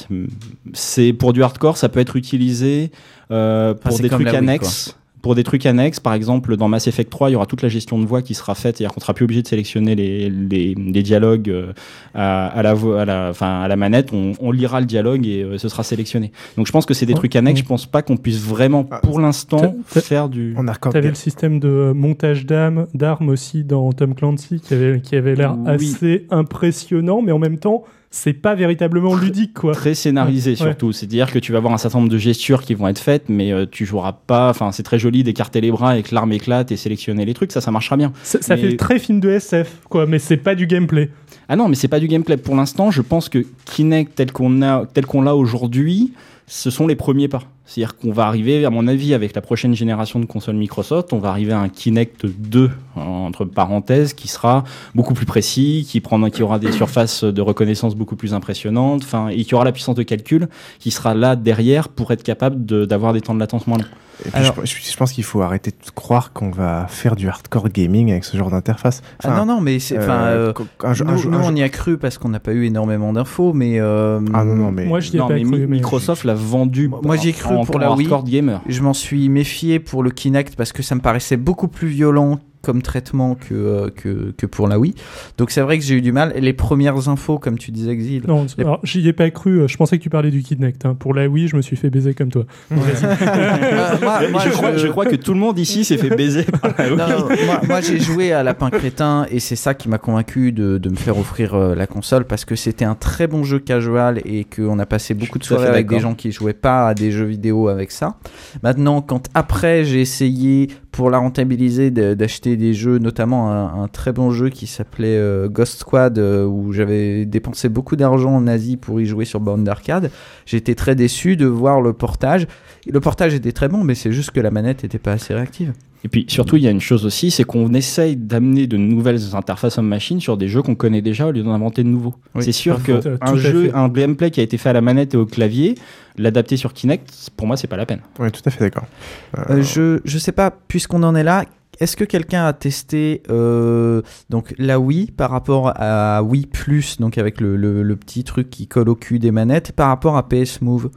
c'est- pour du hardcore, ça peut être utilisé euh, pour des trucs Wii, annexes. Pour des trucs annexes, par exemple, dans Mass Effect 3, il y aura toute la gestion de voix qui sera faite, c'est-à-dire qu'on sera plus obligé de sélectionner les, les, les dialogues euh, à, à la voix, à la, enfin, à la manette. On, on lira le dialogue et euh, ce sera sélectionné. Donc, je pense que c'est des Oh, trucs annexes. Je pense pas qu'on puisse vraiment, pour l'instant, faire du. on a T'avais le système de montage d'armes, d'armes aussi dans Tom Clancy qui avait, qui avait l'air Oui. assez impressionnant, mais en même temps, c'est pas véritablement ludique, quoi. Très scénarisé Ouais. surtout, c'est-à-dire que tu vas avoir un certain nombre de gestures qui vont être faites, mais euh, tu joueras pas. Enfin, c'est très joli d'écarter les bras et que l'arme éclate et sélectionner les trucs, ça, ça marchera bien. Ça, ça Mais- fait très film de SF, quoi, mais c'est pas du gameplay. Ah non, mais c'est pas du gameplay pour l'instant. Je pense que Kinect tel qu'on a, tel qu'on l'a aujourd'hui, ce sont les premiers pas. C'est-à-dire qu'on va arriver, à mon avis, avec la prochaine génération de consoles Microsoft, on va arriver à un Kinect 2 entre parenthèses qui sera beaucoup plus précis, qui prendra, qui aura des surfaces de reconnaissance beaucoup plus impressionnantes, et qui aura la puissance de calcul qui sera là derrière pour être capable d'avoir des temps de latence moins longs. Et puis, je, je- je pense qu'il faut arrêter de croire qu'on va faire du hardcore gaming avec ce genre d'interface. Ah non, non, mais c'est. Enfin, euh, un nous, un jeu- nous, un on jeu- y a cru parce qu'on n'a pas eu énormément d'infos, mais. euh, Ah non, non, mais. Moi, ai Non, pas mais cru. Microsoft l'a vendu. Moi j'y ai cru en- pour en la Wii. hardcore gamer. Je m'en suis méfié pour le Kinect parce que ça me paraissait beaucoup plus violent comme traitement que, euh, que, que pour la Wii. Donc c'est vrai que j'ai eu du mal. Et les premières infos, comme tu disais, Exil. Non, les- alors, j'y ai pas cru. euh, Je pensais que tu parlais du Kinect. hein. Pour la Wii, je me suis fait baiser comme toi. Euh, moi- moi, je, crois, je crois que tout le monde ici s'est fait baiser par la Wii. Non, non, moi, moi, j'ai joué à Lapin Crétin et c'est ça qui m'a convaincu de, de me faire offrir euh, la console parce que c'était un très bon jeu casual et qu'on a passé beaucoup de soirées avec des gens qui jouaient pas à des jeux vidéo avec ça. Maintenant, quand après j'ai essayé pour la rentabiliser d'acheter des jeux, notamment un, très bon jeu qui s'appelait euh, Ghost Squad euh, où j'avais dépensé beaucoup d'argent en Asie pour y jouer sur borne d'arcade, j'étais très déçu de voir le portage. Le portage était très bon, mais c'est juste que la manette n'était pas assez réactive. Et puis surtout, il y a une chose aussi, c'est qu'on essaye d'amener de nouvelles interfaces en machine sur des jeux qu'on connaît déjà au lieu d'en inventer de nouveaux. Oui, c'est sûr tout un à jeu, fait. un gameplay qui a été fait à la manette et au clavier, l'adapter sur Kinect, pour moi, c'est pas la peine. Oui, tout à fait d'accord. Euh, je, je sais pas, puisqu'on en est là, est-ce que quelqu'un a testé euh, donc la Wii par rapport à Wii Plus, donc avec le, le- le petit truc qui colle au cul des manettes, par rapport à PS Move?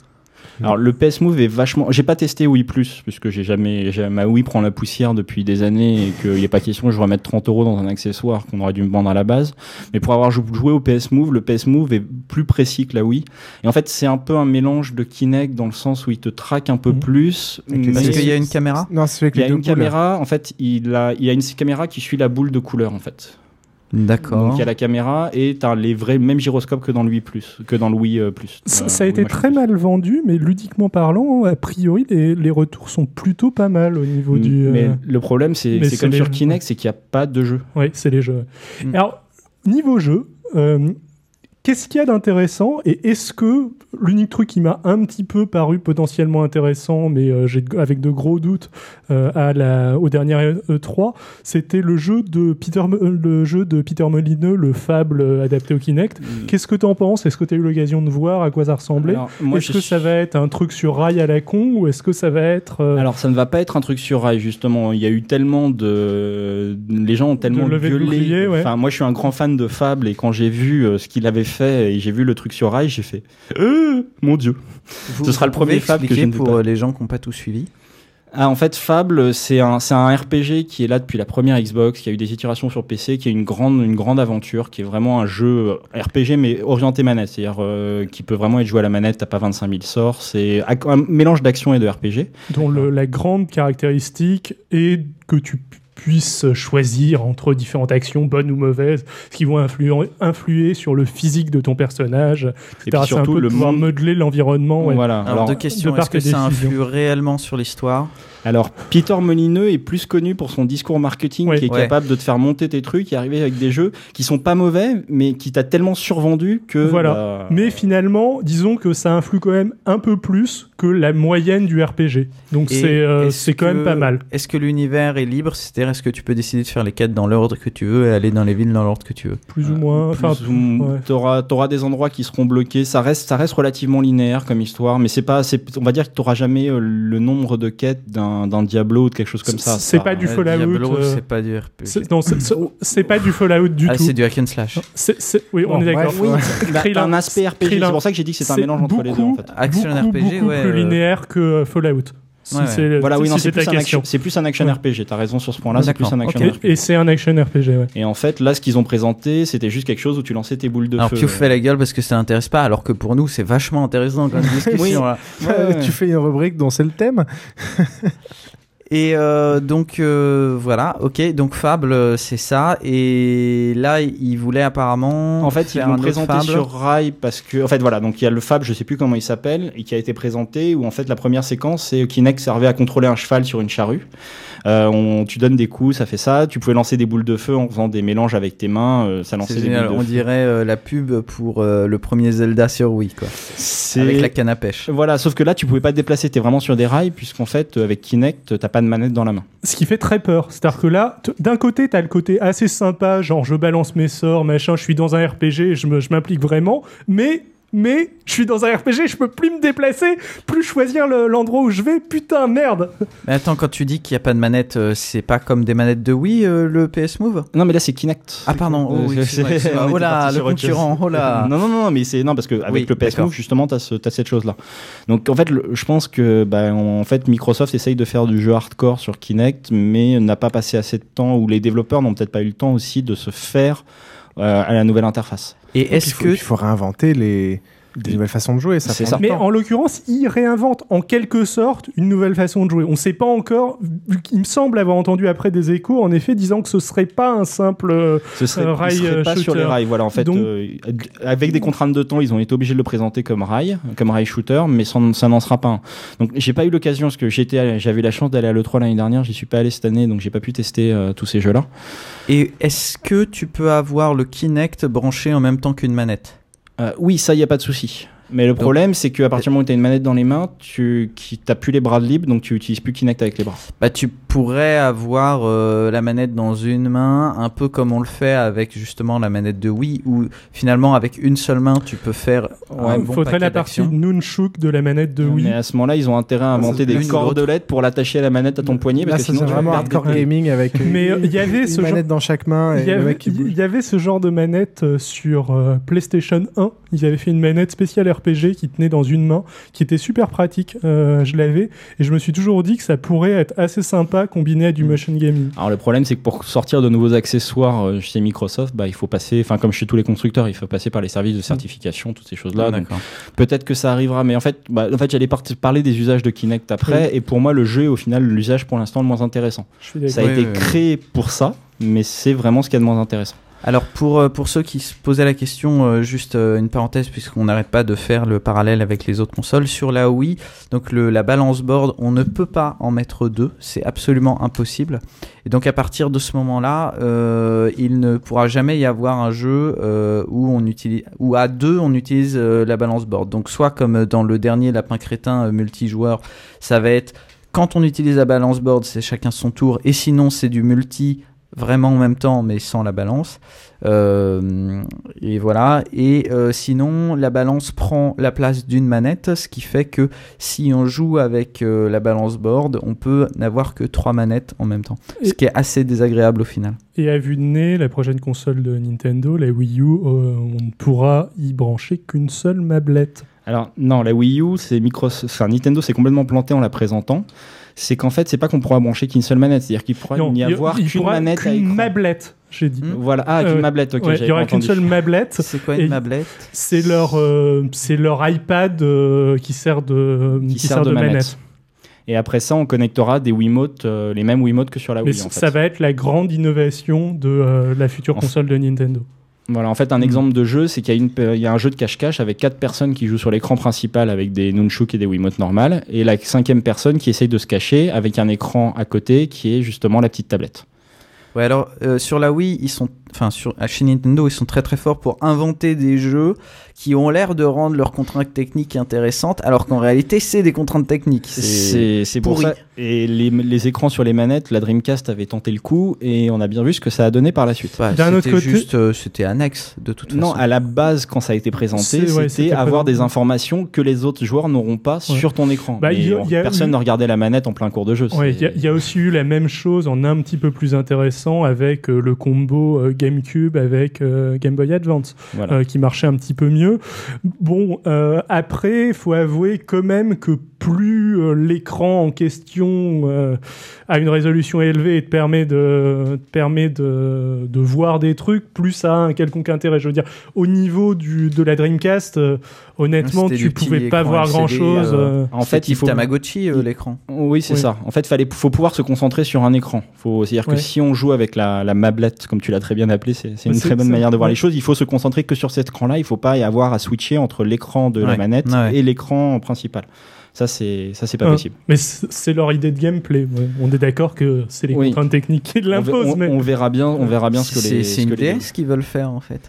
Alors le PS Move est vachement. J'ai pas testé Wii Plus puisque j'ai jamais. j'ai- Ma Wii prend la poussière depuis des années et qu'il n'y a pas question que je remette 30 euros dans un accessoire qu'on aurait dû me vendre à la base. Mais pour avoir jou- joué au PS Move, le PS Move est plus précis que la Wii. Et en fait, c'est un peu un mélange de Kinect dans le sens où il te traque un peu plus. Avec les Parce qu'il y a une caméra? Non, c'est avec il y a une boules. caméra, en fait, il a, il y a une caméra qui suit la boule de couleur, en fait. D'accord. Donc il y a la caméra et t'as les vrais mêmes gyroscopes que dans le Wii Plus, que dans le Wii euh, Plus. Ça, Euh, ça a été très mal vendu, mais ludiquement parlant, a priori, les, les retours sont plutôt pas mal au niveau du. Mais euh, le problème, c'est mais comme sur. Kinect, c'est qu'il n'y a pas de jeu. Oui, c'est les jeux. Mm. Alors, niveau jeu, euh, qu'est-ce qu'il y a d'intéressant et est-ce que l'unique truc qui m'a un petit peu paru potentiellement intéressant, mais euh, j'ai de- avec de gros doutes euh, à la, au dernier E3, c'était le jeu de Peter, euh, le jeu de Peter Molineux, le Fable euh, adapté au Kinect. Qu'est-ce que tu en penses? Est-ce que tu as eu l'occasion de voir à quoi ça ressemblait? Est-ce que ça va être un truc sur rail à la con ou est-ce que ça va être euh, Alors ça ne va pas être un truc sur rail justement. Il y a eu tellement de, les gens ont tellement le gueulé. bouclier, ouais. Enfin moi je suis un grand fan de Fable et quand j'ai vu euh, ce qu'il avait fait et j'ai vu le truc sur rail, j'ai fait Euh, mon dieu. Vous- Ce sera le premier Fable que je ne pour pas. euh, les gens qui n'ont pas tout suivi. Ah, en fait, Fable, c'est un, c'est un RPG qui est là depuis la première Xbox, qui a eu des itérations sur PC, qui est une grande, une grande aventure, qui est vraiment un jeu euh, RPG mais orienté manette, c'est-à-dire euh, qui peut vraiment être joué à la manette, t'as pas 25 000 sorts, c'est un mélange d'action et de RPG. dont le- la grande caractéristique est que tu pu- puisses choisir entre différentes actions, bonnes ou mauvaises, ce qui vont influer, influer sur le physique de ton personnage. puis un surtout peu le de pouvoir monde- modeler l'environnement. ouais. Voilà. Alors, deux questions. Est-ce que ça influe réellement sur l'histoire? Alors, Peter Molineux est plus connu pour son discours marketing qui est Ouais. capable de te faire monter tes trucs et arriver avec des jeux qui sont pas mauvais, mais qui t'a tellement survendu que. Voilà. bah, Mais finalement, disons que ça influe quand même un peu plus que la moyenne du RPG. Donc c'est euh, quand même pas mal. Est-ce que l'univers est libre? C'est-à-dire, est-ce que tu peux décider de faire les quêtes dans l'ordre que tu veux et aller dans les villes dans l'ordre que tu veux? Plus ou moins. Enfin, ou- ouais. t'auras t'auras des endroits qui seront bloqués. Ça reste, ça reste relativement linéaire comme histoire, mais c'est pas, c'est- on va dire que t'auras jamais euh, le nombre de quêtes d'un d'un Diablo ou de quelque chose comme ça. C'est pas du Ouais, Fallout. Diablo, euh, c'est pas du RPG. c'est- non, c'est- c'est- c'est pas du Fallout du Ah, tout. c'est du hack and slash. C'est- c'est- oui, on est d'accord. ouais. Bah, un aspect RPG. C'est pour ça que j'ai dit que c'est un c'est mélange entre les deux. En fait. Action beaucoup, RPG, beaucoup ouais, plus euh, linéaire que euh, Fallout. Si Ouais, ouais. c'est- Voilà, si oui, non, c'est plus, un action- c'est plus un action Ouais. RPG. T'as raison sur ce point-là, c'est plus un action. RPG. Et c'est un action RPG, ouais. Et en fait, là, ce qu'ils ont présenté, c'était juste quelque chose où tu lançais tes boules de Alors, feu. Piouf fait la gueule parce que ça intéresse pas, alors que pour nous, c'est vachement intéressant. Ouais, ouais. tu fais une rubrique dont c'est le thème. Et euh, donc euh, voilà, ok, donc Fable, euh, c'est ça. Et là, il voulait apparemment. En fait, ils faire l'ont présenté Fable. sur Rail parce que, en fait, voilà, donc il y a le Fab, je sais plus comment il s'appelle, et qui a été présenté où en fait la première séquence c'est Kinect servait à contrôler un cheval sur une charrue. Euh, on, tu donnes des coups, ça fait ça. Tu pouvais lancer des boules de feu en faisant des mélanges avec tes mains, euh, ça lançait des boules de on feu. dirait euh, la pub pour euh, le premier Zelda sur Wii, quoi. C'est- Avec la canne à pêche. Voilà, sauf que là tu pouvais pas te déplacer, t'es vraiment sur des rails puisqu'en fait avec Kinect t'as pas de manette dans la main. Ce qui fait très peur. C'est-à-dire que là, d'un côté, t'as le côté assez sympa, genre je balance mes sorts, machin, je suis dans un RPG, je m'implique vraiment, mais. Mais je suis dans un RPG, je peux plus me déplacer, plus choisir le- l'endroit où je vais. Putain, merde. Mais attends, quand tu dis qu'il n'y a pas de manette, euh, c'est pas comme des manettes de Wii, euh, le PS Move? Non mais là c'est Kinect. Ah pardon, oh, oui, oh là, le concurrent, oh là. Non, non, non, mais c'est non parce que avec Oui, le PS. Move justement t'as ce, t'as cette chose là. Donc en fait, le- je pense que bah, en fait Microsoft essaye de faire du jeu hardcore sur Kinect, mais n'a pas passé assez de temps ou les développeurs n'ont peut-être pas eu le temps aussi de se faire euh, à la nouvelle interface. Et Il faut, il faut réinventer les des nouvelles façons de jouer. Ça C'est prend ça. Mais en l'occurrence, il réinvente en quelque sorte une nouvelle façon de jouer. On ne sait pas encore. vu qu'il me semble avoir entendu après des échos, en effet, disant que ce serait pas un simple euh, Ce serait, euh, il rail serait euh, pas sur les shooter. rails. Voilà, en fait, Donc- euh, avec des contraintes de temps, ils ont été obligés de le présenter comme rail, comme rail shooter, mais ça, ça n'en sera pas un. Donc, j'ai pas eu l'occasion parce que j'étais, j'avais la chance d'aller à l'E3 l'année dernière. J'y suis pas allé cette année, donc j'ai pas pu tester euh, tous ces jeux-là. Et est-ce que tu peux avoir le Kinect branché en même temps qu'une manette? Euh, oui, ça, y a pas de souci. Mais le problème, c'est qu'à partir du moment où tu as une manette dans les mains, tu n'as plus les bras de libre, donc tu utilises plus Kinect avec les bras. Bah, tu pourrais avoir euh, la manette dans une main, un peu comme on le fait avec justement la manette de Wii, où finalement avec une seule main tu peux faire un Il bon faudrait la partie. Nunchuk de la manette de Wii. Mais à ce moment-là, ils ont intérêt à inventer des cordelettes pour l'attacher à la manette à ton poignet, Là, parce que ça sinon c'est tu vas vraiment hardcore gaming avec une, Mais, euh, il y avait une ce genre- manette dans chaque main Il y, avait, y ce genre de manette euh, sur euh, PlayStation 1, Ils avaient fait une manette spéciale RPG qui tenait dans une main, qui était super pratique. Euh, je l'avais et je me suis toujours dit que ça pourrait être assez sympa combiné à du motion gaming. Alors le problème c'est que pour sortir de nouveaux accessoires euh, chez Microsoft, bah, il faut passer, enfin comme chez tous les constructeurs, il faut passer par les services de certification, toutes ces choses-là. Ah. Peut-être que ça arrivera, mais en fait, bah, en fait j'allais par- parler des usages de Kinect après, Oui. et pour moi le jeu est au final l'usage pour l'instant le moins intéressant. Ça a Ouais, été ouais, ouais. créé pour ça, mais c'est vraiment ce qu'il y a de moins intéressant. Alors pour, euh, pour ceux qui se posaient la question, euh, juste euh, une parenthèse puisqu'on n'arrête pas de faire le parallèle avec les autres consoles, sur la Wii, donc le, la balance board, on ne peut pas en mettre deux, c'est absolument impossible. Et donc à partir de ce moment-là, il ne pourra jamais y avoir un jeu où on utilise, où à deux on utilise la balance board. Donc soit comme dans le dernier Lapin Crétin multijoueur, ça va être quand on utilise la balance board, c'est chacun son tour, et sinon c'est du multi vraiment en même temps mais sans la balance. Euh, et voilà. Et euh, sinon, la balance prend la place d'une manette, ce qui fait que si on joue avec euh, la balance board, on peut n'avoir que trois manettes en même temps. Ce qui est assez désagréable au final. Et à vue de nez, la prochaine console de Nintendo, la Wii U, on ne pourra y brancher qu'une seule mablette. Alors non, la Wii U, c'est Microsoft, enfin Nintendo s'est complètement planté en la présentant. C'est qu'en fait, c'est pas qu'on pourra brancher qu'une seule manette, c'est-à-dire qu'il pourra Non, n'y il y- avoir il qu'une pourra manette qu'une mablette, j'ai dit. Voilà, ah, qu'une Euh, mablette, ok. ouais, il y aura pas qu'une seule mablette. C'est quoi une mablette C'est leur, euh, c'est leur iPad euh, qui sert de, qui sert de, manette. Et après ça, on connectera des Wiimotes, euh, les mêmes Wiimotes que sur la Mais Wii. c- en fait. ça va être la grande innovation de euh, la future En console de Nintendo. Voilà, en fait, un exemple de jeu, c'est qu'il y, a y un jeu de cache-cache avec quatre personnes qui jouent sur l'écran principal avec des nunchuk et des Wiimotes normales, et la cinquième personne qui essaye de se cacher avec un écran à côté qui est justement la petite tablette. Ouais, alors euh, sur la Wii, ils sont, enfin sur chez Nintendo, ils sont très très forts pour inventer des jeux qui ont l'air de rendre leurs contraintes techniques intéressantes, alors qu'en réalité, c'est des contraintes techniques. C'est pour pourri. ça. Et les, les écrans sur les manettes, la Dreamcast avait tenté le coup, et on a bien vu ce que ça a donné par la suite. Bah, D'un autre c'était côté- juste, euh, c'était annexe de toute Non, façon. à la base, quand ça a été présenté, ouais, c'était avoir des informations que les autres joueurs n'auront pas sur ton écran. Bah, y a- y a personne eu- ne regardait la manette en plein cours de jeu. Ouais, c'est- Il y, a- il y a aussi eu la même chose en un petit peu plus intéressant avec euh, le combo euh, GameCube avec euh, Game Boy Advance, Voilà. euh, qui marchait un petit peu mieux. Bon, euh, après, il faut avouer quand même que plus euh, l'écran en question euh, a une résolution élevée et te permet de, te permet de, de voir des trucs, plus ça a un quelconque intérêt. Je veux dire, au niveau du, de la Dreamcast, euh, honnêtement, tu pouvais pas voir LCD, euh, euh, En fait, il faut Tamagotchi euh, l'écran. Oui, c'est Oui. ça. En fait, fallait, faut pouvoir se concentrer sur un écran. Faut, c'est-à-dire Ouais. que si on joue avec la, la mablette, comme tu l'as très bien appelé, c'est, une très bonne manière de voir ouais. les choses. Il faut se concentrer que sur cet écran-là. Il faut pas y avoir à switcher entre l'écran de la manette Ouais. et l'écran principal. Ça, c'est, ça, c'est pas Ah, possible. Mais c'est leur idée de gameplay. ouais. On est d'accord que c'est les Oui. contraintes techniques qui l'imposent. on- mais on verra bien, on verra bien ce que les. c'est ce une que les- DS qu'ils veulent faire en fait.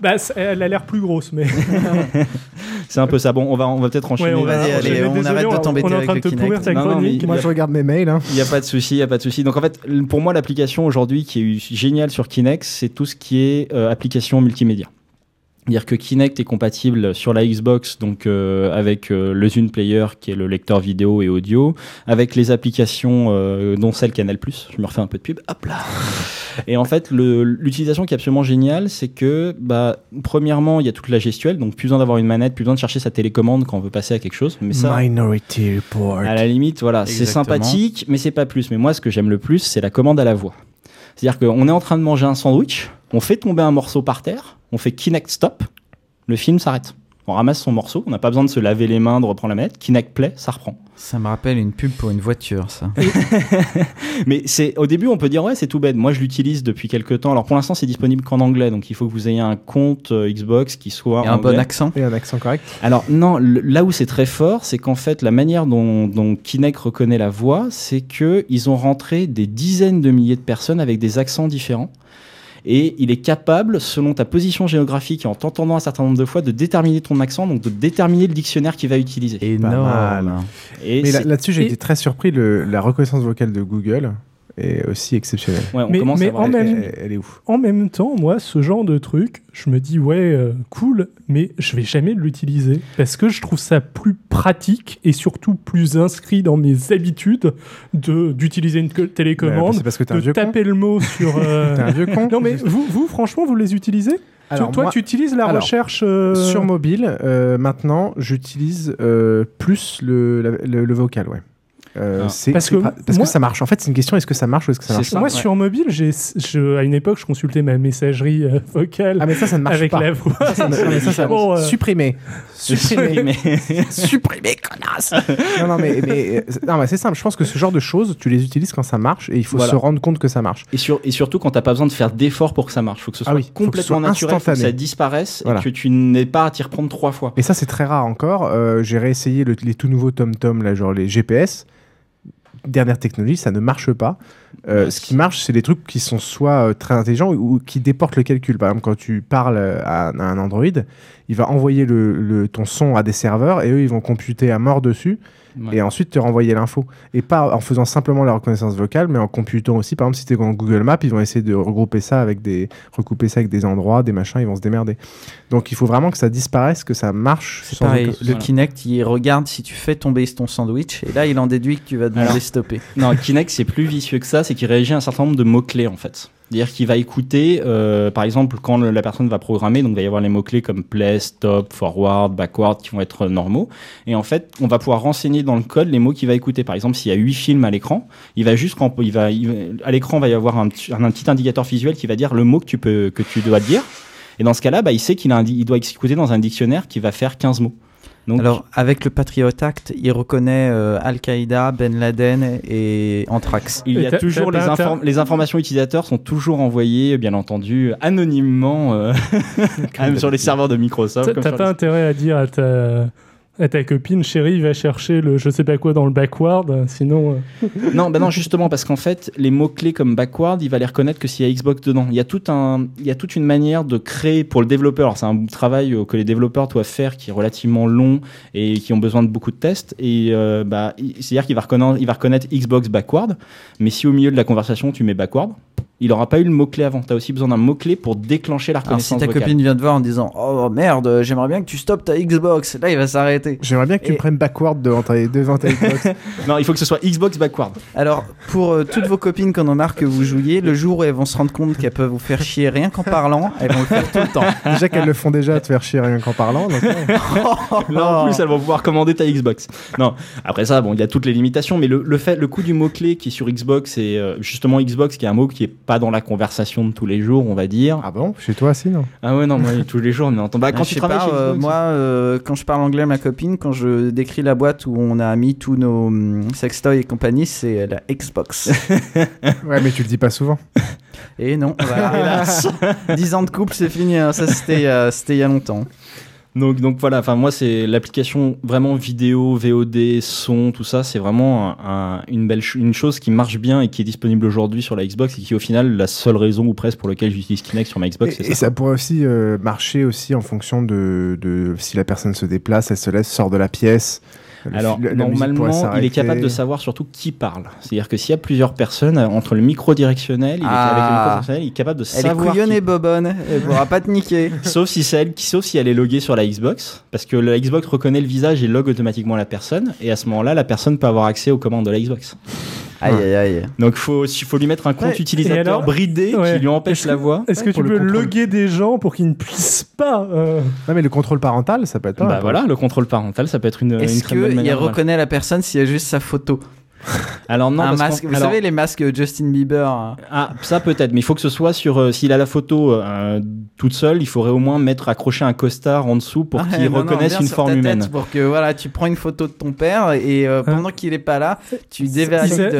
Bah, elle a l'air plus grosse, mais. C'est un peu ça. Bon, on va, on va peut-être enchaîner. Ouais, on va- Vas-y, allez, je- on désolé, arrête de t'embêter On est en avec train de le te Kinect. Non, non, mais Moi, y a- je regarde mes mails. hein. Il n'y a pas de souci, il y a pas de souci. Donc en fait, pour moi, l'application aujourd'hui qui est géniale sur Kinect, c'est tout ce qui est euh, application multimédia. C'est-à-dire que Kinect est compatible sur la Xbox, donc euh, avec euh, le Zune Player, qui est le lecteur vidéo et audio, avec les applications, euh, dont celle Canal+. Je me refais un peu de pub. Hop là. Et en fait, le- l'utilisation qui est absolument géniale, c'est que, bah, premièrement, il y a toute la gestuelle, donc plus besoin d'avoir une manette, plus besoin de chercher sa télécommande quand on veut passer à quelque chose. Mais ça, Minority Report. à la limite, voilà, c'est sympathique, mais c'est pas plus. Mais moi, ce que j'aime le plus, c'est la commande à la voix. C'est-à-dire qu'on est en train de manger un sandwich, on fait tomber un morceau par terre, on fait Kinect stop, le film s'arrête. On ramasse son morceau, on n'a pas besoin de se laver les mains, de reprendre la manette. Kinect play, ça reprend. Ça me rappelle une pub pour une voiture, ça. Mais c'est au début, on peut dire ouais, c'est tout bête. Moi, je l'utilise depuis quelques temps. Alors pour l'instant, c'est disponible qu'en anglais, donc il faut que vous ayez un compte euh, Xbox qui soit Et un bon accent. Et un accent correct. Alors non, le- là où c'est très fort, c'est qu'en fait la manière dont, dont Kinect reconnaît la voix, c'est que ils ont rentré des dizaines de milliers de personnes avec des accents différents. Et il est capable, selon ta position géographique et en t'entendant un certain nombre de fois, de déterminer ton accent, donc de déterminer le dictionnaire qu'il va utiliser. Énorme. Et Mais là- là-dessus, j'ai été très surpris. le- la reconnaissance vocale de Google est aussi exceptionnelle. ouais, on Mais- commence mais à en même- Elle, elle est ouf. En même temps, moi, ce genre de truc, je me dis, ouais, euh, cool, mais je vais jamais l'utiliser parce que je trouve ça plus pratique et surtout plus inscrit dans mes habitudes de d'utiliser une Bah, télécommande, c'est parce que t'es un de vieux con. taper le mot sur. euh, T'es un vieux con. Non, mais vous, vous, franchement, vous les utilisez? Alors, toi, moi- tu utilises la alors, recherche euh, Sur mobile, euh, maintenant, j'utilise euh, plus le, la- le, le vocal, ouais. Euh, Ah. Parce que pas- parce moi- que ça marche. En fait, c'est une question est-ce que ça marche ou est-ce que ça marche pas Moi, sur mobile, j'ai, je- à une époque, je consultais ma messagerie euh, vocale Ah, mais ça, ça ne marche avec pas. la voix. Ça, ça ne- mais ça, ça- Bon, euh, Supprimer. Supprimer. Supprimer. Connasse Non, non, mais, mais, non, mais c'est simple. Je pense que ce genre de choses, tu les utilises quand ça marche et il faut Voilà. se rendre compte que ça marche. Et, sur, et surtout quand t'as pas besoin de faire d'efforts pour que ça marche. Faut que ce Ah soit oui, faut que ce complètement soit naturel, faut que ça disparaisse Voilà. et que tu n'aies pas à t'y reprendre trois fois. Et ça, c'est très rare encore. Euh, J'ai réessayé le- les tout nouveaux TomTom, là, genre les GPS. Dernière technologie, ça ne marche pas. Euh, ce qui marche, c'est les trucs qui sont soit euh, très intelligents ou, qui déportent le calcul. Par exemple, quand tu parles euh, à, à un Android, il va envoyer le, le- ton son à des serveurs et eux, ils vont computer à mort dessus. Ouais. Et ensuite te renvoyer l'info. Et pas en faisant simplement la reconnaissance vocale, mais en computant aussi. Par exemple, si tu es dans Google Maps, ils vont essayer de regrouper ça avec des, recouper ça avec des endroits, des machins, ils vont se démerder. Donc il faut vraiment que ça disparaisse, que ça marche. C'est pareil, aucun- le Kinect, il regarde si tu fais tomber ton sandwich, et là, il en déduit que tu vas demander Alors, stopper. Non, Kinect, c'est plus vicieux que ça, c'est qu'il réagit à un certain nombre de mots-clés en fait. C'est-à-dire qu'il va écouter, euh, par exemple, quand la personne va programmer, donc il va y avoir les mots-clés comme play, stop, forward, backward qui vont être normaux. Et en fait, on va pouvoir renseigner dans le code les mots qu'il va écouter. Par exemple, s'il y a huit films à l'écran, il va juste, quand il va, il à l'écran, va y avoir un, petit- indicateur visuel qui va dire le mot que tu peux, que tu dois dire. Et dans ce cas-là, bah, il sait qu'il il doit écouter dans un dictionnaire qui va faire 15 mots. Donc, Alors, avec le Patriot Act, il reconnaît euh, Al-Qaïda, Ben Laden et Anthrax. Il y a toujours les, inform- les informations utilisateurs sont toujours envoyées, bien entendu, anonymement, euh, quand même sur les serveurs de Microsoft. T'as pas les- intérêt à dire à ta, à ta copine, chérie, va chercher le je sais pas quoi dans le backward, sinon. euh, non, bah non, justement, parce qu'en fait, les mots-clés comme backward, il va les reconnaître que s'il y a Xbox dedans. Il y a, tout un, il y a toute une manière de créer pour le développeur. Alors, C'est un travail euh, que les développeurs doivent faire qui est relativement long et qui ont besoin de beaucoup de tests. Et euh, bah, c'est-à-dire qu'il va reconnaître, il va reconnaître Xbox backward, mais si au milieu de la conversation tu mets backward, il n'aura pas eu le mot-clé avant. Tu as aussi besoin d'un mot-clé pour déclencher la Alors, si reconnaissance ta vocale. copine vient te voir en disant Oh merde, j'aimerais bien que tu stoppes ta Xbox, là, il va s'arrêter. J'aimerais bien que tu Et- me prennes backward devant ta, devant ta Xbox. non, il faut que ce soit Xbox backward. Alors, pour euh, toutes vos copines qu'on en marque que vous jouiez, le jour où elles vont se rendre compte qu'elles peuvent vous faire chier rien qu'en parlant, elles vont le faire tout le temps. Déjà qu'elles le font déjà, te faire chier rien qu'en parlant. donc, ouais. Là, en plus, elles vont pouvoir commander ta Xbox. Non, après ça, bon, il y a toutes les limitations, mais le, le fait, le coup du mot-clé qui est sur Xbox, c'est euh, justement Xbox, qui est un mot qui est pas dans la conversation de tous les jours, on va dire. Ah bon? Chez toi, si, non? Ah ouais, non, moi, tous les jours, mais entend. Bah, Ah, quand je tu travailles pas, chez euh, moi, euh, quand je parle anglais ma copine, quand je décris la boîte où on a mis tous nos hum, sextoys et compagnie, c'est la Xbox. Ouais, mais tu le dis pas souvent. et non, voilà, hélas. 10 ans de couple, c'est fini. hein. Ça, c'était euh, c'était il y a longtemps. Donc, donc voilà, enfin moi c'est l'application vraiment vidéo, VOD, son, tout ça, c'est vraiment un- un- une belle ch- une chose qui marche bien et qui est disponible aujourd'hui sur la Xbox et qui au final la seule raison ou presque pour laquelle j'utilise Kinect sur ma Xbox, et ça. ça pourrait aussi euh, marcher aussi en fonction de, de si la personne se déplace, elle se laisse, sort de la pièce. Le- Alors le- normalement, il est capable de savoir surtout qui parle. C'est-à-dire que s'il y a plusieurs personnes euh, entre le micro directionnel, il est, Ah. avec le micro directionnel, il est capable de Elle est savoir. qui- et bobonne, elle pourra pas te niquer. Sauf si elle sauf si elle est loguée sur la Xbox, parce que la Xbox reconnaît le visage et log automatiquement la personne, et à ce moment-là, la personne peut avoir accès aux commandes de la Xbox. Aïe aïe aïe. Donc faut, il faut lui mettre un compte Ouais, utilisateur alors bridé Ouais. qui lui empêche la voix. Est-ce que tu peux loguer des gens pour qu'ils ne puissent pas euh, Non, mais le contrôle parental, ça peut être pas Bah voilà, le contrôle parental, ça peut être une, Est-ce qu'il manière. de- reconnaît la personne s'il y a juste sa photo Alors non, Un parce masque, vous alors- savez les masques Justin Bieber hein. Ah, ça peut-être, mais il faut que ce soit sur. euh, S'il a la photo euh, toute seule, il faudrait au moins mettre accrocher un costard en dessous pour Ah, qu'il non, non, reconnaisse une forme humaine. Pour que voilà, tu prends une photo de ton père et euh, pendant qu'il est pas là, tu euh, avaient,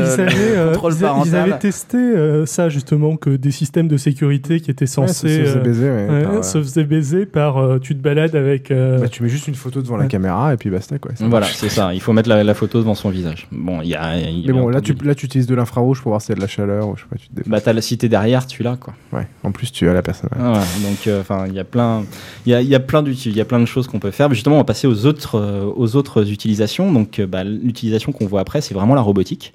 le contrôle ils a- ils parental. avaient testé euh, ça justement que des systèmes de sécurité qui étaient Ouais, censés se euh, baiser, ouais, ouais, par, se faisaient baiser par euh, tu te balades avec euh, Bah, tu mets juste une photo devant la caméra et puis basta quoi. Voilà, c'est ça. Il faut mettre la, la photo devant son visage. Bon, il y a. y Mais bon, là tu, là, tu utilises de l'infrarouge pour voir s'il y a de la chaleur ou je sais pas, tu te. Bah, t'as la cité derrière, tu l'as quoi. Ouais, en plus tu as la personne. ouais. Ah ouais, donc, euh, enfin, il y a plein, il y a, y a plein d'outils, il y a plein de choses qu'on peut faire. Mais justement, on va passer aux autres, euh, aux autres utilisations. Donc, euh, bah, l'utilisation qu'on voit après, c'est vraiment la robotique.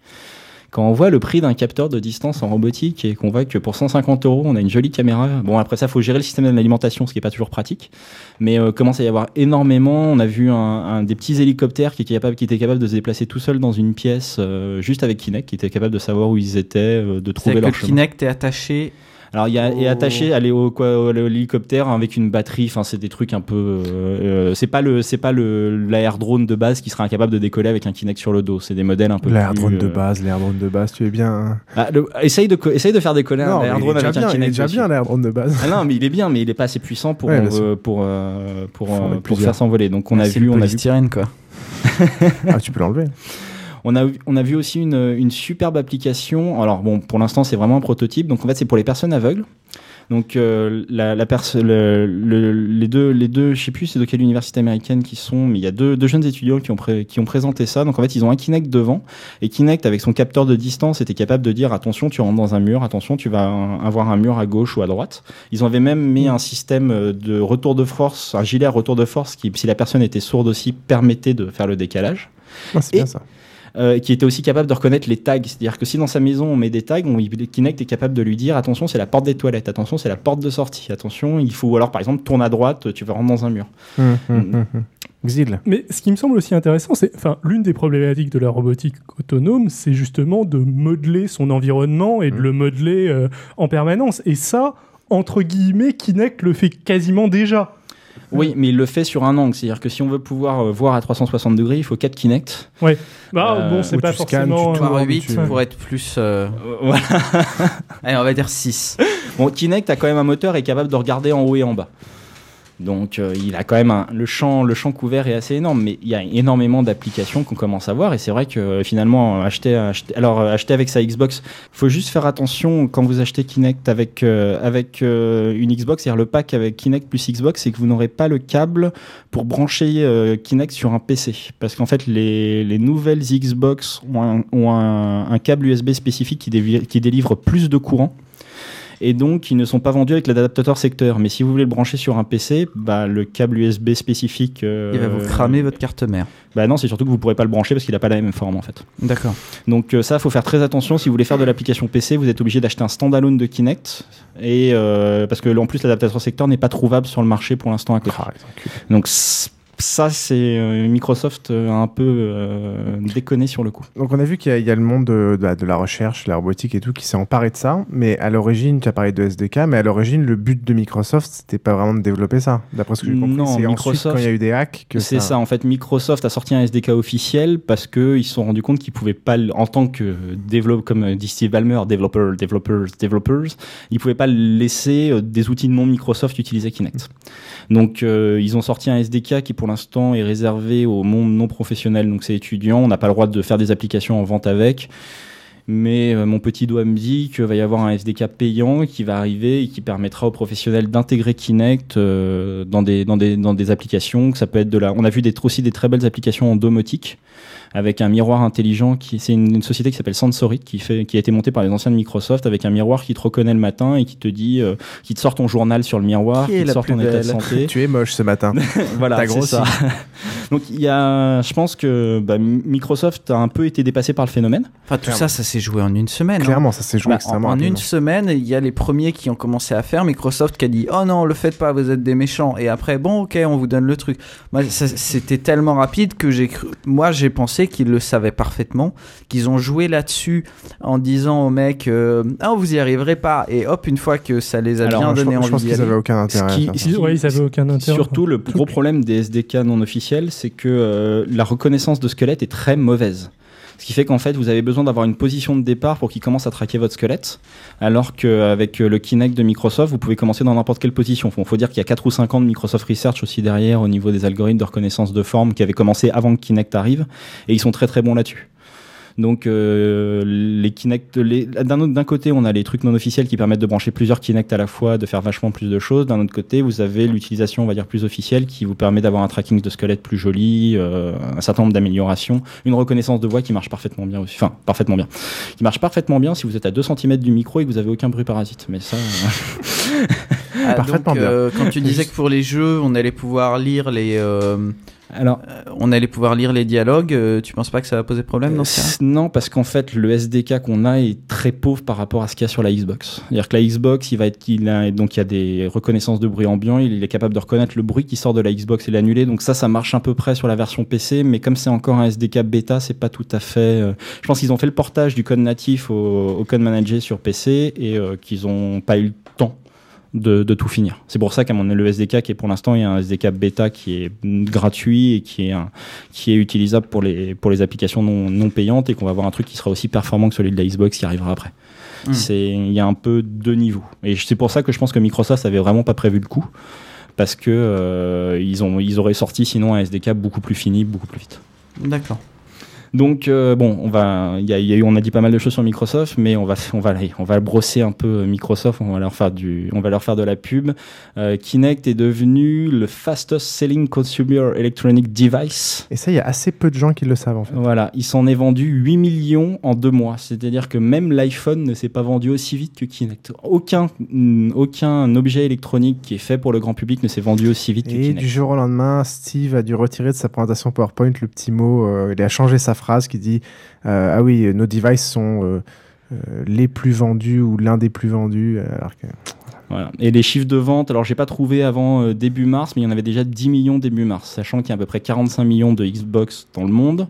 Quand on voit le prix d'un capteur de distance en robotique et qu'on voit que pour 150 euros, on a une jolie caméra. Bon, après ça, faut gérer le système d'alimentation, ce qui est pas toujours pratique. Mais euh, commence à y avoir énormément. On a vu un, un des petits hélicoptères qui, capable, qui était capable de se déplacer tout seul dans une pièce, euh, juste avec Kinect, qui était capable de savoir où ils étaient, euh, de trouver leur que le chemin. Kinect est attaché Alors il y a est attaché à l'héo- quoi, à l'hélicoptère avec une batterie. Enfin c'est des trucs un peu. euh, euh, c'est pas le c'est pas le l'air drone de base qui sera incapable de décoller avec un Kinect sur le dos. C'est des modèles un peu. L'air plus, drone de euh, base, l'air drone de base, tu es bien. ah, le- essaye de essaye de faire décoller Non, un mais air il est drone déjà avec bien, un il est Kinect. déjà dessus. bien l'air drone de base. Ah non, mais il est bien, mais il est pas assez puissant pour Ouais, euh, pour euh, pour faire s'envoler. Donc on a vu on a vu quoi. ah, tu peux l'enlever. On a, on a vu aussi une, une superbe application. Alors bon, pour l'instant, c'est vraiment un prototype. Donc en fait, c'est pour les personnes aveugles. Donc euh, la, la perso- le- le- les deux, les deux, je sais plus c'est de quelle université américaine qui sont, mais il y a deux, deux jeunes étudiants qui ont, pré- qui ont présenté ça. Donc en fait, ils ont un Kinect devant et Kinect avec son capteur de distance était capable de dire attention, tu rentres dans un mur, attention, tu vas un- avoir un mur à gauche ou à droite. Ils avaient même mis un système euh, de retour de force, un gilet à retour de force qui, si la personne était sourde aussi, permettait de faire le décalage Ah, c'est bien ça. Euh, qui était aussi capable de reconnaître les tags. C'est-à-dire que si dans sa maison on met des tags, on, Kinect est capable de lui dire attention, c'est la porte des toilettes, attention, c'est la porte de sortie, attention, il faut, ou alors par exemple, tourne à droite, tu vas rentrer dans un mur. Xil. Mais ce qui me semble aussi intéressant, c'est, enfin, l'une des problématiques de la robotique autonome, c'est justement de modeler son environnement et de le modeler euh, en permanence. Et ça, entre guillemets, Kinect le fait quasiment déjà. Oui, mais il le fait sur un angle. C'est-à-dire que si on veut pouvoir euh, voir à 360 degrés, il faut 4 Kinect. Ouais. Bah, Euh, bon, c'est pas tu scannes, forcément. tu euh, tournes, ouais. 8 pour être plus. euh, Voilà. Allez, on va dire 6. Bon, Kinect a quand même un moteur et est capable de regarder en haut et en bas. Donc euh, il a quand même un- le champ le champ couvert est assez énorme, mais il y a énormément d'applications qu'on commence à voir et c'est vrai que euh, finalement acheter, alors euh, acheter avec sa Xbox, faut juste faire attention quand vous achetez Kinect avec avec une Xbox, c'est-à-dire le pack avec Kinect plus Xbox, c'est que vous n'aurez pas le câble pour brancher Kinect sur un PC, parce qu'en fait les, les nouvelles Xbox ont un, câble USB spécifique qui délivre plus de courant et donc ils ne sont pas vendus avec l'adaptateur secteur. Mais si vous voulez le brancher sur un PC, bah, le câble USB spécifique. euh, Il va vous cramer votre carte mère. Bah non, c'est surtout que vous pourrez pas le brancher parce qu'il n'a pas la même forme en fait. D'accord. Donc euh, ça, faut faire très attention. Si vous voulez faire de l'application PC, vous êtes obligé d'acheter un standalone de Kinect et euh, parce que en plus l'adaptateur secteur n'est pas trouvable sur le marché pour l'instant à côté. Donc c- ça, c'est euh, Microsoft euh, a un peu euh, déconné sur le coup. Donc on a vu qu'il y, y a le monde de, de la, de la recherche, la robotique et tout qui s'est emparé de ça, mais à l'origine, tu as parlé de SDK, mais à l'origine, le but de Microsoft, c'était pas vraiment de développer ça. D'après ce que j'ai compris, Non, c'est ensuite Microsoft. quand il y a eu des hacks que c'est ça. En fait, Microsoft a sorti un SDK officiel parce que ils se sont rendus compte qu'ils pouvaient pas, en tant que développe, comme dit Steve Ballmer, developer, developers, developers, ils pouvaient pas laisser des outils non Microsoft utiliser Kinect. Donc, euh, ils ont sorti un SDK qui, pour l'instant, est réservé au monde non professionnel. Donc, c'est étudiant. On n'a pas le droit de faire des applications en vente avec. Mais euh, mon petit doigt me dit qu'il va y avoir un SDK payant qui va arriver et qui permettra aux professionnels d'intégrer Kinect euh, dans, des, dans, des, dans applications. On a vu aussi des très belles applications en domotique avec un miroir intelligent. qui C'est une, une société qui s'appelle Sensoric qui, fait, qui a été montée par les anciens de Microsoft avec un miroir qui te reconnaît le matin et qui te dit, euh, qui te sort ton journal sur le miroir, Qui qui, est te sort ton état de santé. tu es moche ce matin. voilà, c'est ça. Donc il y a, je pense que bah, Microsoft a un peu été dépassé par le phénomène. Enfin, tout ça, ça s'est joué en une semaine. hein. Clairement, ça s'est joué Bah, en, extrêmement en une rapidement. semaine, il y a les premiers qui ont commencé à faire. Microsoft qui a dit Oh non, le faites pas, vous êtes des méchants. Et après, bon, ok, on vous donne le truc. Moi, c'était tellement rapide que j'ai cru. Moi, j'ai pensé qu'ils le savaient parfaitement, qu'ils ont joué là-dessus en disant aux mecs euh, Ah, vous y arriverez pas. Et hop, une fois que ça les a Alors, bien je donné je envie pense d'y qu'ils aucun intérêt. Qui- Ouais, ils avaient aucun intérêt. Surtout, le gros problème des SDK non officiels, c'est que euh, la reconnaissance de squelette est très mauvaise. Ce qui fait qu'en fait, vous avez besoin d'avoir une position de départ pour qu'il commence à traquer votre squelette, alors qu'avec euh, le Kinect de Microsoft, vous pouvez commencer dans n'importe quelle position. Il faut dire qu'il y a 4 ou 5 ans de Microsoft Research aussi derrière au niveau des algorithmes de reconnaissance de forme qui avaient commencé avant que Kinect arrive, et ils sont très très bons là-dessus. Donc euh, les Kinect, les- d'un autre- d'un côté, on a les trucs non officiels qui permettent de brancher plusieurs Kinect à la fois, de faire vachement plus de choses. D'un autre côté, vous avez l'utilisation, on va dire plus officielle, qui vous permet d'avoir un tracking de squelette plus joli, euh, un certain nombre d'améliorations, une reconnaissance de voix qui marche parfaitement bien aussi, enfin parfaitement bien, qui marche parfaitement bien si vous êtes à 2 cm du micro et que vous avez aucun bruit parasite. Mais ça, euh, Ah, Parfaitement donc, bien. euh, quand tu disais que pour les jeux, on allait pouvoir lire les. euh, alors. on allait pouvoir lire les dialogues. euh, tu penses pas que ça va poser problème dans ce cas Non, parce qu'en fait, le SDK qu'on a est très pauvre par rapport à ce qu'il y a sur la Xbox. C'est-à-dire que la Xbox, il va être, il a, donc il y a des reconnaissances de bruit ambiant, il, il est capable de reconnaître le bruit qui sort de la Xbox et l'annuler. Donc ça, ça marche à peu près sur la version PC, mais comme c'est encore un SDK bêta, c'est pas tout à fait. euh, je pense qu'ils ont fait le portage du code natif au, au code manager sur PC et euh, qu'ils ont pas eu le temps de, de tout finir. C'est pour ça qu'à mon le SDK qui est pour l'instant il y a un SDK bêta qui est gratuit et qui est un, qui est utilisable pour les pour les applications non, non payantes et qu'on va avoir un truc qui sera aussi performant que celui de la Xbox qui arrivera après. Mm. C'est il y a un peu deux niveaux et c'est pour ça que je pense que Microsoft avait vraiment pas prévu le coup parce que euh, ils ont ils auraient sorti sinon un SDK beaucoup plus fini beaucoup plus vite. D'accord. Donc euh, bon, on va, il y a, il y a eu, on a dit pas mal de choses sur Microsoft, mais on va, on va, aller- on va brosser un peu Microsoft, on va leur faire du, on va leur faire de la pub. Euh, Kinect est devenu le fastest selling consumer electronic device. Et ça, il y a assez peu de gens qui le savent en fait. Voilà, il s'en est vendu 8 millions en deux mois. C'est-à-dire que même l'iPhone ne s'est pas vendu aussi vite que Kinect. Aucun, aucun objet électronique qui est fait pour le grand public ne s'est vendu aussi vite que Et Kinect. du jour au lendemain, Steve a dû retirer de sa présentation PowerPoint le petit mot, euh, il a changé sa phrase qui dit euh, Ah oui, nos devices sont euh, euh, les plus vendus ou l'un des plus vendus. Alors que... Voilà. Et les chiffres de vente, alors j'ai pas trouvé avant euh, début mars, mais il y en avait déjà 10 millions début mars, sachant qu'il y a à peu près 45 millions de Xbox dans le monde.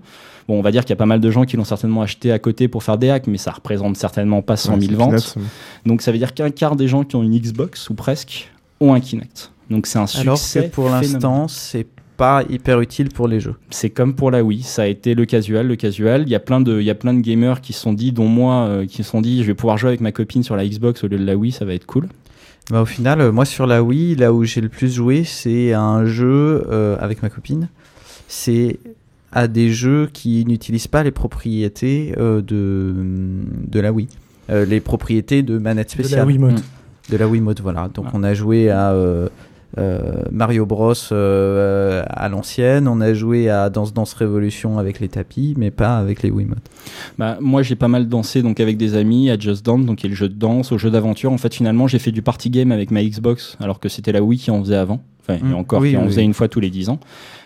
Bon, on va dire qu'il y a pas mal de gens qui l'ont certainement acheté à côté pour faire des hacks, mais ça représente certainement pas 100 Ouais, 000 c'est ventes. Donc ça veut dire qu'un quart des gens qui ont une Xbox, ou presque, ont un Kinect. Donc c'est un succès. Alors que pour l'instant, c'est pas hyper utile pour les jeux. C'est comme pour la Wii, ça a été le casual, le casual. Il y a plein de, il y a plein de gamers qui se sont dit, dont moi, euh, qui se sont dit, je vais pouvoir jouer avec ma copine sur la Xbox au lieu de la Wii, ça va être cool. Bah, au final, euh, moi sur la Wii, là où j'ai le plus joué, c'est un jeu euh, avec ma copine. C'est à des jeux qui n'utilisent pas les propriétés euh, de, de la Wii. Euh, les propriétés de manette De la spéciale. Wiimote. De la Wiimote, voilà. Donc on a joué à Mario Bros euh, à l'ancienne, on a joué à Danse Danse Révolution avec les tapis, mais pas avec les Wiimote. Bah, moi, j'ai pas mal dansé donc avec des amis à Just Dance, donc qui est le jeu de danse, au jeu d'aventure. En fait, finalement, j'ai fait du party game avec ma Xbox, alors que c'était la Wii qui en faisait avant. Enfin, et Mm. encore, Oui, qui en oui, faisait une fois tous les 10 ans.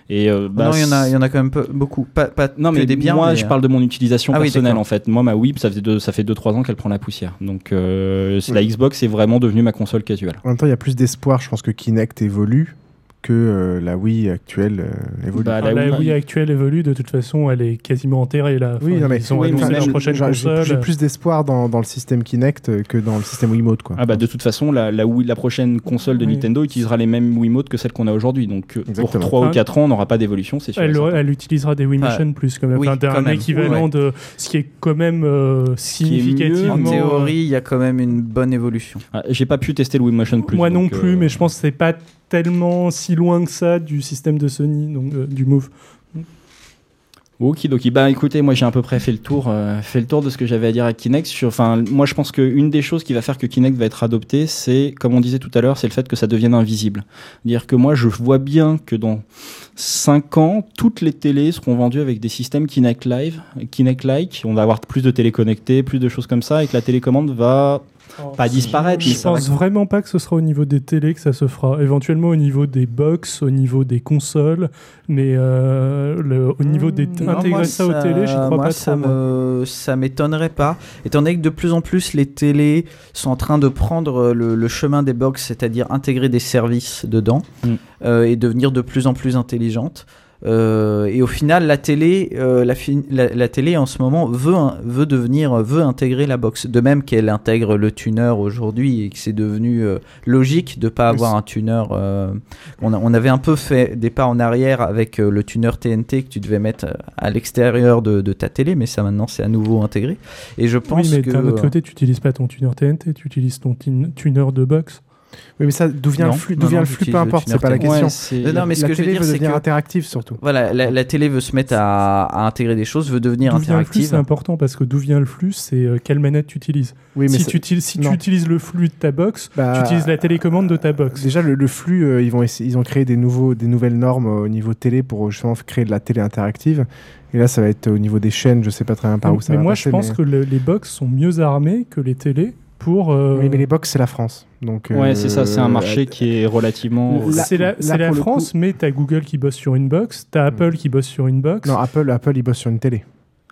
Et euh, bah, non, il y en a, il y en a quand même peu- beaucoup. Pas, pas non, mais des biens. moi, mais, je parle de mon utilisation Ah personnelle en fait. Moi, ma Wii, ça fait deux, ça fait 2-3 ans qu'elle prend la poussière. Donc, euh, la Xbox est vraiment devenue ma console casual. En même temps, il y a plus d'espoir, je pense, que Kinect évolue que euh, la Wii actuelle euh, évolue. Ah, la Wii actuelle évolue, de toute façon, elle est quasiment enterrée là. Oui, Enfin, non, mais ils ont oui, annoncé leur j'ai- prochaine j'ai- console. J'ai plus d'espoir dans, dans le système Kinect euh, que dans le système Wiimote, quoi. Ah bah de toute façon, la, la, Wii, la prochaine console de Oui. Nintendo utilisera les mêmes Wiimote que celle qu'on a aujourd'hui. Donc pour Exactement. 3 ou Ah. 4 ans, on n'aura pas d'évolution, c'est sûr. Elle, utilisera des Wii Ah, Motion Plus quand même, oui, Enfin, d'un quand même. équivalent Ouais. de ce qui est quand même euh, En significativement. théorie, il y a quand même une bonne évolution. Ah, J'ai pas pu tester le Wii Motion Plus. Moi non plus, euh, mais je pense que c'est pas tellement si loin que ça du système de Sony, donc euh, du Move. Okidoki. Bah écoutez, moi j'ai à peu près fait le tour, euh, fait le tour de ce que j'avais à dire à Kinect. Enfin, moi je pense qu'une des choses qui va faire que Kinect va être adopté, c'est, comme on disait tout à l'heure, c'est le fait que ça devienne invisible. Dire que moi je vois bien que dans 5 ans, toutes les télés seront vendues avec des systèmes Kinect Live, Kinect-like. On va avoir plus de télé connectées, plus de choses comme ça, et que la télécommande va pas disparaître, mais Je va pense vraiment pas que ce sera au niveau des télés que ça se fera. Éventuellement au niveau des box, au niveau des consoles, mais euh, le- au niveau des Non, intégrer moi, ça, aux télés, j'y crois moi, pas ça trop. me ça m'étonnerait pas étant donné que de plus en plus les télés sont en train de prendre le, le chemin des box c'est-à-dire intégrer des services dedans Mm. euh, et devenir de plus en plus intelligentes Euh, et au final, la télé, euh, la, fi- la, la télé en ce moment veut, veut devenir, veut intégrer la box. De même qu'elle intègre le tuner aujourd'hui et que c'est devenu euh, logique de pas avoir un tuner. on, a- on avait un peu fait des pas en arrière avec le tuner TNT que tu devais mettre à l'extérieur de, de ta télé, mais ça maintenant c'est à nouveau intégré. Et je pense oui, mais que d'un autre côté, tu n'utilises pas ton tuner TNT, tu utilises ton tuner de box. Oui, mais ça, d'où vient Non, le flux, non, d'où vient non, le flux, peu importe, c'est pas la question. Ouais, Non, mais ce la que je veux télé dire, veut c'est devenir que- interactive surtout. Voilà, la, la télé veut se mettre à, à intégrer des choses, veut devenir interactive. c'est important parce que d'où vient le flux, c'est euh, quelle manette tu utilises. Oui, mais si ça- tu, utilises, si tu non. utilises le flux de ta box, Bah, tu utilises la télécommande de ta box. Déjà, le, le flux, euh, ils, vont essayer- ils ont créé des, nouveaux, des nouvelles normes euh, au niveau télé pour justement créer de la télé interactive. Et là, ça va être au niveau des chaînes, je sais pas très bien par où ça mais va moi, passer, je pense mais- que le- les box sont mieux armés que les télés pour. euh, Oui, mais les box, c'est la France. Donc, Ouais, c'est ça, c'est un euh, marché qui est relativement. C'est la, France, mais t'as Google qui bosse sur une box, t'as Apple qui bosse sur une box. Non, Apple, Apple, ils bossent sur une télé.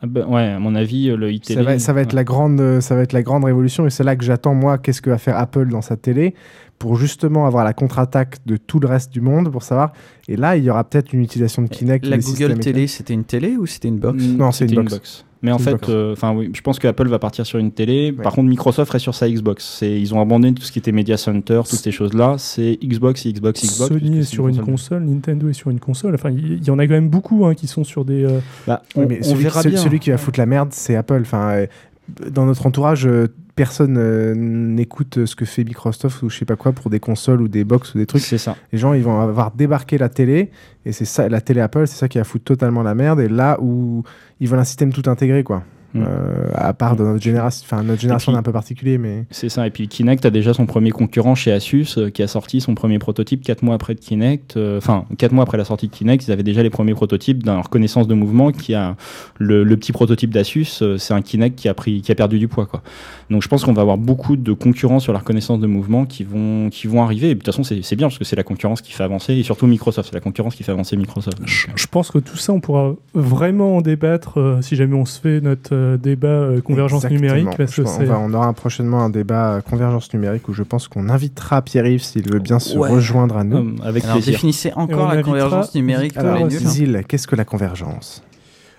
Ah bah, ouais, à mon avis, le iTélé. Ça va, ça va être la grande, euh, ça va être la grande révolution et c'est là que j'attends moi qu'est-ce que va faire Apple dans sa télé pour justement avoir la contre-attaque de tout le reste du monde pour savoir. Et là, il y aura peut-être une utilisation de Kinect. La Google Télé, c'était une télé ou c'était une box Non, c'est une C'était box. Mais en Une fait, euh, enfin oui, je pense que Apple va partir sur une télé. Par contre, Microsoft reste sur sa Xbox. Ils ont abandonné tout ce qui était Media Center, toutes ces choses-là. C'est Xbox, Xbox, Xbox. Sony est sur une console, Nintendo est sur une console. Enfin, il y, en a quand même beaucoup hein, qui sont sur des. euh, Bah, Oui, mais celui, celui- celui qui va foutre la merde, c'est Apple. Enfin, euh, dans notre entourage, euh, personne euh, n'écoute ce que fait Microsoft ou je sais pas quoi pour des consoles ou des box ou des trucs. C'est ça. Les gens, ils vont avoir débarqué la télé et c'est ça, la télé Apple, c'est ça qui va foutre totalement la merde. Et là où ils veulent un système tout intégré, quoi. Mm. Euh, à part dans notre génération, enfin notre génération puis- est un peu particulier, mais C'est ça. Et puis Kinect a déjà son premier concurrent chez Asus euh, qui a sorti son premier prototype 4 mois après de Kinect. Euh, Enfin, 4 mois après la sortie de Kinect, ils avaient déjà les premiers prototypes d'un reconnaissance de mouvement qui a le, le petit prototype d'Asus. euh, c'est un Kinect qui a pris, qui a perdu du poids, quoi. Donc je pense qu'on va avoir beaucoup de concurrents sur la reconnaissance de mouvement qui vont, qui vont arriver. Et de toute façon, c'est c'est bien parce que c'est la concurrence qui fait avancer et surtout Microsoft. C'est la concurrence qui fait avancer Microsoft. Donc, euh, Je pense que tout ça, on pourra vraiment en débattre euh, si jamais on se fait notre euh, débat euh, convergence Exactement. numérique. Parce que on, c'est. va- on aura prochainement un débat euh, convergence numérique où je pense qu'on invitera Pierre-Yves s'il veut bien se Ouais. rejoindre à nous. Hum, avec Alors définissez encore la convergence numérique pour Alors, les nuls. Zil, qu'est-ce que la convergence?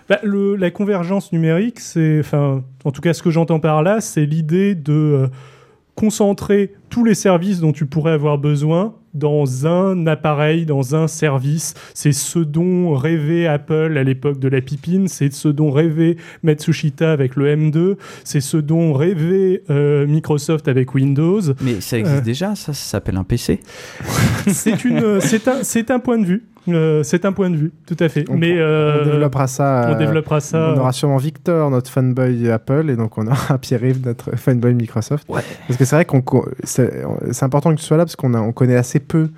Bah, le- la convergence numérique, c'est, enfin, en tout cas, ce que j'entends par là, c'est l'idée de euh, concentrer tous les services dont tu pourrais avoir besoin dans un appareil, dans un service. C'est ce dont rêvait Apple à l'époque de la pipine, c'est ce dont rêvait Matsushita avec le M2, c'est ce dont rêvait euh, Microsoft avec Windows. Mais ça existe Euh, déjà, ça, ça s'appelle un PC. un, c'est un point de vue. Euh, c'est un point de vue, tout à fait. On- Mais euh, on développera ça. on euh, développera ça. On aura sûrement Victor, notre fanboy Apple, et donc on aura Pierre-Yves, notre fanboy Microsoft. Parce que c'est vrai qu'on c'est c'est important que tu sois là parce qu'on a- on connaît assez peu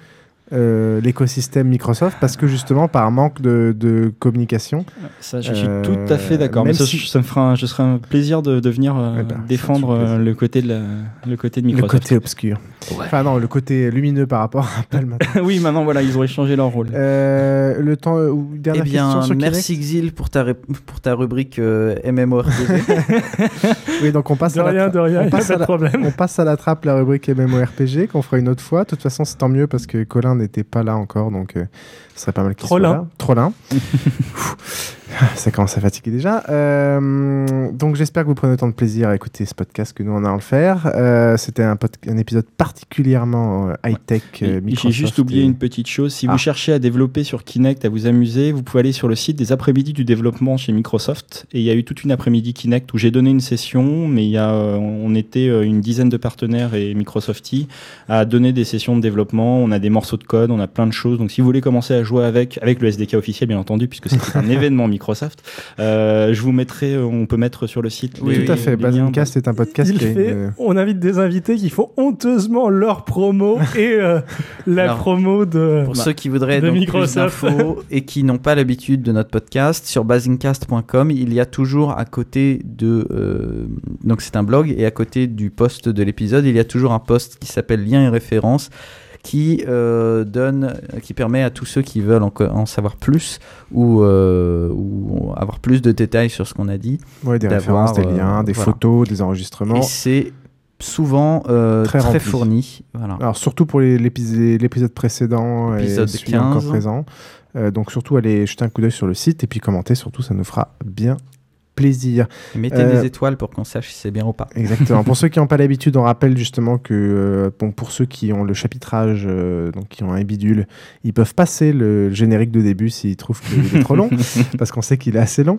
euh, l'écosystème Microsoft parce que justement par manque de, de communication. Ça, je suis Euh, tout à fait d'accord. Mais même ça, si- ça me fera, un- je serai un plaisir de, de venir euh, Eh ben, défendre euh, le côté de la, le côté de Le Microsoft. côté obscur. Enfin non, le côté lumineux par rapport à Apple maintenant. oui, maintenant voilà, ils ont échangé leur rôle. Euh, le temps euh, ou Eh dernière bien, question sur merci Xil pour ta, pour ta rubrique euh, MMORPG. Oui, donc on passe De à rien, de rien, on passe pas à la- problème. On passe à la trappe la rubrique MMORPG qu'on fera une autre fois. De toute façon, c'est tant mieux parce que Colin n'était pas là encore, donc euh, ce serait pas mal qu'il soit là. Trollin. Ça commence à fatiguer déjà. Euh, donc j'espère que vous prenez autant de plaisir à écouter ce podcast que nous on a à le faire. Euh, C'était un, épisode particulièrement euh, high-tech. J'ai juste oublié et- une petite chose. Si Ah. vous cherchez à développer sur Kinect, à vous amuser, vous pouvez aller sur le site des après-midi du développement chez Microsoft. Et il y a eu toute une après-midi Kinect où j'ai donné une session, mais il y a, on était une dizaine de partenaires et Microsofty à donner des sessions de développement. On a des morceaux de code, on a plein de choses. Donc si vous voulez commencer à jouer avec, avec le SDK officiel, bien entendu, puisque c'est un événement Microsoft, euh, je vous mettrai, euh, on peut mettre sur le site. Oui, les- tout à fait. Basingcast est un podcast Il qui fait, une- on invite des invités qui font honteusement leur promo et euh, la Alors, promo de, Pour ceux qui voudraient de donc Microsoft. et qui n'ont pas l'habitude de notre podcast, sur basingcast.com, il y a toujours à côté de... euh, donc c'est un blog, et à côté du post de l'épisode, il y a toujours un post qui s'appelle Lien et référence qui euh, donne, qui permet à tous ceux qui veulent en, en savoir plus ou, euh, ou avoir plus de détails sur ce qu'on a dit. Ouais, des références, des euh, liens, des voilà. photos, des enregistrements. Et c'est souvent euh, Très fourni. Voilà. Alors surtout pour l'épisode précédent Épisode et celui encore 15. présent. Euh, donc surtout allez jeter un coup d'œil sur le site et puis commenter surtout ça nous fera bien plaisir. Mettez Euh, des étoiles pour qu'on sache si c'est bien ou pas. Exactement. pour ceux qui n'ont pas l'habitude, on rappelle justement que euh, bon, pour ceux qui ont le chapitrage, euh, donc qui ont un bidule, ils peuvent passer le générique de début s'ils trouvent qu'il est trop long, parce qu'on sait qu'il est assez long.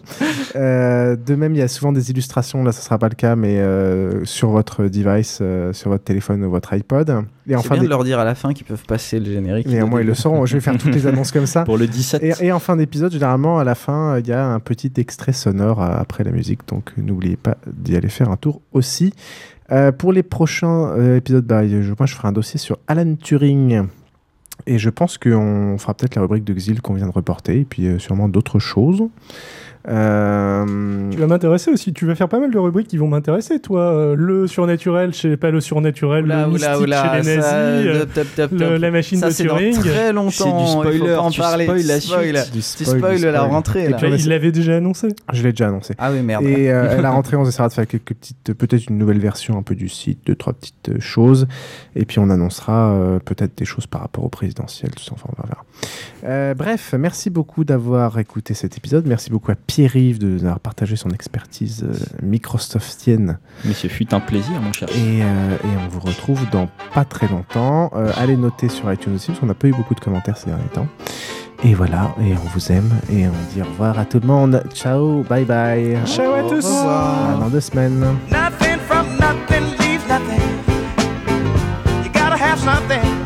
Euh, de même, il y a souvent des illustrations, là ce sera pas le cas, mais euh, sur votre device, euh, sur votre téléphone ou votre iPod. Et enfin, bien des- de leur dire à la fin qu'ils peuvent passer le générique. mais au moins ils le sauront. Je vais faire toutes les annonces comme ça. Pour le 17. Et, et en fin d'épisode, généralement, à la fin, il y a un petit extrait sonore euh, après la musique. Donc, n'oubliez pas d'y aller faire un tour aussi. Euh, pour les prochains euh, épisodes, bah, je, moi, je ferai un dossier sur Alan Turing. Et je pense qu'on fera peut-être la rubrique de Xil qu'on vient de reporter. Et puis, euh, sûrement d'autres choses. Euh, Tu vas m'intéresser aussi. Tu vas faire pas mal de rubriques qui vont m'intéresser, toi. Euh, le surnaturel chez pas le surnaturel, Oula, le mystique oula, chez les nazis, ça, euh, top, top, top, le- top. la machine Ça, de c'est dans Turing. très longtemps. C'est du il spoiler, faut pas en tu parler. spoil la Spoil. Tu spoil, la rentrée. Là. puis il l'avait déjà annoncé. Je l'ai déjà annoncé. Ah oui, merde. Et euh, à la rentrée, on essaiera de faire quelques petites, peut-être une nouvelle version un peu du site, deux, trois petites euh, choses. Et puis on annoncera euh, peut-être des choses par rapport au présidentiel, tout ça. Enfin, on va voir. Euh, bref, merci beaucoup d'avoir écouté cet épisode. Merci beaucoup à Pierre-Yves de- d'avoir partagé son expertise euh, Microsoftienne. Mais ce fut un plaisir, mon cher. Et, euh, et on vous retrouve dans pas très longtemps. Euh, allez noter sur iTunes aussi, parce qu'on n'a pas eu beaucoup de commentaires ces derniers temps. Et voilà, et on vous aime, et on dit au revoir à tout le monde. Ciao, bye bye. Ciao à tous. À dans deux semaines. Nothing from nothing leaves nothing. You gotta have something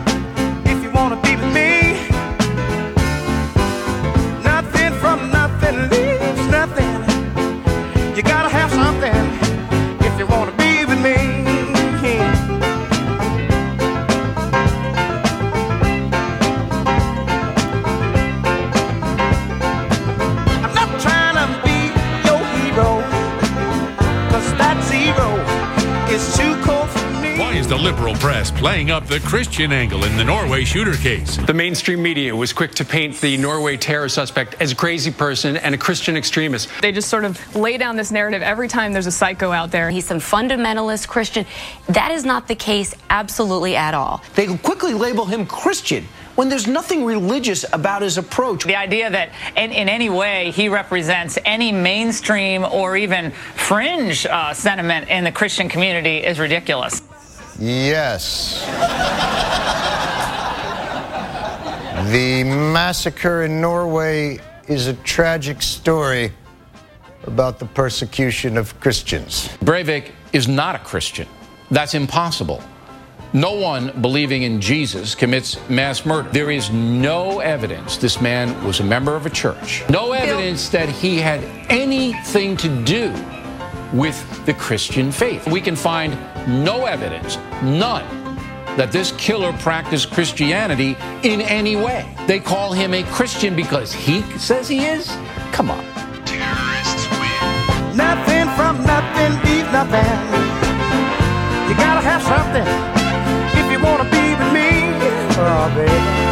me. Is the liberal press playing up the Christian angle in the Norway shooter case? The mainstream media was quick to paint the Norway terror suspect as a crazy person and a Christian extremist. They just sort of lay down this narrative every time there's a psycho out there. He's some fundamentalist Christian. That is not the case, absolutely at all. They quickly label him Christian when there's nothing religious about his approach. The idea that in, in any way he represents any mainstream or even fringe uh, sentiment in the Christian community is ridiculous. Yes. the massacre in Norway is a tragic story about the persecution of Christians. Breivik is not a Christian. That's impossible. No one believing in Jesus commits mass murder. There is no evidence this man was a member of a church. No evidence that he had anything to do with the Christian faith. We can find no evidence, none, that this killer practiced Christianity in any way. They call him a Christian because he says he is? Come on. Terrorists win. Nothing from nothing leaves nothing. You gotta have something if you wanna be with me. Oh, baby.